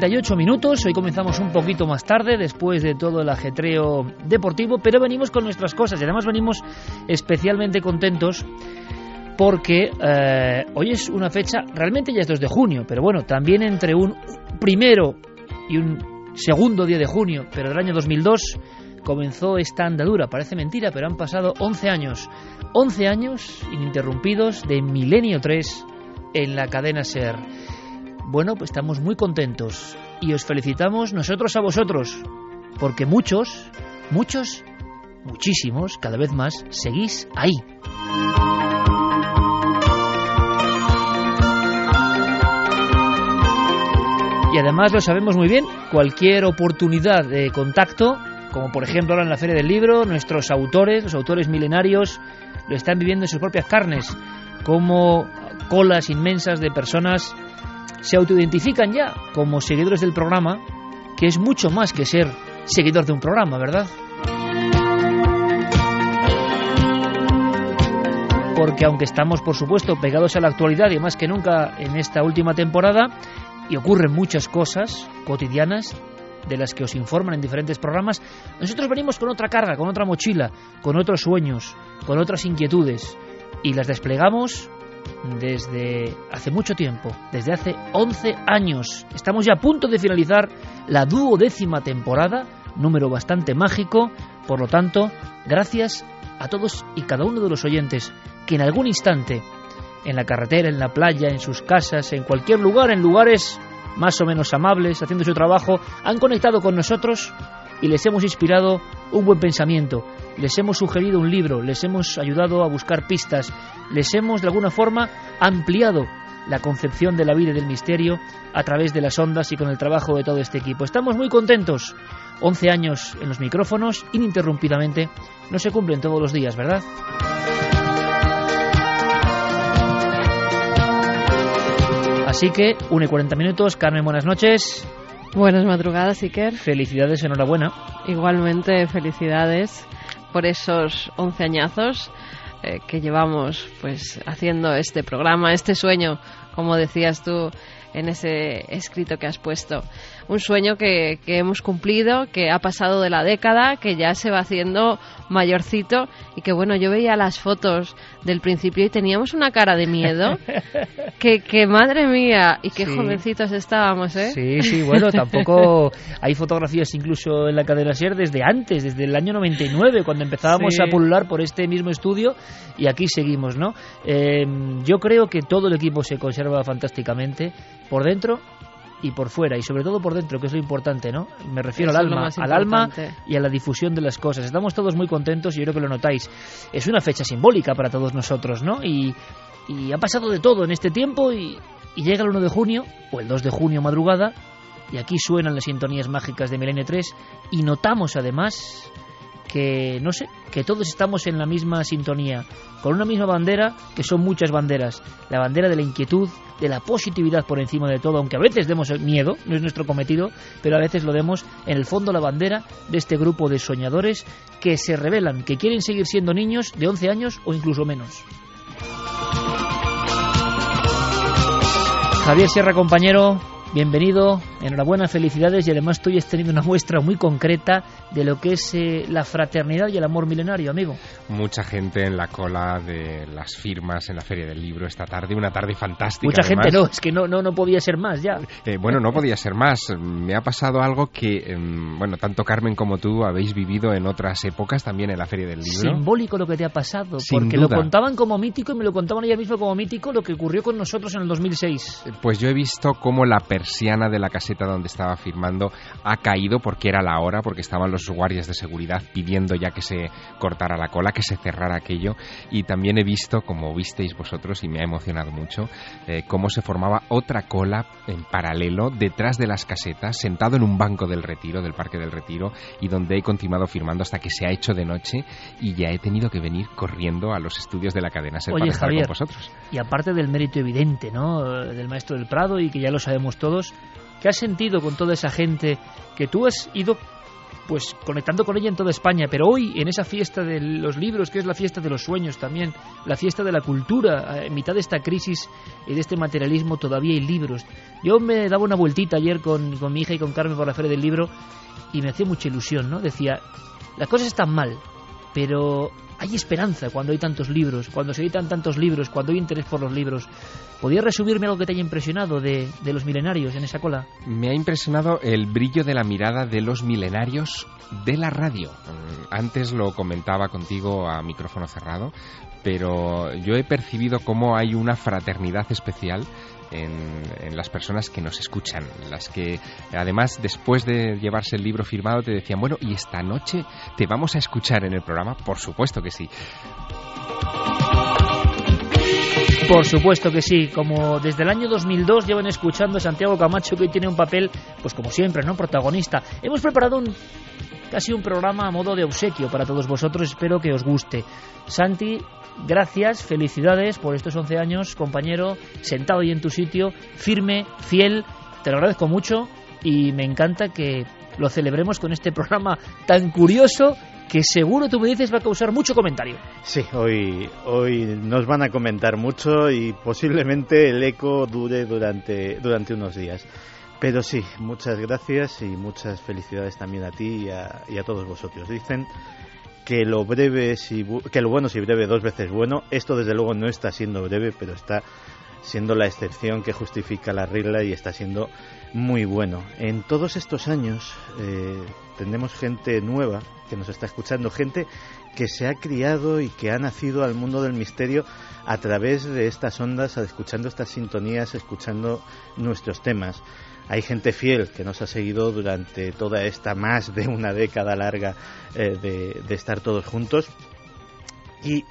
38 minutos, hoy comenzamos un poquito más tarde después de todo el ajetreo deportivo, pero venimos con nuestras cosas. Y además venimos especialmente contentos porque eh, hoy es una fecha, realmente ya es 2 de junio, pero bueno, también entre un primero y un segundo día de junio, pero del año 2002 comenzó esta andadura, parece mentira, pero han pasado 11 años, 11 años ininterrumpidos de Milenio 3 en la cadena SER. Bueno, pues estamos muy contentos y os felicitamos nosotros a vosotros, porque muchos, muchos, muchísimos, cada vez más, seguís ahí. Y además lo sabemos muy bien, cualquier oportunidad de contacto, como por ejemplo ahora en la Feria del Libro, nuestros autores, los autores milenarios, lo están viviendo en sus propias carnes, como colas inmensas de personas se autoidentifican ya como seguidores del programa, que es mucho más que ser seguidor de un programa, ¿verdad? Porque aunque estamos, por supuesto, pegados a la actualidad y más que nunca en esta última temporada, y ocurren muchas cosas cotidianas de las que os informan en diferentes programas, nosotros venimos con otra carga, con otra mochila, con otros sueños, con otras inquietudes, y las desplegamos desde hace mucho tiempo, desde hace 11 años. Estamos ya a punto de finalizar la duodécima temporada, número bastante mágico, por lo tanto, gracias a todos y cada uno de los oyentes que en algún instante, en la carretera, en la playa, en sus casas, en cualquier lugar, en lugares más o menos amables, haciendo su trabajo, han conectado con nosotros y les hemos inspirado un buen pensamiento, les hemos sugerido un libro, les hemos ayudado a buscar pistas, les hemos de alguna forma ampliado la concepción de la vida y del misterio a través de las ondas y con el trabajo de todo este equipo. Estamos muy contentos. 11 años en los micrófonos, ininterrumpidamente, no se cumplen todos los días, ¿verdad? Así que, 1 y 40 minutos, Carmen, buenas noches. Buenas madrugadas, Iker. Felicidades, enhorabuena. Igualmente, felicidades por esos once añazos eh, que llevamos pues haciendo este programa, este sueño, como decías tú en ese escrito que has puesto. Un sueño que, que, hemos cumplido, que ha pasado de la década, que ya se va haciendo mayorcito y que bueno, yo veía las fotos del principio y teníamos una cara de miedo. que, que madre mía, y qué Sí. jovencitos estábamos, ¿eh? Sí, sí, bueno, tampoco hay fotografías incluso en la cadena SER desde antes, desde el año 99, cuando empezábamos Sí. a pulular por este mismo estudio y aquí seguimos, ¿no? Eh, yo creo que todo el equipo se conserva fantásticamente por dentro y por fuera y sobre todo por dentro, que es lo importante, ¿no? Me refiero Eso al alma, al alma y a la difusión de las cosas. Estamos todos muy contentos y yo creo que lo notáis. Es una fecha simbólica para todos nosotros, ¿no? Y, y ha pasado de todo en este tiempo y, y llega el 1 de junio o el 2 de junio madrugada y aquí suenan las sintonías mágicas de Milenio 3 y notamos además que, no sé, que todos estamos en la misma sintonía, con una misma bandera, que son muchas banderas. La bandera de la inquietud, de la positividad por encima de todo, aunque a veces demos miedo, no es nuestro cometido, pero a veces lo demos en el fondo la bandera de este grupo de soñadores que se revelan, que quieren seguir siendo niños de 11 años o incluso menos. Javier Sierra, compañero, Bienvenido, enhorabuena, felicidades y además estoy teniendo una muestra muy concreta de lo que es eh, la fraternidad y el amor milenario, amigo. Mucha gente en la cola de las firmas en la Feria del Libro esta tarde, una tarde fantástica. Mucha gente no, es que no, no, no podía ser más ya. Eh, bueno, no podía ser más. Me ha pasado algo que, em, bueno, tanto Carmen como tú habéis vivido en otras épocas también en la Feria del Libro. Simbólico lo que te ha pasado, porque lo contaban como mítico y me lo contaban ayer mismo como mítico lo que ocurrió con nosotros en el 2006. Pues yo he visto cómo la persiana de la caseta donde estaba firmando ha caído porque era la hora, porque estaban los guardias de seguridad pidiendo ya que se cortara la cola, que se cerrara aquello. Y también he visto, como visteis vosotros, y me ha emocionado mucho, eh, cómo se formaba otra cola en paralelo detrás de las casetas, sentado en un banco del retiro, del Parque del Retiro, y donde he continuado firmando hasta que se ha hecho de noche y ya he tenido que venir corriendo a los estudios de la cadena Ser para estar con vosotros. Y aparte del mérito evidente, ¿no? Del maestro del Prado y que ya lo sabemos todos, ¿Qué has sentido con toda esa gente que tú has ido pues conectando con ella en toda España, pero hoy en esa fiesta de los libros, que es la fiesta de los sueños también, la fiesta de la cultura, en mitad de esta crisis y de este materialismo todavía hay libros. Yo me daba una vueltita ayer con, con mi hija y con Carmen por la feria del libro y me hacía mucha ilusión, ¿no? Decía, las cosas están mal, pero hay esperanza cuando hay tantos libros, cuando se editan tantos libros, cuando hay interés por los libros. ¿Podrías resumirme algo que te haya impresionado de, de, los milenarios en esa cola? Me ha impresionado el brillo de la mirada de los milenarios de la radio. Mm, antes lo comentaba contigo a micrófono cerrado, pero yo he percibido cómo hay una fraternidad especial en, las personas que nos escuchan, las que además después de llevarse el libro firmado te decían, bueno, ¿y esta noche te vamos a escuchar en el programa? Por supuesto que sí. Por supuesto que sí, como desde el año 2002 llevan escuchando a Santiago Camacho que hoy tiene un papel, pues como siempre, ¿no? Protagonista. Hemos preparado un casi un programa a modo de obsequio para todos vosotros, espero que os guste. Santi, gracias, felicidades por estos 11 años, compañero, sentado ahí en tu sitio, firme, fiel, te lo agradezco mucho y me encanta que lo celebremos con este programa tan curioso que seguro tú me dices va a causar mucho comentario. Sí, hoy, hoy nos van a comentar mucho y posiblemente el eco dure durante, durante unos días. Pero sí, muchas gracias y muchas felicidades también a ti y a, y a todos vosotros. Dicen que lo breve si que lo bueno si breve dos veces bueno esto desde luego no está siendo breve pero está siendo la excepción que justifica la regla y está siendo muy bueno en todos estos años eh, tenemos gente nueva que nos está escuchando gente que se ha criado y que ha nacido al mundo del misterio a través de estas ondas escuchando estas sintonías escuchando nuestros temas hay gente fiel que nos ha seguido durante toda esta más de una década larga eh, de, estar todos juntos. Y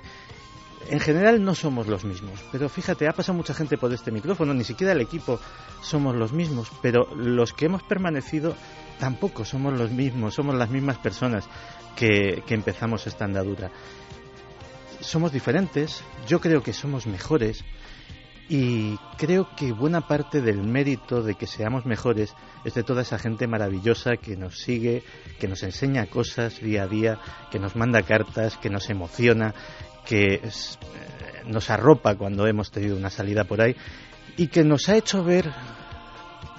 en general no somos los mismos, pero fíjate, ha pasado mucha gente por este micrófono, ni siquiera el equipo somos los mismos, pero los que hemos permanecido tampoco somos los mismos, somos las mismas personas que, que empezamos esta andadura. Somos diferentes, yo creo que somos mejores, y creo que buena parte del mérito de que seamos mejores es de toda esa gente maravillosa que nos sigue, que nos enseña cosas día a día, que nos manda cartas, que nos emociona, que eh, nos arropa cuando hemos tenido una salida por ahí y que nos ha hecho ver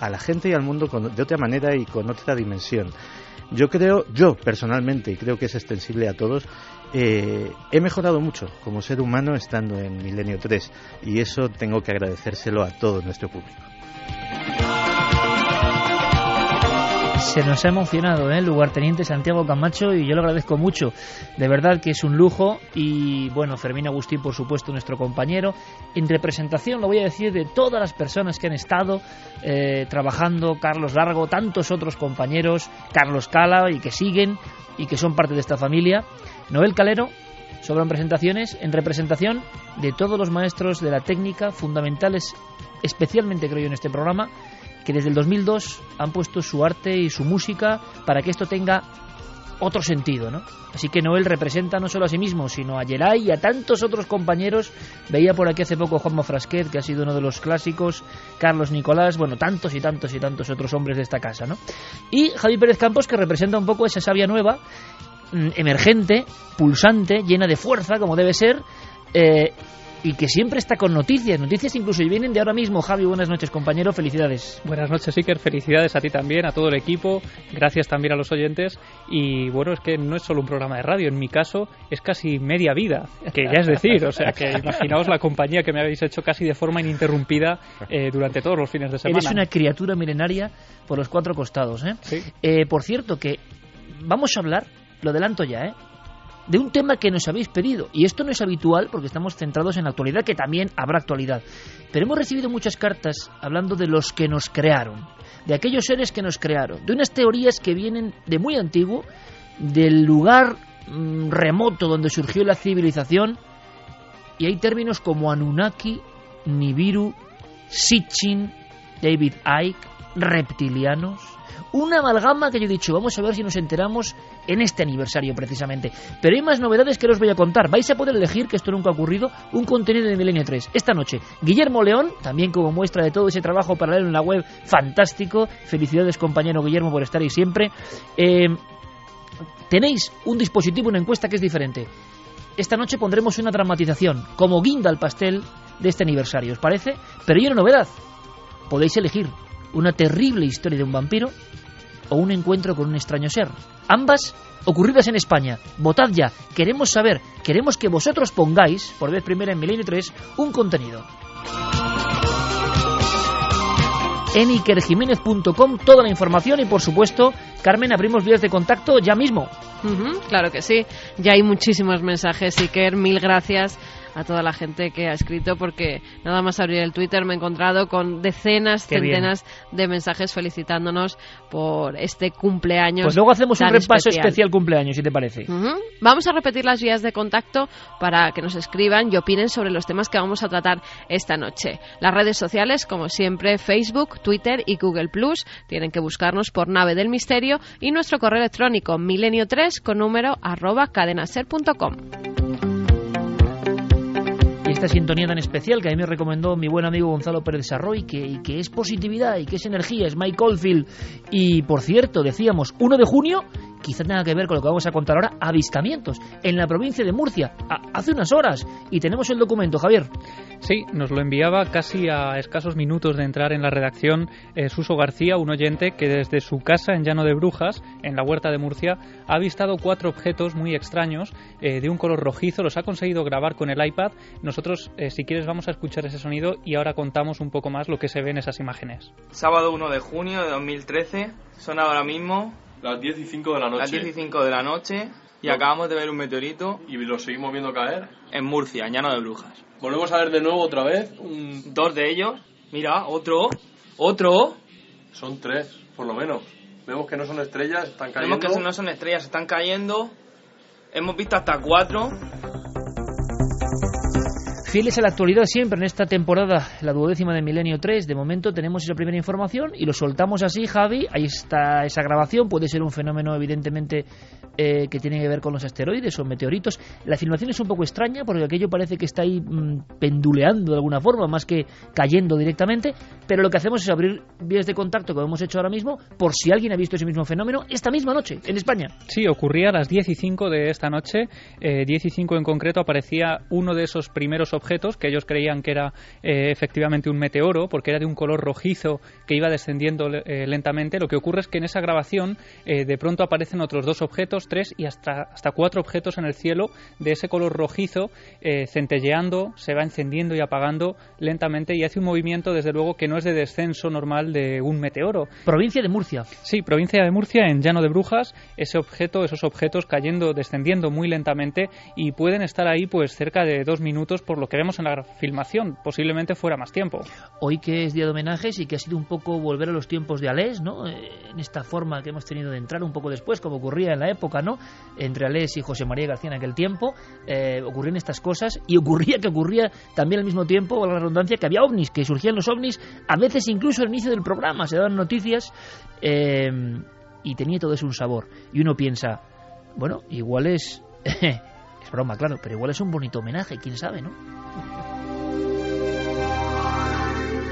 a la gente y al mundo de otra manera y con otra dimensión. Yo creo, yo personalmente, y creo que es extensible a todos, eh, he mejorado mucho como ser humano estando en Milenio 3 y eso tengo que agradecérselo a todo nuestro público. Se nos ha emocionado ¿eh? lugarteniente Santiago Camacho y yo lo agradezco mucho. De verdad que es un lujo y bueno, Fermín Agustín por supuesto nuestro compañero. En representación lo voy a decir de todas las personas que han estado eh, trabajando, Carlos Largo, tantos otros compañeros, Carlos Cala y que siguen y que son parte de esta familia. Noel Calero, sobran presentaciones en representación de todos los maestros de la técnica fundamentales, especialmente creo yo en este programa, que desde el 2002 han puesto su arte y su música para que esto tenga otro sentido, ¿no? Así que Noel representa no solo a sí mismo, sino a Yeray y a tantos otros compañeros. Veía por aquí hace poco Juanma Frasquet, que ha sido uno de los clásicos, Carlos Nicolás, bueno, tantos y tantos y tantos otros hombres de esta casa, ¿no? Y Javi Pérez Campos, que representa un poco esa sabia nueva, mm, emergente, pulsante, llena de fuerza, como debe ser, eh, y que siempre está con noticias, noticias incluso y vienen de ahora mismo. Javi, buenas noches, compañero, felicidades. Buenas noches, Iker, felicidades a ti también, a todo el equipo, gracias también a los oyentes. Y bueno, es que no es solo un programa de radio, en mi caso es casi media vida, que ya es decir, o sea, que imaginaos la compañía que me habéis hecho casi de forma ininterrumpida eh, durante todos los fines de semana. Eres una criatura milenaria por los cuatro costados, ¿eh? Sí. Eh, por cierto, que vamos a hablar, lo adelanto ya, ¿eh? De un tema que nos habéis pedido. Y esto no es habitual porque estamos centrados en la actualidad, que también habrá actualidad. Pero hemos recibido muchas cartas hablando de los que nos crearon, de aquellos seres que nos crearon, de unas teorías que vienen de muy antiguo, del lugar mm, remoto donde surgió la civilización. Y hay términos como Anunnaki, Nibiru, Sitchin, David Icke, reptilianos. Una amalgama que yo he dicho, vamos a ver si nos enteramos en este aniversario precisamente. Pero hay más novedades que os voy a contar. Vais a poder elegir, que esto nunca ha ocurrido, un contenido de Milenio 3. Esta noche, Guillermo León, también como muestra de todo ese trabajo paralelo en la web, fantástico. Felicidades compañero Guillermo por estar ahí siempre. Eh, tenéis un dispositivo, una encuesta que es diferente. Esta noche pondremos una dramatización, como guinda al pastel de este aniversario, ¿os parece? Pero hay una novedad. Podéis elegir una terrible historia de un vampiro o un encuentro con un extraño ser. Ambas ocurridas en España. Votad ya. Queremos saber, queremos que vosotros pongáis, por vez primera en Milenio 3, un contenido. En ikerjiménez.com toda la información y por supuesto, Carmen, abrimos vías de contacto ya mismo. Claro que sí. Ya hay muchísimos mensajes, Iker. Mil gracias a toda la gente que ha escrito porque nada más abrir el Twitter me he encontrado con decenas, Qué bien. centenas de mensajes felicitándonos por este cumpleaños. Pues luego hacemos un repaso especial. especial cumpleaños, si te parece. Vamos a repetir las vías de contacto para que nos escriban y opinen sobre los temas que vamos a tratar esta noche. Las redes sociales, como siempre, Facebook, Twitter y Google Plus. Tienen que buscarnos por Nave del Misterio y nuestro correo electrónico milenio3 con número arroba cadenaser.com. Y esta sintonía tan especial que a mí me recomendó mi buen amigo Gonzalo Pérez Sarroy, que, y que es positividad y que es energía, es Mike Oldfield. Y por cierto, decíamos, 1 de junio, quizá tenga que ver con lo que vamos a contar ahora, avistamientos en la provincia de Murcia, a- hace unas horas. Y tenemos el documento, Javier. Sí, nos lo enviaba casi a escasos minutos de entrar en la redacción eh, Suso García, un oyente que desde su casa en Llano de Brujas, en la huerta de Murcia, ha avistado cuatro objetos muy extraños eh, de un color rojizo. Los ha conseguido grabar con el iPad. Nosotros, eh, si quieres, vamos a escuchar ese sonido y ahora contamos un poco más lo que se ve en esas imágenes. Sábado 1 de junio de 2013, son ahora mismo Las 10 y 5 de la noche. las 10 y 5 de la noche y No. acabamos de ver un meteorito Y lo seguimos viendo caer. en Murcia, en Llano de Brujas. Volvemos a ver de nuevo otra vez. un- Dos de ellos, mira, otro, otro, Son tres, por lo menos. Vemos que no son estrellas, están cayendo. vemos que no son estrellas, están cayendo, hemos visto hasta cuatro, Fieles a la actualidad siempre en esta temporada, la duodécima de Milenio 3. De momento tenemos esa primera información y lo soltamos así, Javi. Ahí está esa grabación. Puede ser un fenómeno, evidentemente, eh, que tiene que ver con los asteroides o meteoritos. La filmación es un poco extraña porque aquello parece que está ahí mm, penduleando de alguna forma, más que cayendo directamente. Pero lo que hacemos es abrir vías de contacto, como hemos hecho ahora mismo, por si alguien ha visto ese mismo fenómeno esta misma noche en España. Sí, ocurría a las 10 y 5 de esta noche. Eh, 10 y 5 en concreto aparecía uno de esos primeros objetos que ellos creían que era eh, efectivamente un meteoro porque era de un color rojizo que iba descendiendo eh, lentamente. Lo que ocurre es que en esa grabación eh, de pronto aparecen otros dos objetos, tres y hasta, hasta cuatro objetos en el cielo de ese color rojizo centelleando, se va encendiendo y apagando lentamente y hace un movimiento desde luego que no es de descenso normal de un meteoro. Provincia de Murcia. Sí, provincia de Murcia, en Llano de Brujas, ese objeto, esos objetos cayendo, descendiendo muy lentamente y pueden estar ahí pues cerca de dos minutos por lo que vemos en la filmación, posiblemente fuera más tiempo. Hoy que es día de homenajes y que ha sido un poco volver a los tiempos de Alés, ¿no? Eh, En esta forma que hemos tenido de entrar un poco después, como ocurría en la época, ¿no? Entre Alés y José María García en aquel tiempo, eh, ocurrían estas cosas y ocurría que ocurría también al mismo tiempo, valga la redundancia, que había ovnis, que surgían los ovnis, a veces incluso al inicio del programa, se daban noticias eh, y tenía todo eso un sabor. Y uno piensa, Bueno, igual es... broma, claro, pero igual es un bonito homenaje, quién sabe, ¿no?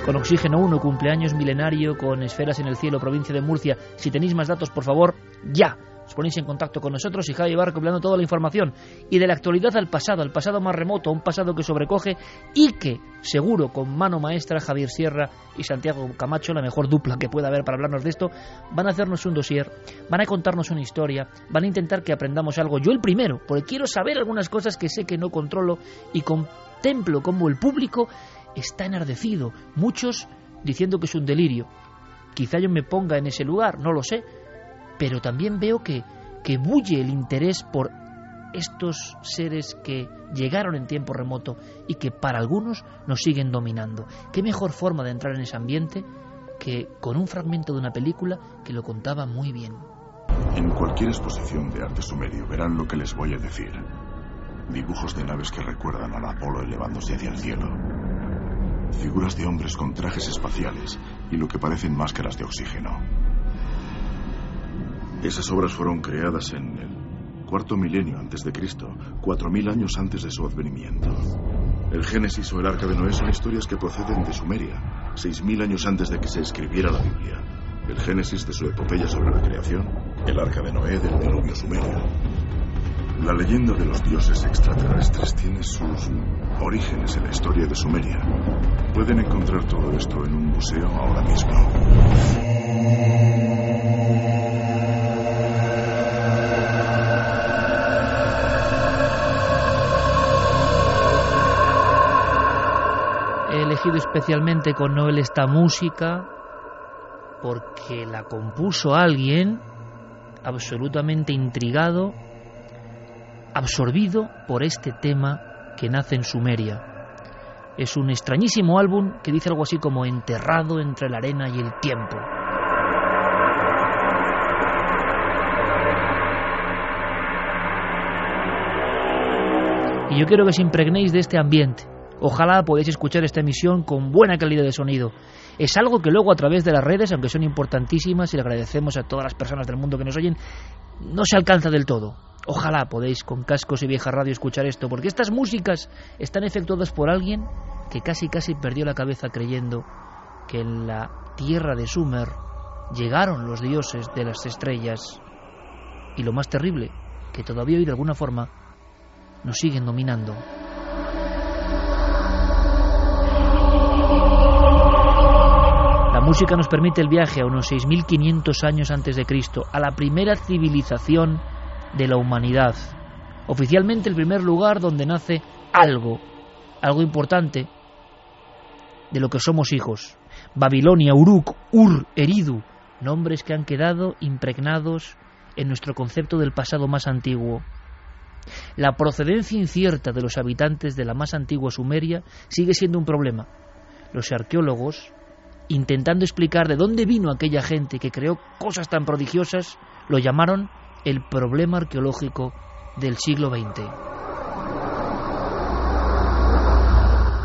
Con Oxígeno 1, cumpleaños milenario, con Esferas en el Cielo, provincia de Murcia. Si tenéis más datos, por favor, ya. Os ponéis en contacto con nosotros y Javi va recopilando toda la información. Y de la actualidad al pasado, al pasado más remoto, un pasado que sobrecoge y que, seguro, con mano maestra, Javier Sierra y Santiago Camacho, la mejor dupla que pueda haber para hablarnos de esto, van a hacernos un dossier, van a contarnos una historia, van a intentar que aprendamos algo. Yo el primero, porque quiero saber algunas cosas que sé que no controlo y contemplo como el público está enardecido, muchos diciendo que es un delirio. Quizá yo me ponga en ese lugar, no lo sé, pero también veo que, que bulle el interés por estos seres que llegaron en tiempo remoto y que para algunos nos siguen dominando. ¿Qué mejor forma de entrar en ese ambiente que con un fragmento de una película que lo contaba muy bien? En cualquier exposición de arte sumerio verán lo que les voy a decir. Dibujos de naves que recuerdan al Apolo elevándose hacia el cielo. Figuras de hombres con trajes espaciales y lo que parecen máscaras de oxígeno. Esas obras fueron creadas en el cuarto milenio antes de Cristo, cuatro mil años antes de su advenimiento. El Génesis o el Arca de Noé son historias que proceden de Sumeria, seis mil años antes de que se escribiera la Biblia. El Génesis de su epopeya sobre la creación, el Arca de Noé del diluvio sumerio. La leyenda de los dioses extraterrestres tiene sus orígenes en la historia de Sumeria. Pueden encontrar todo esto en un museo ahora mismo. Elegido especialmente con Noel esta música porque la compuso alguien absolutamente intrigado, absorbido por este tema que nace en Sumeria. Es un extrañísimo álbum que dice algo así como enterrado entre la arena y el tiempo. Y yo quiero que os impregnéis de este ambiente. Ojalá podáis escuchar esta emisión con buena calidad de sonido. Es algo que luego a través de las redes, aunque son importantísimas y le agradecemos a todas las personas del mundo que nos oyen, no se alcanza del todo. Ojalá podéis con cascos y vieja radio escuchar esto, porque estas músicas están efectuadas por alguien que casi casi perdió la cabeza creyendo que en la tierra de Sumer llegaron los dioses de las estrellas y lo más terrible, que todavía hoy de alguna forma nos siguen dominando. Música nos permite el viaje a unos 6.500 años antes de Cristo, a la primera civilización de la humanidad. Oficialmente el primer lugar donde nace algo, algo importante de lo que somos hijos. Babilonia, Uruk, Ur, Eridu, nombres que han quedado impregnados en nuestro concepto del pasado más antiguo. La procedencia incierta de los habitantes de la más antigua Sumeria sigue siendo un problema. Los arqueólogos, intentando explicar de dónde vino aquella gente que creó cosas tan prodigiosas, lo llamaron el problema arqueológico del siglo XX.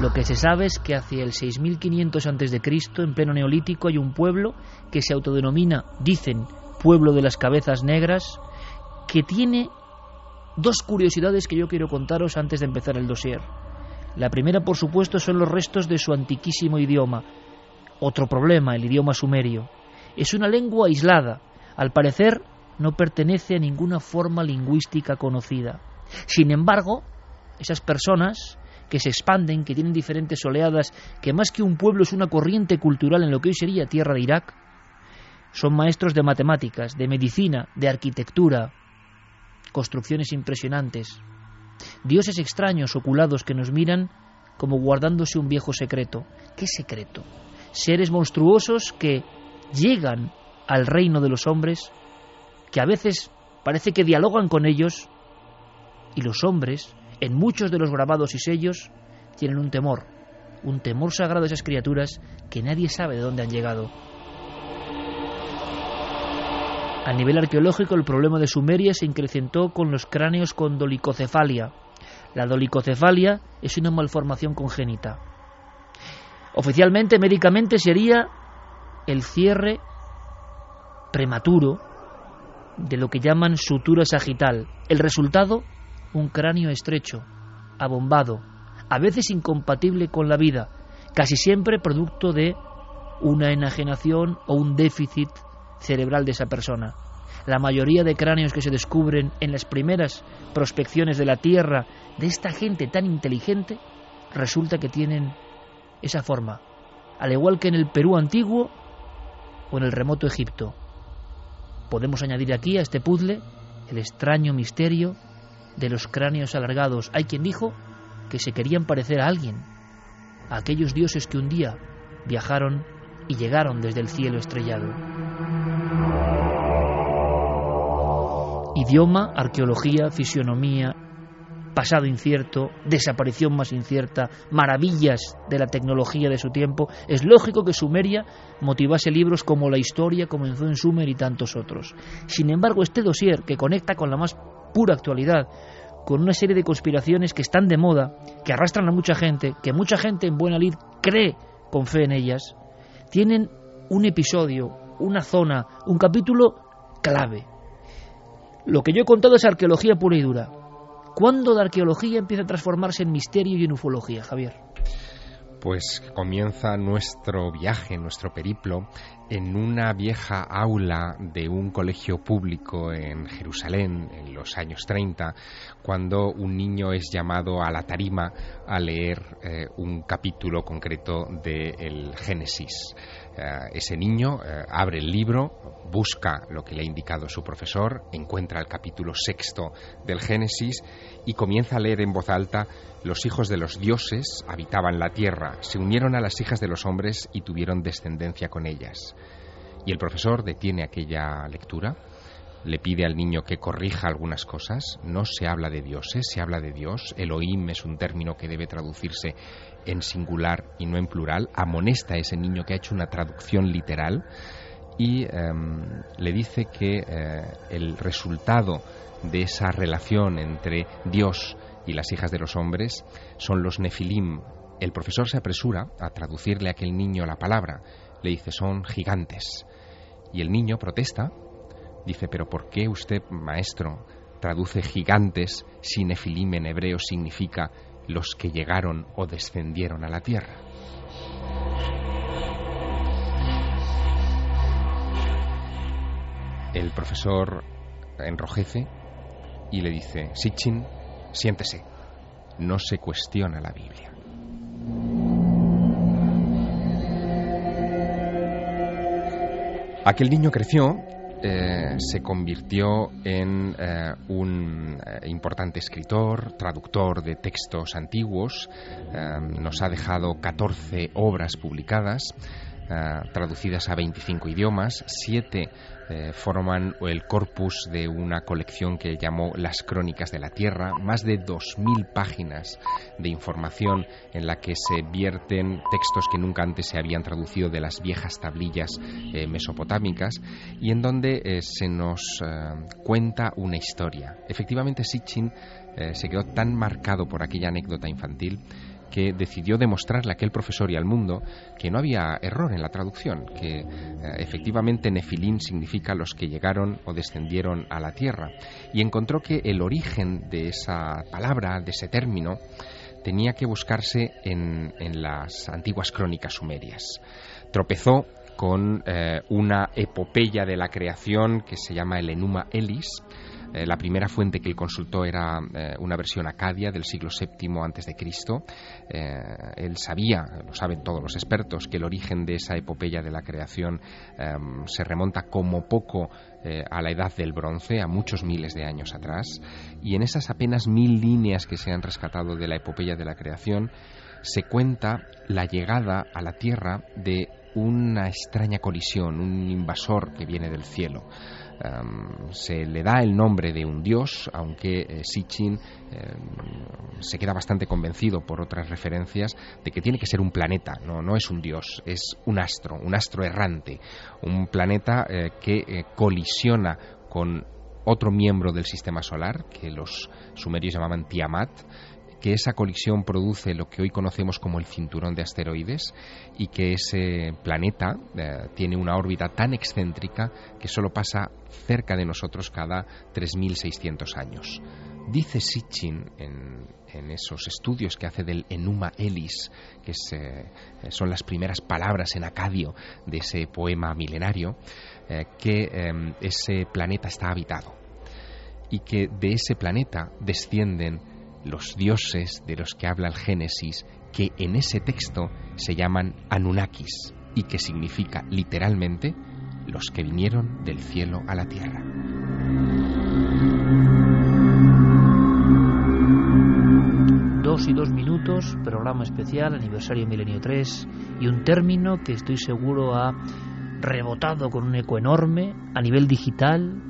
Lo que se sabe es que hacia el 6500 a.C., en pleno neolítico, hay un pueblo que se autodenomina, dicen, pueblo de las cabezas negras, que tiene dos curiosidades que yo quiero contaros antes de empezar el dossier. La primera, por supuesto, son los restos de su antiquísimo idioma. Otro problema, el idioma sumerio. Es una lengua aislada. Al parecer, no pertenece a ninguna forma lingüística conocida. Sin embargo, esas personas que se expanden, que tienen diferentes oleadas, que más que un pueblo es una corriente cultural en lo que hoy sería tierra de Irak, son maestros de matemáticas, de medicina, de arquitectura, construcciones impresionantes, dioses extraños oculados que nos miran como guardándose un viejo secreto. ¿Qué secreto? Seres monstruosos que llegan al reino de los hombres, que a veces parece que dialogan con ellos, y los hombres, en muchos de los grabados y sellos, tienen un temor, un temor sagrado a esas criaturas que nadie sabe de dónde han llegado. A nivel arqueológico, el problema de Sumeria se incrementó con los cráneos con dolicocefalia. La dolicocefalia es una malformación congénita. Oficialmente, médicamente, sería el cierre prematuro de lo que llaman sutura sagital. El resultado, un cráneo estrecho, abombado, a veces incompatible con la vida, casi siempre producto de una enajenación o un déficit cerebral de esa persona. La mayoría de cráneos que se descubren en las primeras prospecciones de la Tierra de esta gente tan inteligente resulta que tienen esa forma, al igual que en el Perú antiguo o en el remoto Egipto. Podemos añadir aquí a este puzzle el extraño misterio de los cráneos alargados. Hay quien dijo que se querían parecer a alguien, a aquellos dioses que un día viajaron y llegaron desde el cielo estrellado. Idioma, arqueología, fisionomía, pasado incierto, desaparición más incierta, maravillas de la tecnología de su tiempo, es lógico que Sumeria motivase libros como La historia comenzó en Sumer y tantos otros. Sin embargo, este dossier, que conecta con la más pura actualidad, con una serie de conspiraciones que están de moda, que arrastran a mucha gente, que mucha gente en buena lid cree con fe en ellas, tienen un episodio, una zona, un capítulo clave. Lo que yo he contado es arqueología pura y dura. ¿Cuándo la arqueología empieza a transformarse en misterio y en ufología, Javier? Pues comienza nuestro viaje, nuestro periplo, en una vieja aula de un colegio público en Jerusalén en los años 30, cuando un niño es llamado a la tarima a leer eh, un capítulo concreto del Génesis. Eh, ese niño eh, abre el libro, busca lo que le ha indicado su profesor, encuentra el capítulo sexto del Génesis y comienza a leer en voz alta los hijos de los dioses habitaban la tierra, se unieron a las hijas de los hombres y tuvieron descendencia con ellas. Y el profesor detiene aquella lectura, le pide al niño que corrija algunas cosas, no se habla de dioses, se habla de Dios, Elohim es un término que debe traducirse en singular y no en plural, amonesta a ese niño que ha hecho una traducción literal y em, le dice que eh, el resultado de esa relación entre Dios y las hijas de los hombres son los nefilim. El profesor se apresura a traducirle a aquel niño la palabra. Le dice, son gigantes. Y el niño protesta. Dice, pero ¿por qué usted, maestro, traduce gigantes si nefilim en hebreo significa los que llegaron o descendieron a la tierra? El profesor enrojece y le dice, Sitchin, siéntese, no se cuestiona la Biblia. Aquel niño creció, eh, se convirtió en eh, un eh, importante escritor, traductor de textos antiguos, nos ha dejado 14 obras publicadas, traducidas a 25 idiomas, 7 eh, forman el corpus de una colección que llamó Las Crónicas de la Tierra, más de 2.000 páginas de información en la que se vierten textos que nunca antes se habían traducido de las viejas tablillas eh, mesopotámicas y en donde eh, se nos cuenta una historia. Efectivamente, Sitchin se quedó tan marcado por aquella anécdota infantil que decidió demostrarle a aquel profesor y al mundo que no había error en la traducción, que eh, efectivamente Nefilín significa los que llegaron o descendieron a la tierra, y encontró que el origen de esa palabra, de ese término, tenía que buscarse en, las antiguas crónicas sumerias. Tropezó con eh, una epopeya de la creación que se llama el Enuma Elis, eh, la primera fuente que él consultó era eh, una versión acadia del siglo VII Cristo. Eh, él sabía, lo saben todos los expertos, que el origen de esa epopeya de la creación em, se remonta como poco a la edad del bronce, a muchos miles de años atrás. Y en esas apenas mil líneas que se han rescatado de la epopeya de la creación, se cuenta la llegada a la Tierra de una extraña colisión, un invasor que viene del cielo se le da el nombre de un dios, aunque eh, Sitchin se queda bastante convencido por otras referencias de que tiene que ser un planeta, no, no es un dios, es un astro, un astro errante, un planeta eh, que eh, colisiona con otro miembro del sistema solar, que los sumerios llamaban Tiamat, que esa colisión produce lo que hoy conocemos como el cinturón de asteroides y que ese planeta eh, tiene una órbita tan excéntrica que solo pasa cerca de nosotros cada 3.600 años. Dice Sitchin en, esos estudios que hace del Enuma Elis, que eh, son las primeras palabras en acadio de ese poema milenario, eh, que em, ese planeta está habitado y que de ese planeta descienden los dioses de los que habla el Génesis, que en ese texto se llaman Anunnakis y que significa literalmente los que vinieron del cielo a la tierra. Dos y dos minutos, programa especial, aniversario Milenio 3 y un término que estoy seguro ha rebotado con un eco enorme a nivel digital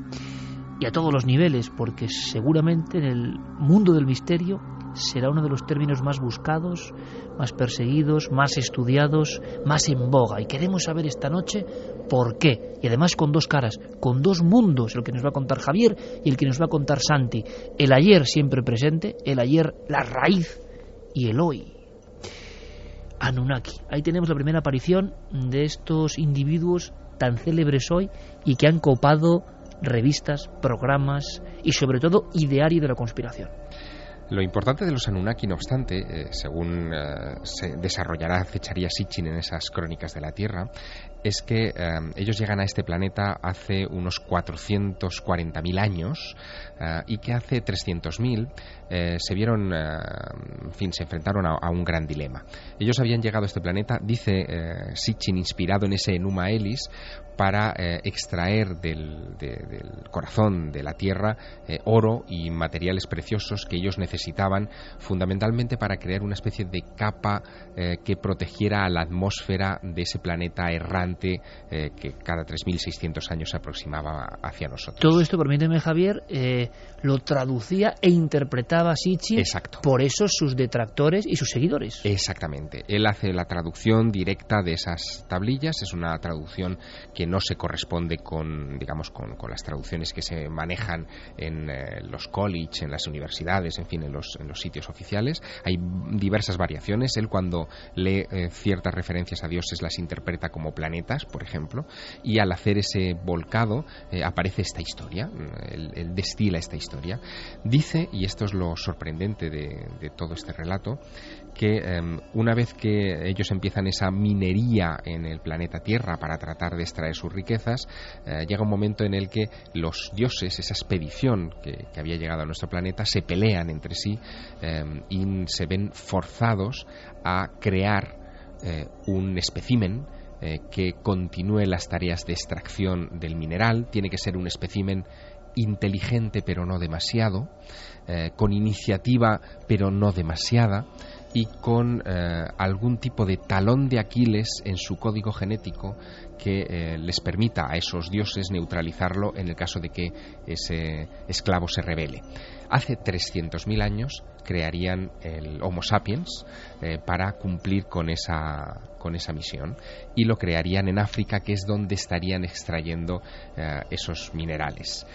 y a todos los niveles, porque seguramente en el mundo del misterio será uno de los términos más buscados, más perseguidos, más estudiados, más en boga. Y queremos saber esta noche por qué. Y además con dos caras, con dos mundos, el que nos va a contar Javier y el que nos va a contar Santi. El ayer siempre presente, el ayer la raíz y el hoy. Anunnaki. Ahí tenemos la primera aparición de estos individuos tan célebres hoy y que han copado revistas, programas y sobre todo ideario de la conspiración. Lo importante de los Anunnaki, no obstante, eh, según eh, se desarrollará Fecharía Sitchin en esas crónicas de la Tierra, es que eh, ellos llegan a este planeta hace unos 440.000 años y que hace 300.000 se vieron, en fin, se enfrentaron a, un gran dilema. Ellos habían llegado a este planeta, dice Sitchin, inspirado en ese Enuma Elis, para eh, extraer del, corazón de la Tierra eh, oro y materiales preciosos que ellos necesitaban fundamentalmente para crear una especie de capa eh, que protegiera a la atmósfera de ese planeta errante que cada 3.600 años se aproximaba hacia nosotros. Todo esto, permíteme Javier, lo traducía e interpretaba Sitchin Exacto. por eso sus detractores y sus seguidores. Exactamente. Él hace la traducción directa de esas tablillas, es una traducción que no se corresponde con, digamos, con, las traducciones que se manejan en eh, los college, en las universidades, en fin, en los, en los sitios oficiales. Hay diversas variaciones. Él cuando lee eh, ciertas referencias a dioses las interpreta como planetas, por ejemplo, y al hacer ese volcado eh, aparece esta historia, él, destila esta historia. Dice, y esto es lo sorprendente de, de todo este relato, que em, una vez que ellos empiezan esa minería en el planeta Tierra para tratar de extraer sus riquezas, eh, llega un momento en el que los dioses, esa expedición que, había llegado a nuestro planeta, se pelean entre sí em, y se ven forzados a crear eh, un espécimen eh, que continúe las tareas de extracción del mineral. Tiene que ser un espécimen inteligente pero no demasiado, con iniciativa pero no demasiada, y con eh, algún tipo de talón de Aquiles en su código genético que eh, les permita a esos dioses neutralizarlo en el caso de que ese esclavo se revele. Hace 300.000 años crearían el Homo sapiens eh, para cumplir con esa, con esa misión y lo crearían en África, que es donde estarían extrayendo esos minerales.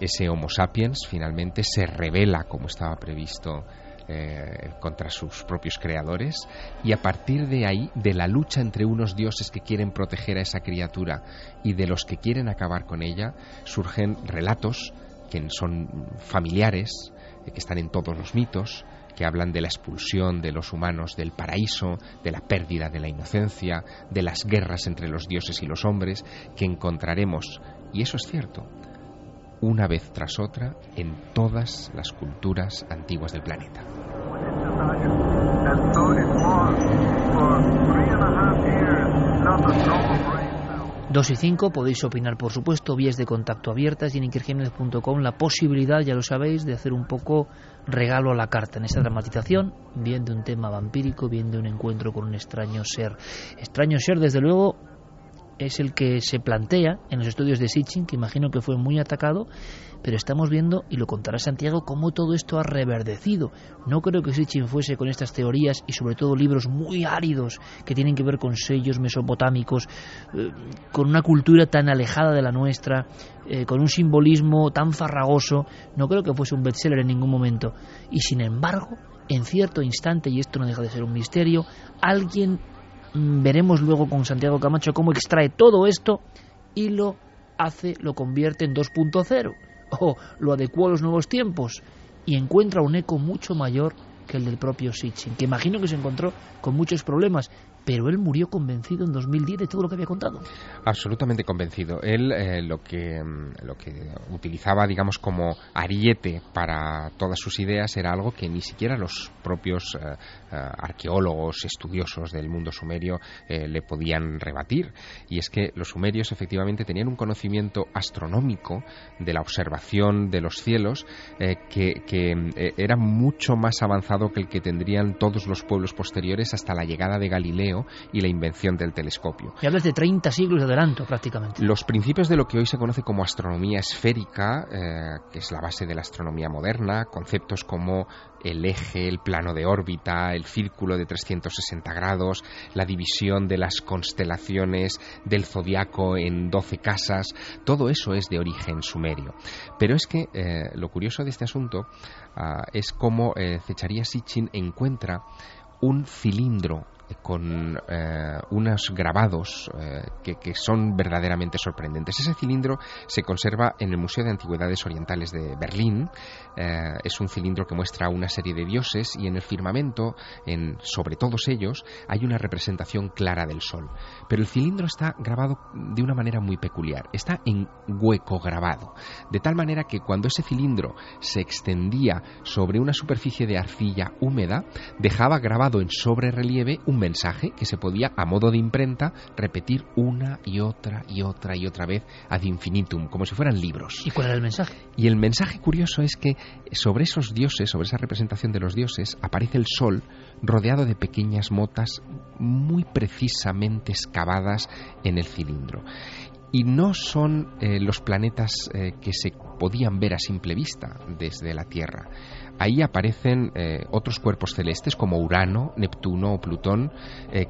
Ese Homo sapiens finalmente se revela como estaba previsto eh, contra sus propios creadores y a partir de ahí, de la lucha entre unos dioses que quieren proteger a esa criatura y de los que quieren acabar con ella, surgen relatos que son familiares, eh, que están en todos los mitos, que hablan de la expulsión de los humanos del paraíso, de la pérdida de la inocencia, de las guerras entre los dioses y los hombres, que encontraremos, y eso es cierto, una vez tras otra en todas las culturas antiguas del planeta. Dos y cinco, podéis opinar por supuesto, vías de contacto abiertas y en ikerjiménez.com la posibilidad, ya lo sabéis, de hacer un poco regalo a la carta en esa dramatización, bien de un tema vampírico, bien de un encuentro con un extraño ser. Extraño ser, desde luego, es el que se plantea en los estudios de Sitchin, que imagino que fue muy atacado, pero estamos viendo, y lo contará Santiago, cómo todo esto ha reverdecido. No creo que Sitchin fuese con estas teorías y sobre todo libros muy áridos que tienen que ver con sellos mesopotámicos, eh, con una cultura tan alejada de la nuestra, eh, con un simbolismo tan farragoso, no creo que fuese un bestseller en ningún momento. Y sin embargo, en cierto instante, y esto no deja de ser un misterio, alguien, veremos luego con Santiago Camacho cómo extrae todo esto y lo hace, lo convierte en 2.0 o lo adecuó a los nuevos tiempos y encuentra un eco mucho mayor que el del propio Sitchin, que imagino que se encontró con muchos problemas, pero él murió convencido en 2010 de todo lo que había contado. Absolutamente convencido. Él eh, lo, que, mm, lo que utilizaba, digamos, como ariete para todas sus ideas era algo que ni siquiera los propios eh, eh, arqueólogos, estudiosos del mundo sumerio le podían rebatir. Y es que los sumerios efectivamente tenían un conocimiento astronómico de la observación de los cielos que, que era mucho más avanzado que el que tendrían todos los pueblos posteriores hasta la llegada de Galileo y la invención del telescopio. Y hablas de 30 siglos de adelanto prácticamente. Los principios de lo que hoy se conoce como astronomía esférica, eh, que es la base de la astronomía moderna, conceptos como el eje, el plano de órbita, el círculo de 360 grados, la división de las constelaciones del zodiaco en 12 casas, todo eso es de origen sumerio. Pero es que eh, lo curioso de este asunto ah, es cómo eh, Zecharia Sitchin encuentra un cilindro con eh, unos grabados eh, que, son verdaderamente sorprendentes. Ese cilindro se conserva en el Museo de Antigüedades Orientales de Berlín. Eh, es un cilindro que muestra una serie de dioses y en el firmamento, en, sobre todos ellos, hay una representación clara del Sol. Pero el cilindro está grabado de una manera muy peculiar. Está en hueco grabado. De tal manera que cuando ese cilindro se extendía sobre una superficie de arcilla húmeda, dejaba grabado en sobre relieve un mensaje que se podía, a modo de imprenta, repetir una y otra y otra y otra vez ad infinitum, como si fueran libros. ¿Y cuál era el mensaje? Y el mensaje curioso es que sobre esos dioses, sobre esa representación de los dioses, aparece el sol rodeado de pequeñas motas muy precisamente excavadas en el cilindro y no son eh, los planetas eh, que se podían ver a simple vista desde la Tierra. Ahí aparecen eh, otros cuerpos celestes como Urano, Neptuno o Plutón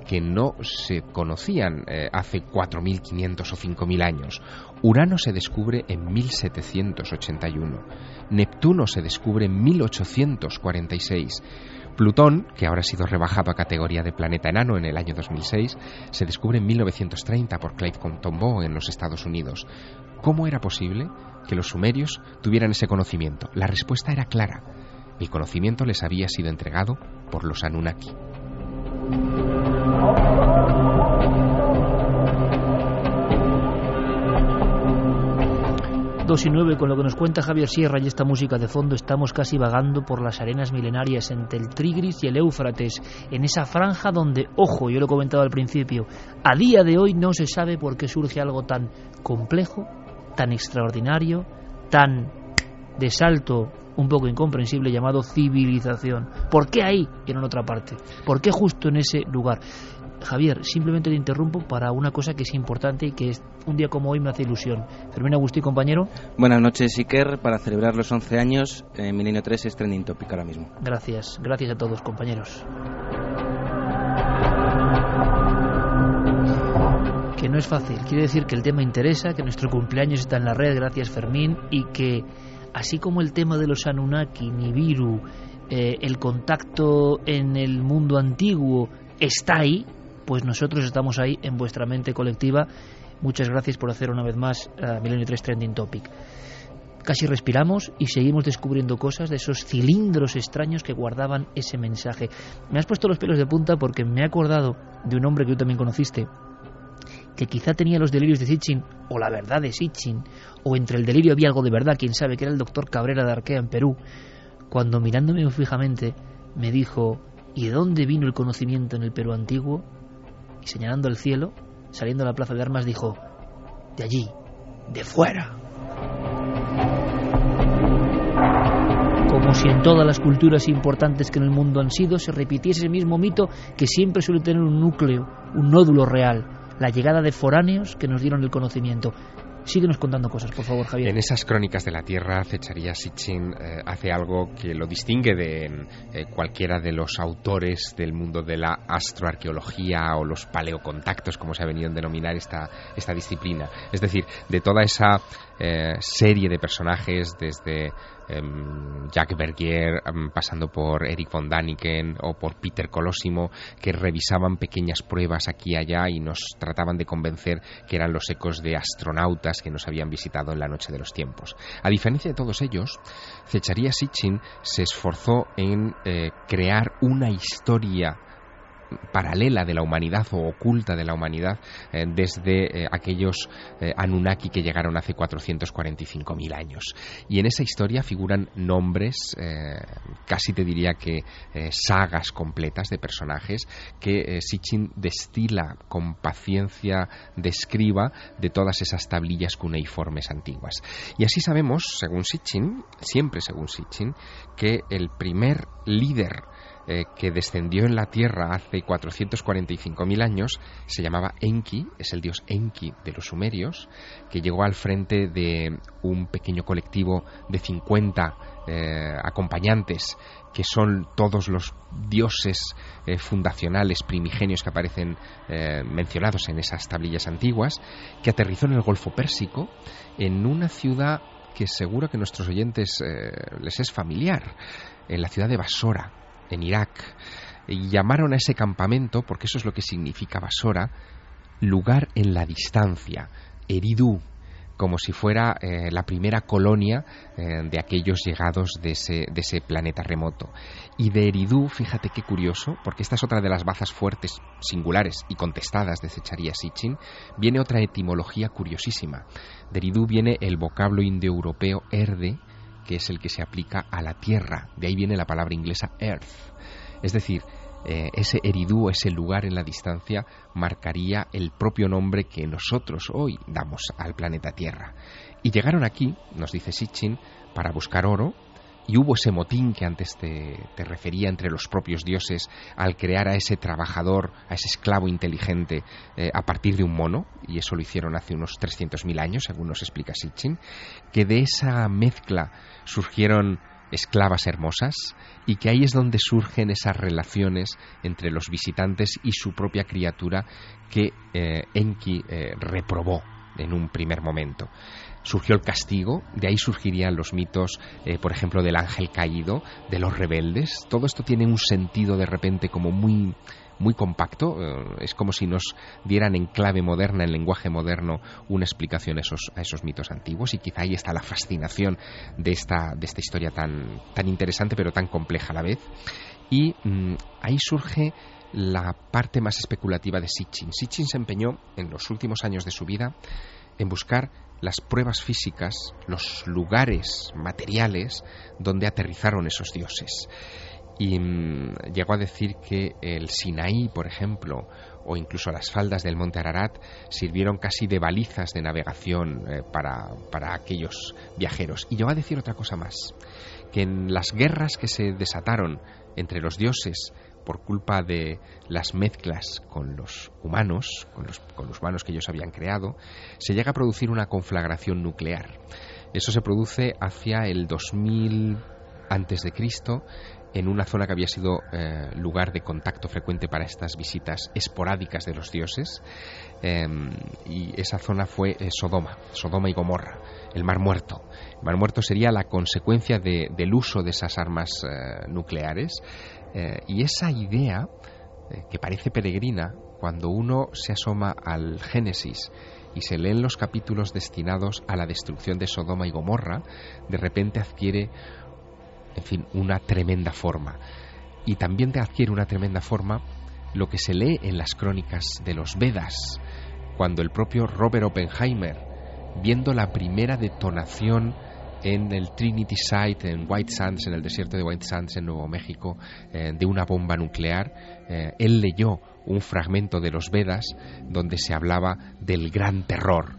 que no se conocían hace 4.500 o 5.000 años. Urano se descubre en 1781, Neptuno se descubre en 1846. Plutón, que ahora ha sido rebajado a categoría de planeta enano en el año 2006, se descubre en 1930 por Clive Tombaugh en los Estados Unidos. ¿Cómo era posible que los sumerios tuvieran ese conocimiento? La respuesta era clara. El conocimiento les había sido entregado por los Anunnaki. 2 y 9, con lo que nos cuenta Javier Sierra y esta música de fondo, estamos casi vagando por las arenas milenarias entre el Tigris y el Éufrates, en esa franja donde, ojo, yo lo he comentado al principio, a día de hoy no se sabe por qué surge algo tan complejo, tan extraordinario, tan de salto un poco incomprensible llamado civilización. ¿Por qué ahí y no en otra parte? ¿Por qué justo en ese lugar? Javier, simplemente te interrumpo para una cosa que es importante y que es, un día como hoy me hace ilusión. Fermín Agustí, compañero. Buenas noches, Iker. Para celebrar los 11 años, eh, Milenio 3 es trending topic ahora mismo. Gracias, gracias a todos, compañeros. Que no es fácil, quiere decir que el tema interesa, que nuestro cumpleaños está en la red, gracias Fermín, y que así como el tema de los Anunnaki, Nibiru, eh, el contacto en el mundo antiguo está ahí, pues nosotros estamos ahí en vuestra mente colectiva. Muchas gracias por hacer una vez más uh, Milenio 3 Trending Topic. Casi respiramos y seguimos descubriendo cosas de esos cilindros extraños que guardaban ese mensaje. Me has puesto los pelos de punta porque me he acordado de un hombre que tú también conociste, que quizá tenía los delirios de Sitchin, o la verdad de Sitchin, o entre el delirio había algo de verdad, quién sabe, que era el doctor Cabrera de Arquea en Perú, cuando mirándome fijamente me dijo, ¿y de dónde vino el conocimiento en el Perú antiguo? y señalando el cielo, saliendo a la plaza de armas, dijo, de allí, de fuera. Como si en todas las culturas importantes que en el mundo han sido se repitiese el mismo mito que siempre suele tener un núcleo, un nódulo real, la llegada de foráneos que nos dieron el conocimiento. Síguenos contando cosas, por favor, Javier. En esas crónicas de la Tierra, Fecharía Sitchin eh, hace algo que lo distingue de eh, cualquiera de los autores del mundo de la astroarqueología o los paleocontactos, como se ha venido a denominar esta, esta disciplina. Es decir, de toda esa eh, serie de personajes desde em, Jack Bergier, em, pasando por Eric von Daniken o por Peter Colosimo, que revisaban pequeñas pruebas aquí y allá y nos trataban de convencer que eran los ecos de astronautas que nos habían visitado en la noche de los tiempos. A diferencia de todos ellos, Zecharia Sitchin se esforzó en eh, crear una historia paralela de la humanidad o oculta de la humanidad eh, desde eh, aquellos eh, Anunnaki que llegaron hace 445.000 años. Y en esa historia figuran nombres, casi te diría que sagas completas de personajes que Sitchin destila con paciencia, describa de todas esas tablillas cuneiformes antiguas. Y así sabemos, según Sitchin, siempre según Sitchin, que el primer líder eh, que descendió en la Tierra hace 445.000 años, se llamaba Enki, es el dios Enki de los sumerios, que llegó al frente de un pequeño colectivo de 50 eh, acompañantes, que son todos los dioses eh, fundacionales primigenios que aparecen mencionados en esas tablillas antiguas, que aterrizó en el Golfo Pérsico, en una ciudad que seguro que a nuestros oyentes les es familiar, en la ciudad de Basora, en Irak, y llamaron a ese campamento, porque eso es lo que significa Basora, lugar en la distancia, Eridú, como si fuera eh, la primera colonia eh, de aquellos llegados de ese, de ese, planeta remoto. Y de Eridú, fíjate qué curioso, porque esta es otra de las bazas fuertes, singulares y contestadas de Zecharia Sitchin, viene otra etimología curiosísima. De Eridú viene el vocablo indoeuropeo erde, que es el que se aplica a la tierra. De ahí viene la palabra inglesa earth. Es decir, eh, ese eridú, ese lugar en la distancia, marcaría el propio nombre que nosotros hoy damos al planeta Tierra. Y llegaron aquí, nos dice Sitchin, para buscar oro, y hubo ese motín que antes te, refería entre los propios dioses al crear a ese trabajador, a ese esclavo inteligente eh, a partir de un mono, y eso lo hicieron hace unos 300.000 años, según nos explica Sitchin, que de esa mezcla surgieron esclavas hermosas y que ahí es donde surgen esas relaciones entre los visitantes y su propia criatura que eh, Enki eh, reprobó en un primer momento surgió el castigo, de ahí surgirían los mitos, eh, por ejemplo, del ángel caído, de los rebeldes. Todo esto tiene un sentido de repente como muy muy compacto, eh, es como si nos dieran en clave moderna, en lenguaje moderno, una explicación a esos, a esos mitos antiguos y quizá ahí está la fascinación de esta, de esta historia tan, tan interesante pero tan compleja a la vez. Y mm, ahí surge la parte más especulativa de Sitchin. Sitchin se empeñó en los últimos años de su vida en buscar las pruebas físicas, los lugares materiales donde aterrizaron esos dioses. Y mm, llegó a decir que el Sinaí, por ejemplo, o incluso las faldas del monte Ararat sirvieron casi de balizas de navegación eh, para, para aquellos viajeros. Y llegó a decir otra cosa más, que en las guerras que se desataron entre los dioses por culpa de las mezclas con los humanos, con los, humanos que ellos habían creado, se llega a producir una conflagración nuclear. Eso se produce hacia el 2000 antes de Cristo en una zona que había sido eh, lugar de contacto frecuente para estas visitas esporádicas de los dioses em, y esa zona fue eh, Sodoma, Sodoma y Gomorra, el Mar Muerto. El Mar Muerto sería la consecuencia del uso de esas armas eh, nucleares eh, y esa idea, eh, que parece peregrina, cuando uno se asoma al Génesis y se leen los capítulos destinados a la destrucción de Sodoma y Gomorra, de repente adquiere, en fin, una tremenda forma. Y también te adquiere una tremenda forma lo que se lee en las crónicas de los Vedas, cuando el propio Robert Oppenheimer, viendo la primera detonación en el Trinity Site en White Sands, en el desierto de White Sands en Nuevo México, eh, de una bomba nuclear. Eh, él leyó un fragmento de los Vedas donde se hablaba del gran terror.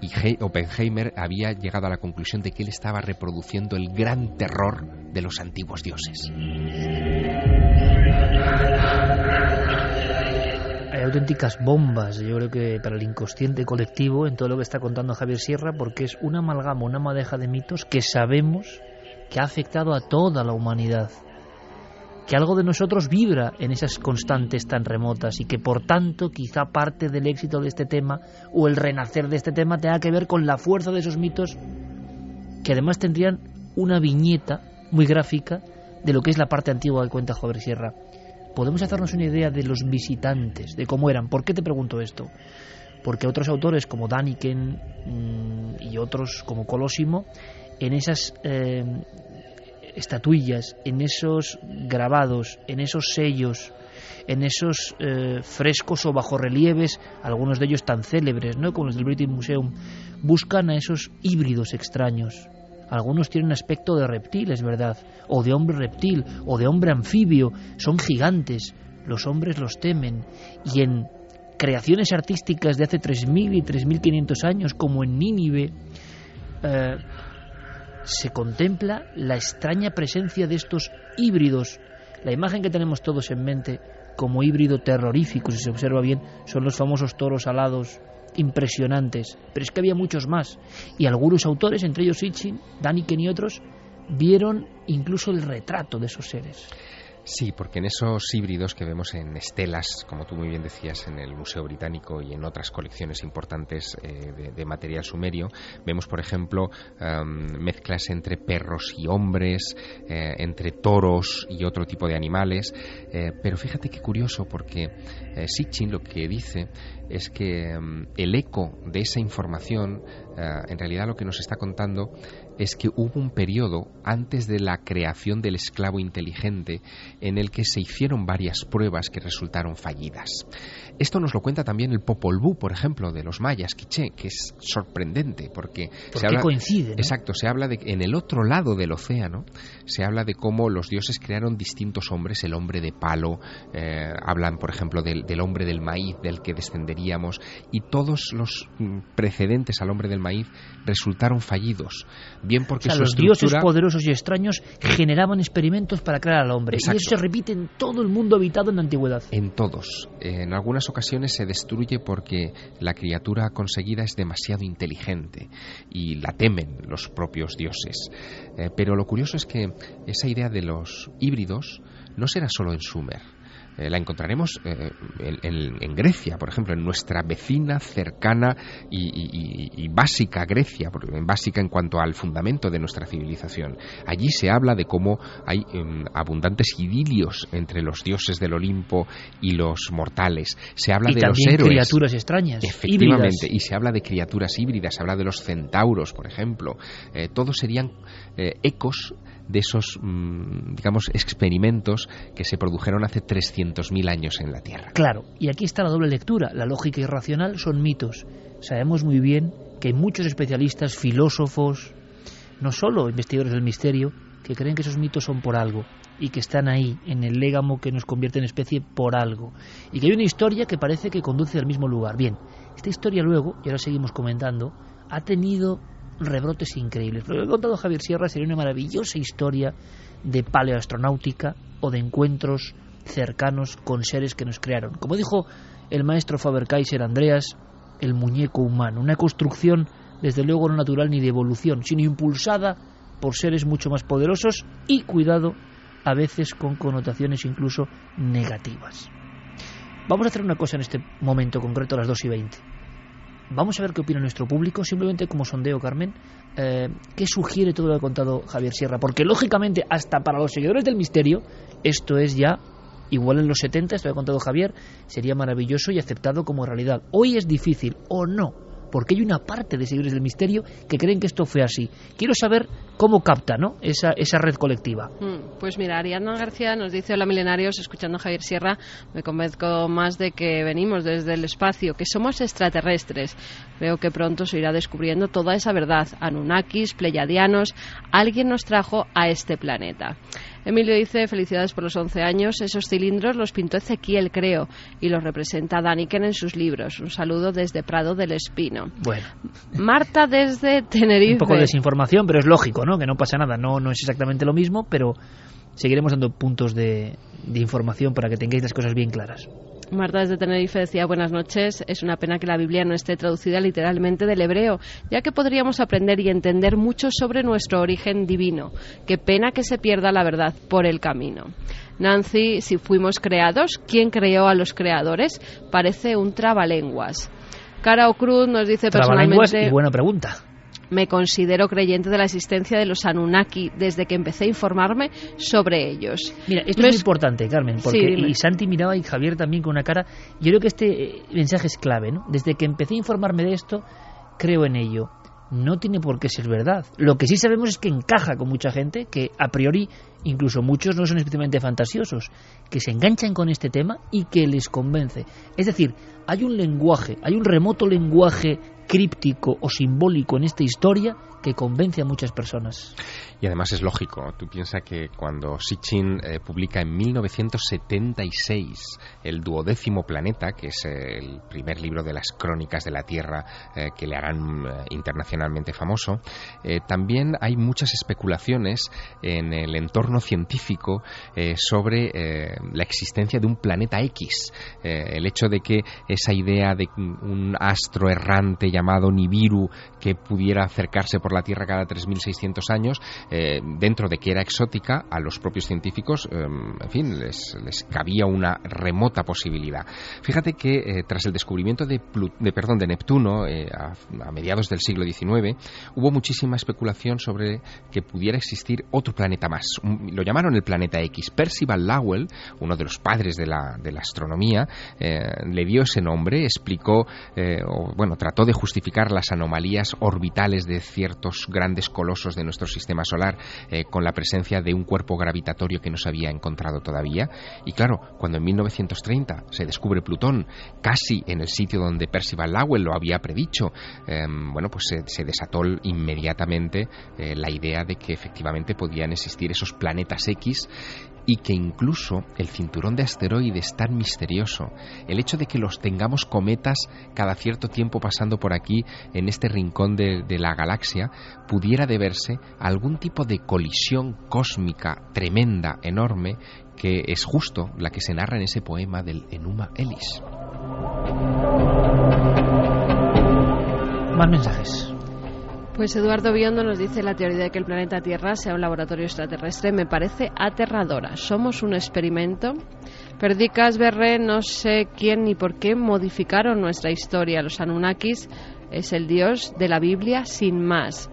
Y Oppenheimer había llegado a la conclusión de que él estaba reproduciendo el gran terror de los antiguos dioses hay auténticas bombas, yo creo que para el inconsciente colectivo en todo lo que está contando Javier Sierra, porque es una amalgama, una madeja de mitos que sabemos que ha afectado a toda la humanidad. que algo de nosotros vibra en esas constantes tan remotas y que por tanto quizá parte del éxito de este tema o el renacer de este tema tenga que ver con la fuerza de esos mitos que además tendrían una viñeta muy gráfica de lo que es la parte antigua del cuenta Jover Sierra. Podemos hacernos una idea de los visitantes, de cómo eran. ¿Por qué te pregunto esto? Porque otros autores como Daniken mm, y otros como Colosimo, en esas eh, estatuillas, en esos grabados, en esos sellos, en esos eh, frescos o bajorrelieves, algunos de ellos tan célebres, ¿no? como los del British Museum, buscan a esos híbridos extraños. Algunos tienen aspecto de reptil, es verdad, o de hombre reptil, o de hombre anfibio, son gigantes, los hombres los temen, y en creaciones artísticas de hace 3.000 y 3.500 años, como en Nínive, eh, se contempla la extraña presencia de estos híbridos. La imagen que tenemos todos en mente como híbrido terrorífico, si se observa bien, son los famosos toros alados impresionantes. Pero es que había muchos más. Y algunos autores, entre ellos Sitchin, Daniken y otros, vieron incluso el retrato de esos seres. Sí, porque en esos híbridos que vemos en estelas, como tú muy bien decías, en el Museo Británico y en otras colecciones importantes eh, de, material sumerio, vemos, por ejemplo, mezclas entre perros y hombres, eh, entre toros y otro tipo de animales. Eh, pero fíjate qué curioso, porque Sitchin lo que dice es que el eco de esa información, en realidad lo que nos está contando es que hubo un periodo antes de la creación del esclavo inteligente en el que se hicieron varias pruebas que resultaron fallidas. Esto nos lo cuenta también el Popol Vuh, por ejemplo, de los mayas, Quiché, que es sorprendente porque se habla, coincide. Exacto, se habla de que en el otro lado del océano se habla de cómo los dioses crearon distintos hombres, el hombre de palo, eh, hablan, por ejemplo, del, hombre del maíz, del que descenderíamos, y todos los mm, precedentes al hombre del maíz resultaron fallidos, bien porque los dioses poderosos y extraños generaban experimentos para crear al hombre, y eso se repite en todo el mundo habitado en la antigüedad. En todos, en algunas ocasiones se destruye porque la criatura conseguida es demasiado inteligente y la temen los propios dioses. Eh, pero lo curioso es que esa idea de los híbridos no será solo en Sumer. Eh, la encontraremos eh, en, Grecia, por ejemplo, en nuestra vecina, cercana y, básica Grecia, básica en cuanto al fundamento de nuestra civilización. Allí se habla de cómo hay em, abundantes idilios entre los dioses del Olimpo y los mortales. Se habla de los héroes. criaturas extrañas. Efectivamente, y se habla de criaturas híbridas, se habla de los centauros, por ejemplo. Eh, todos serían ecos de esos, mm, digamos, experimentos que se produjeron hace 300.000 años en la Tierra. Claro, y aquí está la doble lectura. La lógica irracional son mitos. Sabemos muy bien que hay muchos especialistas, filósofos, no solo investigadores del misterio, que creen que esos mitos son por algo y que están ahí, en el légamo que nos convierte en especie por algo. Y que hay una historia que parece que conduce al mismo lugar. Bien, esta historia luego, y ahora seguimos comentando, ha tenido rebrotes increíbles. Lo que ha contado Javier Sierra sería una maravillosa historia de paleoastronáutica o de encuentros cercanos con seres que nos crearon. Como dijo el maestro Faber-Kaiser Andreas, el muñeco humano, una construcción desde luego no natural ni de evolución, sino impulsada por seres mucho más poderosos y, cuidado, a veces con connotaciones incluso negativas. Vamos a hacer una cosa en este momento concreto a las 2 y 20. Vamos a ver qué opina nuestro público, simplemente como sondeo, Carmen. Eh, ¿Qué sugiere todo lo que ha contado Javier Sierra? Porque lógicamente, hasta para los seguidores del misterio, esto es ya, igual en los 70, esto que ha contado Javier, sería maravilloso y aceptado como realidad. Hoy es difícil, o no, porque hay una parte de seguidores del misterio que creen que esto fue así. Quiero saber cómo capta ¿no? esa, esa red colectiva. Mm, pues mira, Ariana García nos dice, hola milenarios, escuchando a Javier Sierra, me convenzco más de que venimos desde el espacio, que somos extraterrestres. Creo que pronto se irá descubriendo toda esa verdad. Anunnakis, pleyadianos, alguien nos trajo a este planeta. Emilio dice, felicidades por los 11 años. Esos cilindros los pintó Ezequiel, creo, y los representa Daniken en sus libros. Un saludo desde Prado del Espino. Bueno. Marta desde Tenerife. Un poco de desinformación, pero es lógico, ¿no? Que no pasa nada. No, no es exactamente lo mismo, pero seguiremos dando puntos de, de información para que tengáis las cosas bien claras. Marta desde Tenerife decía buenas noches. Es una pena que la Biblia no esté traducida literalmente del hebreo, ya que podríamos aprender y entender mucho sobre nuestro origen divino. Qué pena que se pierda la verdad por el camino. Nancy, si fuimos creados, ¿quién creó a los creadores? Parece un trabalenguas. Cara o Cruz nos dice Trabalenguas personalmente... y buena pregunta. Me considero creyente de la existencia de los Anunnaki desde que empecé a informarme sobre ellos. Mira, esto No es importante, Carmen, porque Sí, y Santi miraba y Javier también con una cara. Yo creo que este eh, mensaje es clave, ¿no? Desde que empecé a informarme de esto, creo en ello. No tiene por qué ser verdad. Lo que sí sabemos es que encaja con mucha gente, que a priori incluso muchos no son especialmente fantasiosos, que se enganchan con este tema y que les convence. Es decir, hay un lenguaje, hay un remoto lenguaje críptico o simbólico en esta historia que convence a muchas personas. Y además es lógico. Tú piensas que cuando Sitchin eh, publica en 1976 el duodécimo planeta, que es el primer libro de las crónicas de la Tierra eh, que le harán eh, internacionalmente famoso, eh, también hay muchas especulaciones en el entorno científico eh, sobre la existencia de un planeta X. El hecho de que esa idea de un astro errante llamado Nibiru que pudiera acercarse por la Tierra cada 3.600 años, eh, dentro de que era exótica, a los propios científicos, eh, en fin, les, les cabía una remota posibilidad. Fíjate que eh, tras el descubrimiento de, Plu- de, perdón, de Neptuno a, mediados del siglo XIX, hubo muchísima especulación sobre que pudiera existir otro planeta más. Lo llamaron el planeta X. Percival Lowell, uno de los padres de la, de la astronomía, le dio ese nombre, explicó, o, bueno, trató de justificar las anomalías orbitales de ciertos grandes colosos de nuestro sistema solar eh, con la presencia de un cuerpo gravitatorio que no se había encontrado todavía. Y claro, cuando en 1930 se descubre Plutón, casi en el sitio donde Percival Lowell lo había predicho, eh, bueno, pues se, se desató inmediatamente eh, la idea de que efectivamente podían existir esos planetas X y que incluso el cinturón de asteroides tan misterioso, el hecho de que los tengamos cometas cada cierto tiempo pasando por aquí en este rincón de, la galaxia, pudiera deberse a algún tipo de colisión cósmica tremenda, enorme, que es justo la que se narra en ese poema del Enuma Elis. Más mensajes. Pues Eduardo Biondo nos dice la teoría de que el planeta Tierra sea un laboratorio extraterrestre me parece aterradora. Somos un experimento. Perdicas Berre, no sé quién ni por qué modificaron nuestra historia. Los Anunnakis es el dios de la Biblia sin más.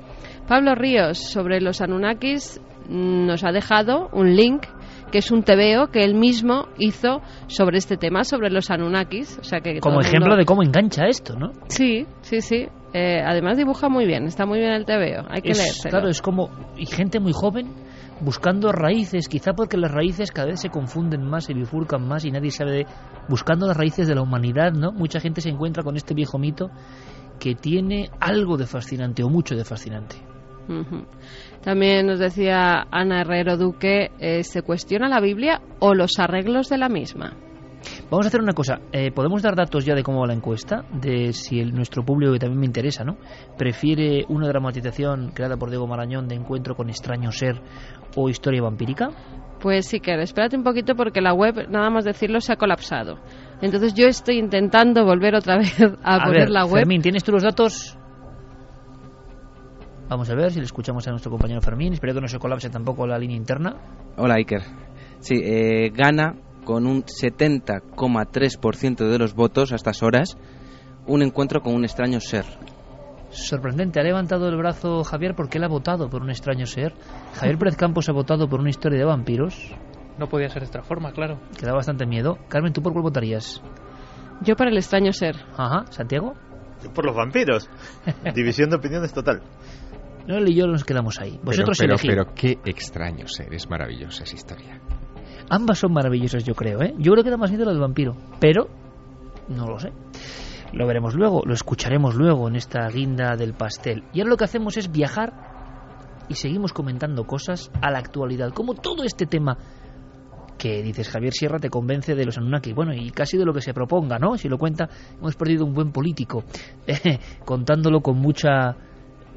Pablo Ríos, sobre los Anunnakis, nos ha dejado un link que es un tebeo que él mismo hizo sobre este tema, sobre los Anunnakis. O sea que Como ejemplo mundo- de cómo engancha esto, ¿no? Sí, sí, sí. Eh, además dibuja muy bien, está muy bien el TVO, hay que Es, leérselo. claro, es como y gente muy joven buscando raíces, quizá porque las raíces cada vez se confunden más, se bifurcan más y nadie sabe de buscando las raíces de la humanidad, ¿no? Mucha gente se encuentra con este viejo mito que tiene algo de fascinante o mucho de fascinante. También nos decía Ana Herrero Duque, eh, ¿se cuestiona la Biblia o los arreglos de la misma? Vamos a hacer una cosa, eh, podemos dar datos ya de cómo va la encuesta, de si el, nuestro público, que también me interesa, ¿no? Prefiere una dramatización creada por Diego Marañón de encuentro con extraño ser o historia vampírica. Pues sí, que espérate un poquito porque la web, nada más decirlo, se ha colapsado. Entonces yo estoy intentando volver otra vez a, poner ver, la web. Fermín, ¿tienes tú los datos? Vamos a ver si le escuchamos a nuestro compañero Fermín. Espero que no se colapse tampoco la línea interna. Hola Iker. Sí, eh, gana con un 70,3% de los votos a estas horas un encuentro con un extraño ser. Sorprendente, ha levantado el brazo Javier porque él ha votado por un extraño ser. Javier Pérez Campos ha votado por una historia de vampiros, No podía ser de otra forma, claro. que da bastante miedo. Carmen, ¿tú por cuál votarías? Yo para el extraño ser. Ajá, ¿Santiago? Por los vampiros. División de opiniones total. No, él y yo nos quedamos ahí. Pero, Vosotros pero, elegid. pero qué extraño ser, es maravillosa esa historia. Ambas son maravillosas, yo creo, ¿eh? Yo creo que da más miedo lo del vampiro, pero no lo sé. Lo veremos luego, lo escucharemos luego en esta guinda del pastel. Y ahora lo que hacemos es viajar y seguimos comentando cosas a la actualidad, como todo este tema que dices Javier Sierra te convence de los Anunnaki, bueno, y casi de lo que se proponga, ¿no? Si lo cuenta, hemos perdido un buen político, eh, contándolo con mucha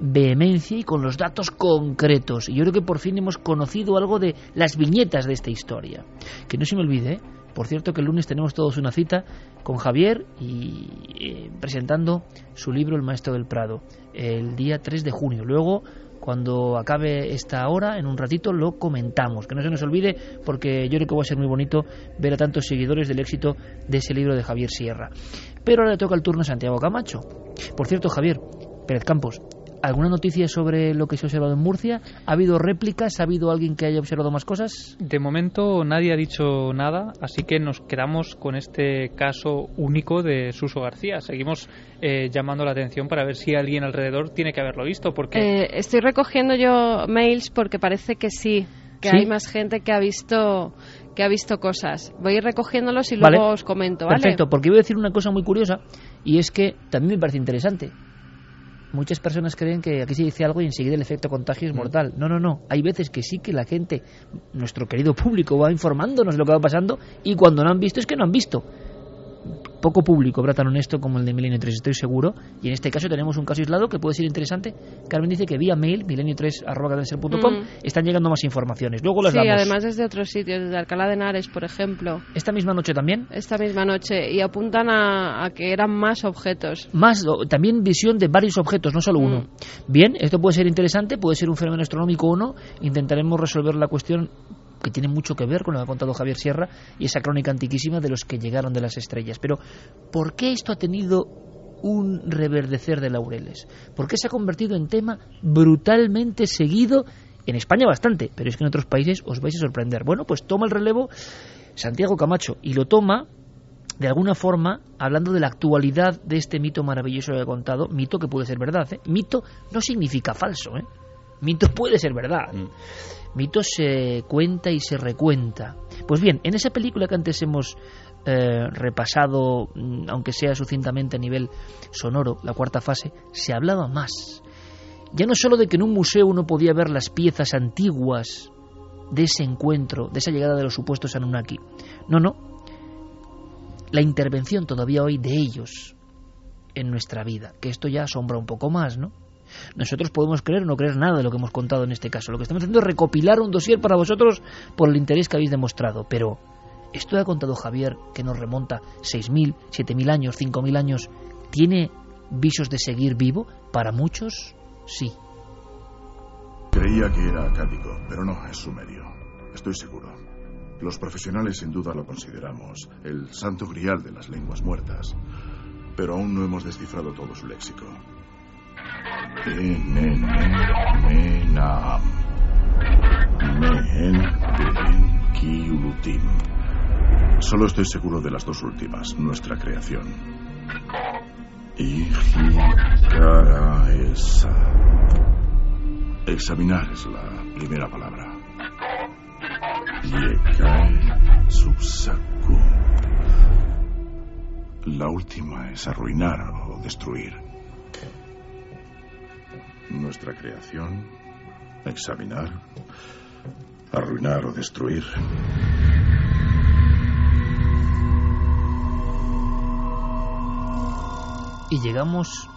vehemencia y con los datos concretos. Y yo creo que por fin hemos conocido algo de las viñetas de esta historia. Que no se me olvide, ¿eh? por cierto que el lunes tenemos todos una cita con Javier y eh, presentando su libro El Maestro del Prado, el día 3 de junio. Luego Cuando acabe esta hora, en un ratito, lo comentamos. Que no se nos olvide, porque yo creo que va a ser muy bonito ver a tantos seguidores del éxito de ese libro de Javier Sierra. Pero ahora le toca el turno a Santiago Camacho. Por cierto, Javier, Pérez Campos, ¿Alguna noticia sobre lo que se ha observado en Murcia? ¿Ha habido réplicas? ¿Ha habido alguien que haya observado más cosas? De momento nadie ha dicho nada, así que nos quedamos con este caso único de Suso García. Seguimos eh, llamando la atención para ver si alguien alrededor tiene que haberlo visto. Porque... Eh, estoy recogiendo yo mails porque parece que sí, que hay más gente que ha visto que ha visto cosas. Voy a ir recogiéndolos y luego os comento, ¿vale? Perfecto, porque iba a decir una cosa muy curiosa y es que también me parece interesante muchas personas creen que aquí se dice algo y enseguida el efecto contagio es mortal. No, no, no. Hay veces que sí que la gente, nuestro querido público, va informándonos de lo que va pasando y cuando no han visto es que no han visto poco público habrá tan honesto como el de Milenio 3, estoy seguro. Y en este caso tenemos un caso aislado que puede ser interesante. Carmen dice que vía mail, milenio3.com, mm. están llegando más informaciones. Luego las sí, además desde otros sitios, desde Alcalá de Henares, por ejemplo. ¿Esta misma noche también? Esta misma noche. Y apuntan a, que eran más objetos. Más, también visión de varios objetos, no solo uno. Mm. Bien, esto puede ser interesante, puede ser un fenómeno astronómico o no. Intentaremos resolver la cuestión que tiene mucho que ver con lo que ha contado Javier Sierra y esa crónica antiquísima de los que llegaron de las estrellas. Pero, ¿por qué esto ha tenido un reverdecer de laureles? ¿Por qué se ha convertido en tema brutalmente seguido? En España bastante, pero es que en otros países os vais a sorprender. Bueno, pues toma el relevo Santiago Camacho y lo toma de alguna forma, hablando de la actualidad de este mito maravilloso que he contado, mito que puede ser verdad, ¿eh? mito no significa falso, ¿eh? mito puede ser verdad. Mm mito se cuenta y se recuenta. Pues bien, en esa película que antes hemos eh, repasado, mm, aunque sea sucintamente a nivel sonoro, la cuarta fase, se hablaba más. Ya no solo de que en un museo uno podía ver las piezas antiguas de ese encuentro, de esa llegada de los supuestos Anunnaki. No, no. La intervención todavía hoy de ellos en nuestra vida, que esto ya asombra un poco más, ¿no? Nosotros podemos creer o no creer nada de lo que hemos contado en este caso. Lo que estamos haciendo es recopilar un dossier para vosotros por el interés que habéis demostrado. Pero esto ha contado Javier, que nos remonta 6.000, 7.000 años, 5.000 años, ¿tiene visos de seguir vivo? Para muchos, sí. Creía que era acádico, pero no, es sumerio. Estoy seguro. Los profesionales sin duda lo consideramos el santo grial de las lenguas muertas, pero aún no hemos descifrado todo su léxico. Solo estoy seguro de las dos últimas, nuestra creación. Examinar es la primera palabra. La última es arruinar o destruir nuestra creación, examinar, arruinar o destruir. Y llegamos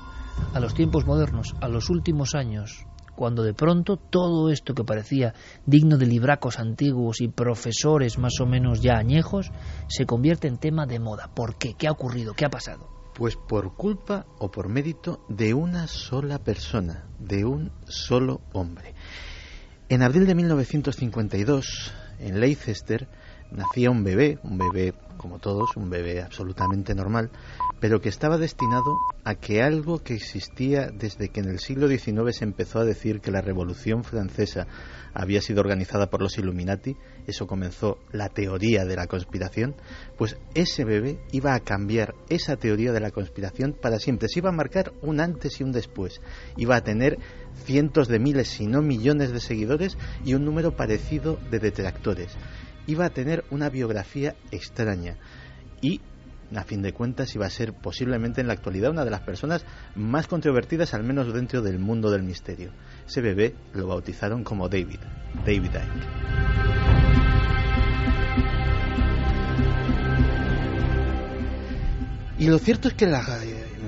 a los tiempos modernos, a los últimos años, cuando de pronto todo esto que parecía digno de libracos antiguos y profesores más o menos ya añejos, se convierte en tema de moda. ¿Por qué? ¿Qué ha ocurrido? ¿Qué ha pasado? Pues por culpa o por mérito de una sola persona, de un solo hombre. En abril de 1952, en Leicester, nacía un bebé, un bebé como todos, un bebé absolutamente normal, pero que estaba destinado a que algo que existía desde que en el siglo XIX se empezó a decir que la Revolución Francesa había sido organizada por los Illuminati, eso comenzó la teoría de la conspiración, pues ese bebé iba a cambiar esa teoría de la conspiración para siempre, se iba a marcar un antes y un después, iba a tener cientos de miles, si no millones de seguidores y un número parecido de detractores iba a tener una biografía extraña y a fin de cuentas iba a ser posiblemente en la actualidad una de las personas más controvertidas al menos dentro del mundo del misterio. Ese bebé lo bautizaron como David, David Icke. Y lo cierto es que la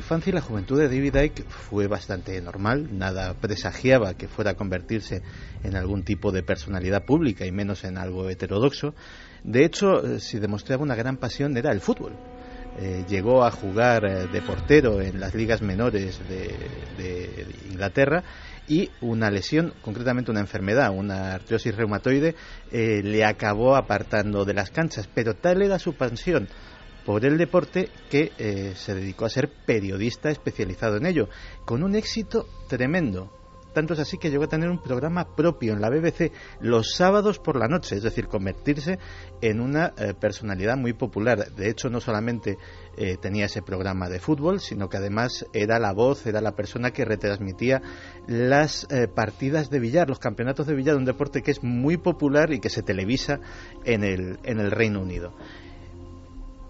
infancia y la juventud de David Icke fue bastante normal, nada presagiaba que fuera a convertirse en algún tipo de personalidad pública y menos en algo heterodoxo. De hecho, eh, si demostraba una gran pasión era el fútbol. eh, llegó a jugar eh, de portero en las ligas menores de, Inglaterra y una lesión, concretamente una enfermedad, una artrosis reumatoide, le acabó apartando de las canchas. Pero tal era su pasión por el deporte que eh, se dedicó a ser periodista especializado en ello, con un éxito tremendo. Tanto es así que llegó a tener un programa propio en la BBC los sábados por la noche, es decir, convertirse en una eh, personalidad muy popular. De hecho, no solamente eh, tenía ese programa de fútbol, sino que además era la voz, era la persona que retransmitía las partidas de billar, los campeonatos de billar, un deporte que es muy popular y que se televisa en el, en el Reino Unido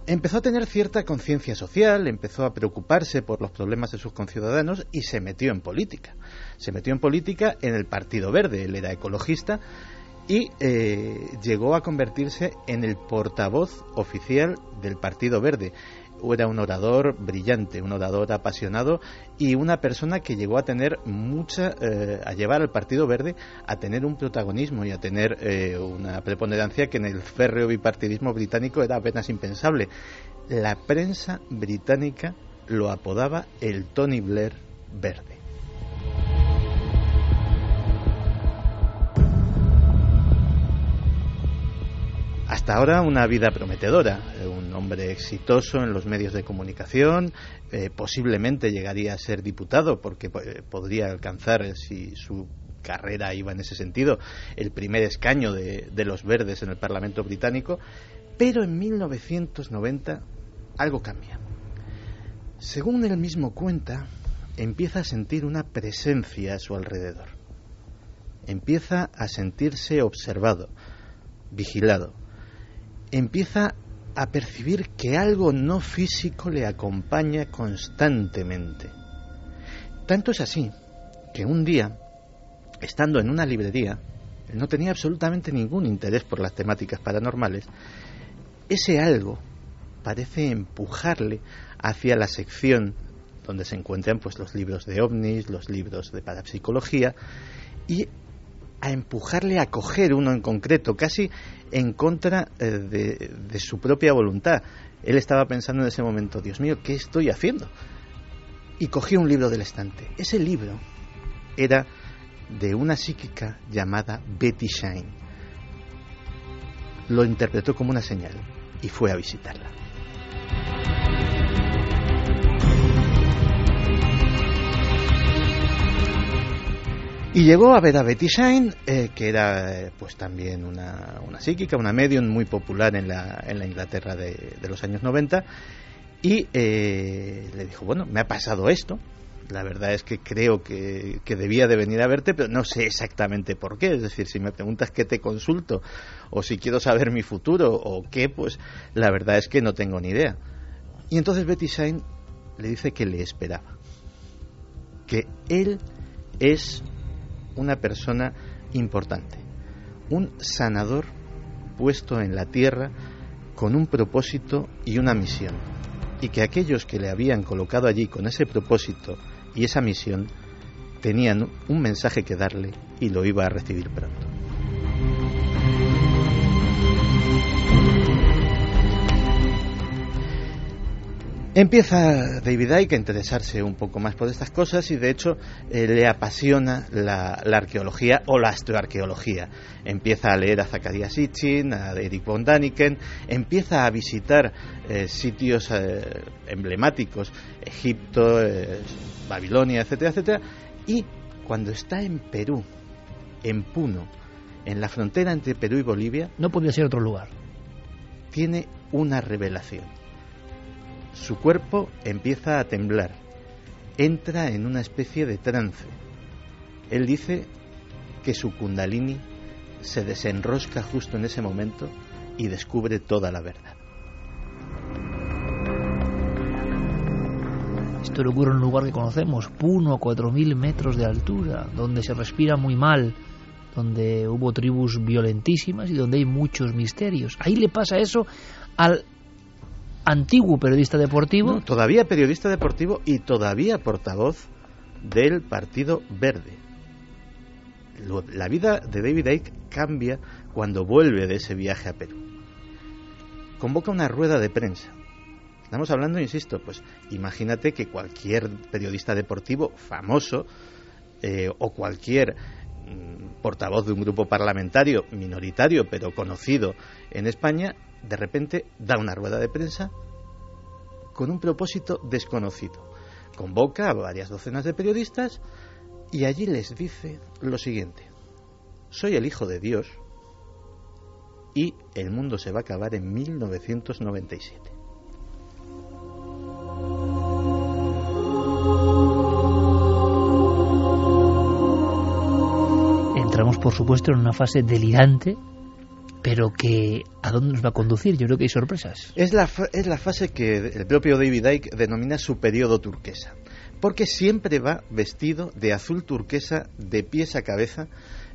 empezó a tener cierta conciencia social, empezó a preocuparse por los problemas de sus conciudadanos y se metió en política. Se metió en política en el Partido Verde, él era ecologista y eh, llegó a convertirse en el portavoz oficial del Partido Verde era un orador brillante, un orador apasionado y una persona que llegó a tener mucha, eh, a llevar al Partido Verde a tener un protagonismo y a tener eh, una preponderancia que en el férreo bipartidismo británico era apenas impensable. La prensa británica lo apodaba el Tony Blair verde. Hasta ahora una vida prometedora, un hombre exitoso en los medios de comunicación, eh, posiblemente llegaría a ser diputado porque eh, podría alcanzar, eh, si su carrera iba en ese sentido, el primer escaño de, de los verdes en el Parlamento británico, pero en 1990 algo cambia. Según él mismo cuenta, empieza a sentir una presencia a su alrededor. Empieza a sentirse observado, vigilado empieza a percibir que algo no físico le acompaña constantemente. Tanto es así que un día, estando en una librería, no tenía absolutamente ningún interés por las temáticas paranormales, ese algo parece empujarle hacia la sección donde se encuentran pues los libros de ovnis, los libros de parapsicología y a empujarle a coger uno en concreto, casi en contra eh, de, su propia voluntad. Él estaba pensando en ese momento, Dios mío, ¿qué estoy haciendo? Y cogió un libro del estante. Ese libro era de una psíquica llamada Betty Shine. Lo interpretó como una señal y fue a visitarla. Y llegó a ver a Betty Shine, eh, que era eh, pues también una, una, psíquica, una medium muy popular en la, en la Inglaterra de, los años 90, y eh, le dijo, bueno, me ha pasado esto, la verdad es que creo que, que, debía de venir a verte, pero no sé exactamente por qué. Es decir, si me preguntas qué te consulto o si quiero saber mi futuro o qué, pues la verdad es que no tengo ni idea. Y entonces Betty Shine le dice que le esperaba, que él es una persona importante, un sanador puesto en la tierra con un propósito y una misión, y que aquellos que le habían colocado allí con ese propósito y esa misión tenían un mensaje que darle y lo iba a recibir pronto. Empieza David Icke a interesarse un poco más por estas cosas y de hecho eh, le apasiona la, arqueología o la astroarqueología. Empieza a leer a Zacharias Sitchin, a Eric von Daniken, empieza a visitar eh, sitios eh, emblemáticos, Egipto, Babilonia, etcétera, etcétera, y cuando está en Perú, en Puno, en la frontera entre Perú y Bolivia, no podía ser otro lugar. Tiene una revelación su cuerpo empieza a temblar, entra en una especie de trance. Él dice que su kundalini se desenrosca justo en ese momento y descubre toda la verdad. Esto le ocurre en un lugar que conocemos, Puno, a 4.000 metros de altura, donde se respira muy mal, donde hubo tribus violentísimas y donde hay muchos misterios. Ahí le pasa eso al antiguo periodista deportivo. todavía periodista deportivo y todavía portavoz del Partido Verde. la vida de David Icke cambia cuando vuelve de ese viaje a Perú. Convoca una rueda de prensa Estamos hablando, insisto, pues imagínate que cualquier periodista deportivo famoso eh, o cualquier mm, portavoz de un grupo parlamentario minoritario pero conocido en España, de repente da una rueda de prensa con un propósito desconocido. Convoca a varias docenas de periodistas y allí les dice lo siguiente. Soy el Hijo de Dios y el mundo se va a acabar en 1997. Entramos, por supuesto, en una fase delirante, pero que ¿a dónde nos va a conducir? Yo creo que hay sorpresas. Es la, es la fase que el propio David Icke denomina su periodo turquesa, porque siempre va vestido de azul turquesa de pies a cabeza,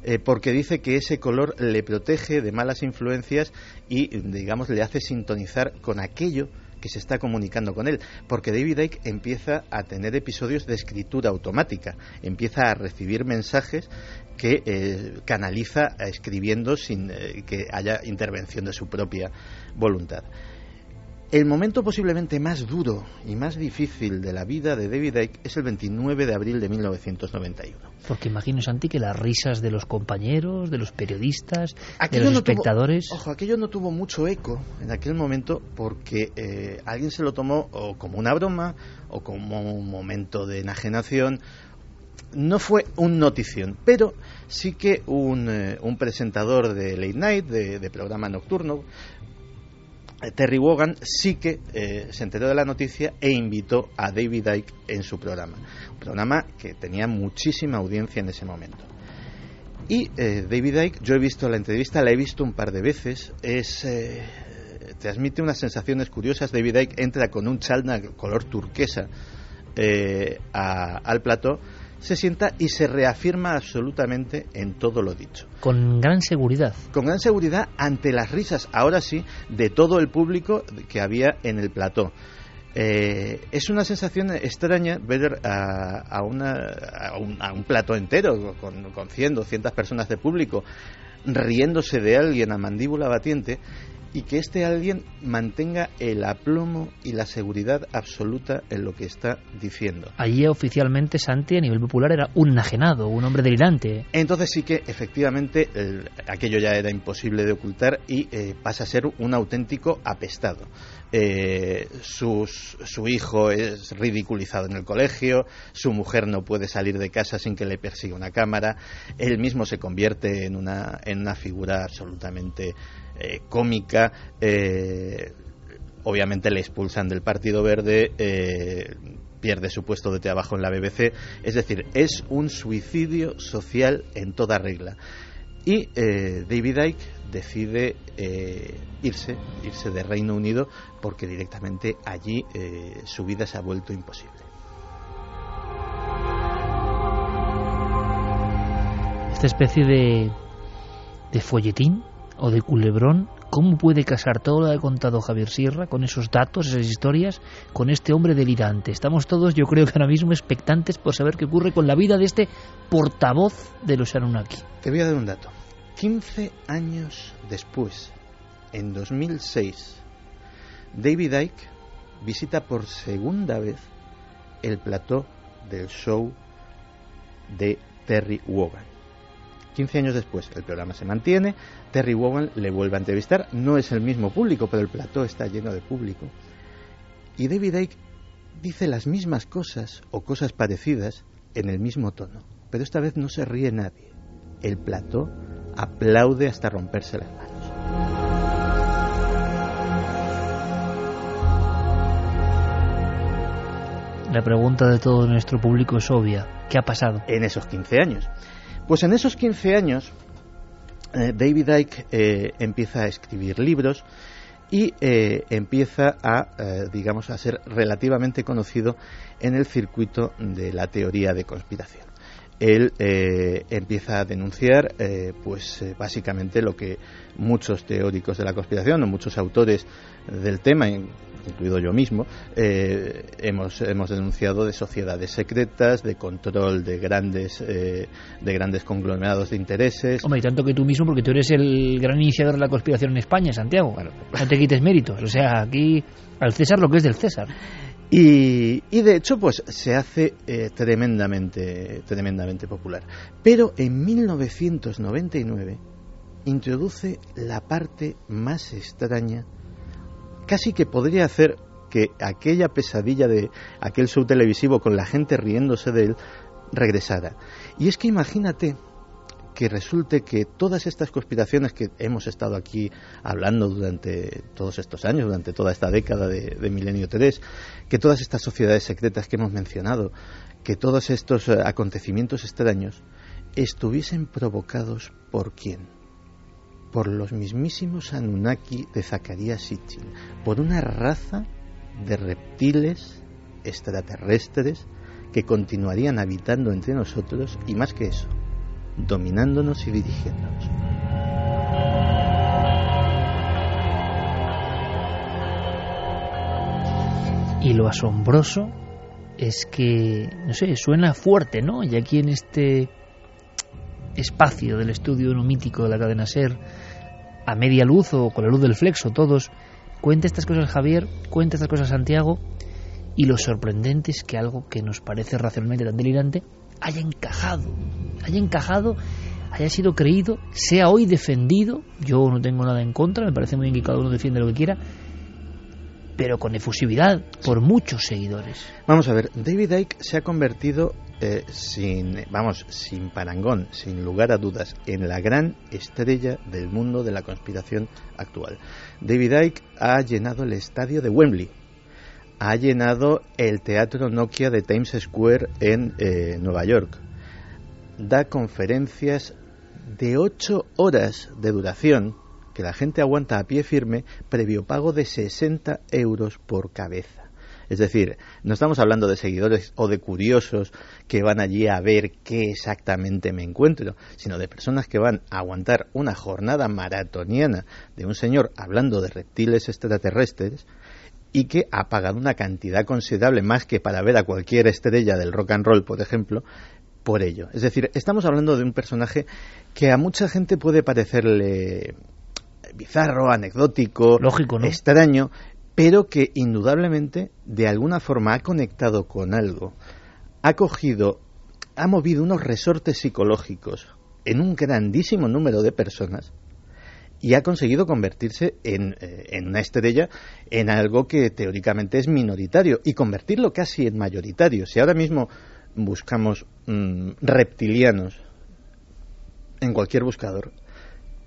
eh, porque dice que ese color le protege de malas influencias y, digamos, le hace sintonizar con aquello que se está comunicando con él, porque David Icke empieza a tener episodios de escritura automática, empieza a recibir mensajes que eh, canaliza escribiendo sin eh, que haya intervención de su propia voluntad. El momento posiblemente más duro y más difícil de la vida de David Icke es el 29 de abril de 1991. Porque imagino, Santi, que las risas de los compañeros, de los periodistas, de los espectadores... ojo, aquello no tuvo mucho eco en aquel momento porque eh, alguien se lo tomó o como una broma o como un momento de enajenación no fue un notición, pero sí que un, eh, un presentador de late night, de, de, programa nocturno, Terry Wogan, sí que eh, se enteró de la noticia e invitó a David Icke en su programa. Un programa que tenía muchísima audiencia en ese momento. Y eh, David Icke, yo he visto la entrevista, la he visto un par de veces, es transmite unas sensaciones curiosas. David Icke entra con un chalna color turquesa a, al plató se sienta y se reafirma absolutamente en todo lo dicho. Con gran seguridad. Con gran seguridad ante las risas, ahora sí, de todo el público que había en el plató. Eh, es una sensación extraña ver a, a, una, a, un, a un, plato entero con, con 100, 200 personas de público riéndose de alguien a mandíbula batiente y que este alguien mantenga el aplomo y la seguridad absoluta en lo que está diciendo. Allí oficialmente Santi a nivel popular era un enajenado, un hombre delirante. Entonces sí que efectivamente el, aquello ya era imposible de ocultar y eh, pasa a ser un auténtico apestado. Eh, sus, su hijo es ridiculizado en el colegio, su mujer no puede salir de casa sin que le persiga una cámara, él mismo se convierte en una, en una figura absolutamente eh, cómica. Eh, obviamente le expulsan del Partido Verde, eh, pierde su puesto de trabajo en la BBC. Es decir, es un suicidio social en toda regla. Y David Icke decide irse, irse de Reino Unido, porque directamente allí su vida se ha vuelto imposible. Esta especie de, de folletín o de Culebrón, ¿cómo puede casar todo lo que ha contado Javier Sierra con esos datos, esas historias, con este hombre delirante? Estamos todos, yo creo que ahora mismo, expectantes por saber qué ocurre con la vida de este portavoz de los Anunnaki. Te voy a dar un dato. 15 años después, en 2006, David Icke visita por segunda vez el plató del show de Terry Wogan. 15 años después, el programa se mantiene, Terry Wogan le vuelve a entrevistar, no es el mismo público, pero el plató está lleno de público. Y David Icke dice las mismas cosas o cosas parecidas en el mismo tono, pero esta vez no se ríe nadie. El plató aplaude hasta romperse las manos. La pregunta de todo nuestro público es obvia. ¿Qué ha pasado? En esos 15 años. Pues en esos 15 años, eh, David Icke eh, empieza a escribir libros y eh, empieza a, digamos, a ser relativamente conocido en el circuito de la teoría de conspiración. Él empieza a denunciar, pues básicamente lo que muchos teóricos de la conspiración o muchos autores del tema, incluido yo mismo, eh, hemos, hemos denunciado de sociedades secretas, de control de grandes, eh, de grandes conglomerados de intereses. Hombre, y tanto que tú mismo, porque tú eres el gran iniciador de la conspiración en España, Santiago. No te quites méritos. O sea, aquí al César lo que es del César. Y, y, de hecho, pues se hace eh, tremendamente, tremendamente popular. Pero en 1999 introduce la parte más extraña, casi que podría hacer que aquella pesadilla de aquel show televisivo con la gente riéndose de él regresara. Y es que imagínate que resulte que todas estas conspiraciones que hemos estado aquí hablando durante todos estos años, durante toda esta década de, de Milenio 3, que todas estas sociedades secretas que hemos mencionado, que todos estos eh, acontecimientos extraños estuviesen provocados por quién? Por los mismísimos Anunnaki de Zacarías Sitchin, por una raza de reptiles extraterrestres que continuarían habitando entre nosotros y más que eso, dominándonos y dirigiéndonos. Y lo asombroso es que, no sé, suena fuerte, ¿no? Y aquí en este espacio del estudio mítico de la cadena Ser, a media luz o con la luz del flexo, todos, cuenta estas cosas Javier, cuenta estas cosas Santiago, y lo sorprendente es que algo que nos parece racionalmente tan delirante haya encajado, haya encajado, haya sido creído, sea hoy defendido, yo no tengo nada en contra, me parece muy bien que cada uno defiende lo que quiera, pero con efusividad por muchos seguidores. Vamos a ver, David Icke se ha convertido eh, sin, vamos, sin parangón, sin lugar a dudas, en la gran estrella del mundo de la conspiración actual. David Icke ha llenado el estadio de Wembley, ha llenado el teatro Nokia de Times Square en eh, Nueva York, da conferencias de ocho horas de duración que la gente aguanta a pie firme previo pago de 60 euros por cabeza. Es decir, no estamos hablando de seguidores o de curiosos que van allí a ver qué exactamente me encuentro, sino de personas que van a aguantar una jornada maratoniana de un señor hablando de reptiles extraterrestres y que ha pagado una cantidad considerable más que para ver a cualquier estrella del rock and roll, por ejemplo, por ello. Es decir, estamos hablando de un personaje que a mucha gente puede parecerle bizarro, anecdótico, Lógico, ¿no? extraño, pero que indudablemente de alguna forma ha conectado con algo, ha cogido, ha movido unos resortes psicológicos en un grandísimo número de personas y ha conseguido convertirse en, eh, una estrella en algo que teóricamente es minoritario y convertirlo casi en mayoritario. Si ahora mismo buscamos mmm, reptilianos en cualquier buscador,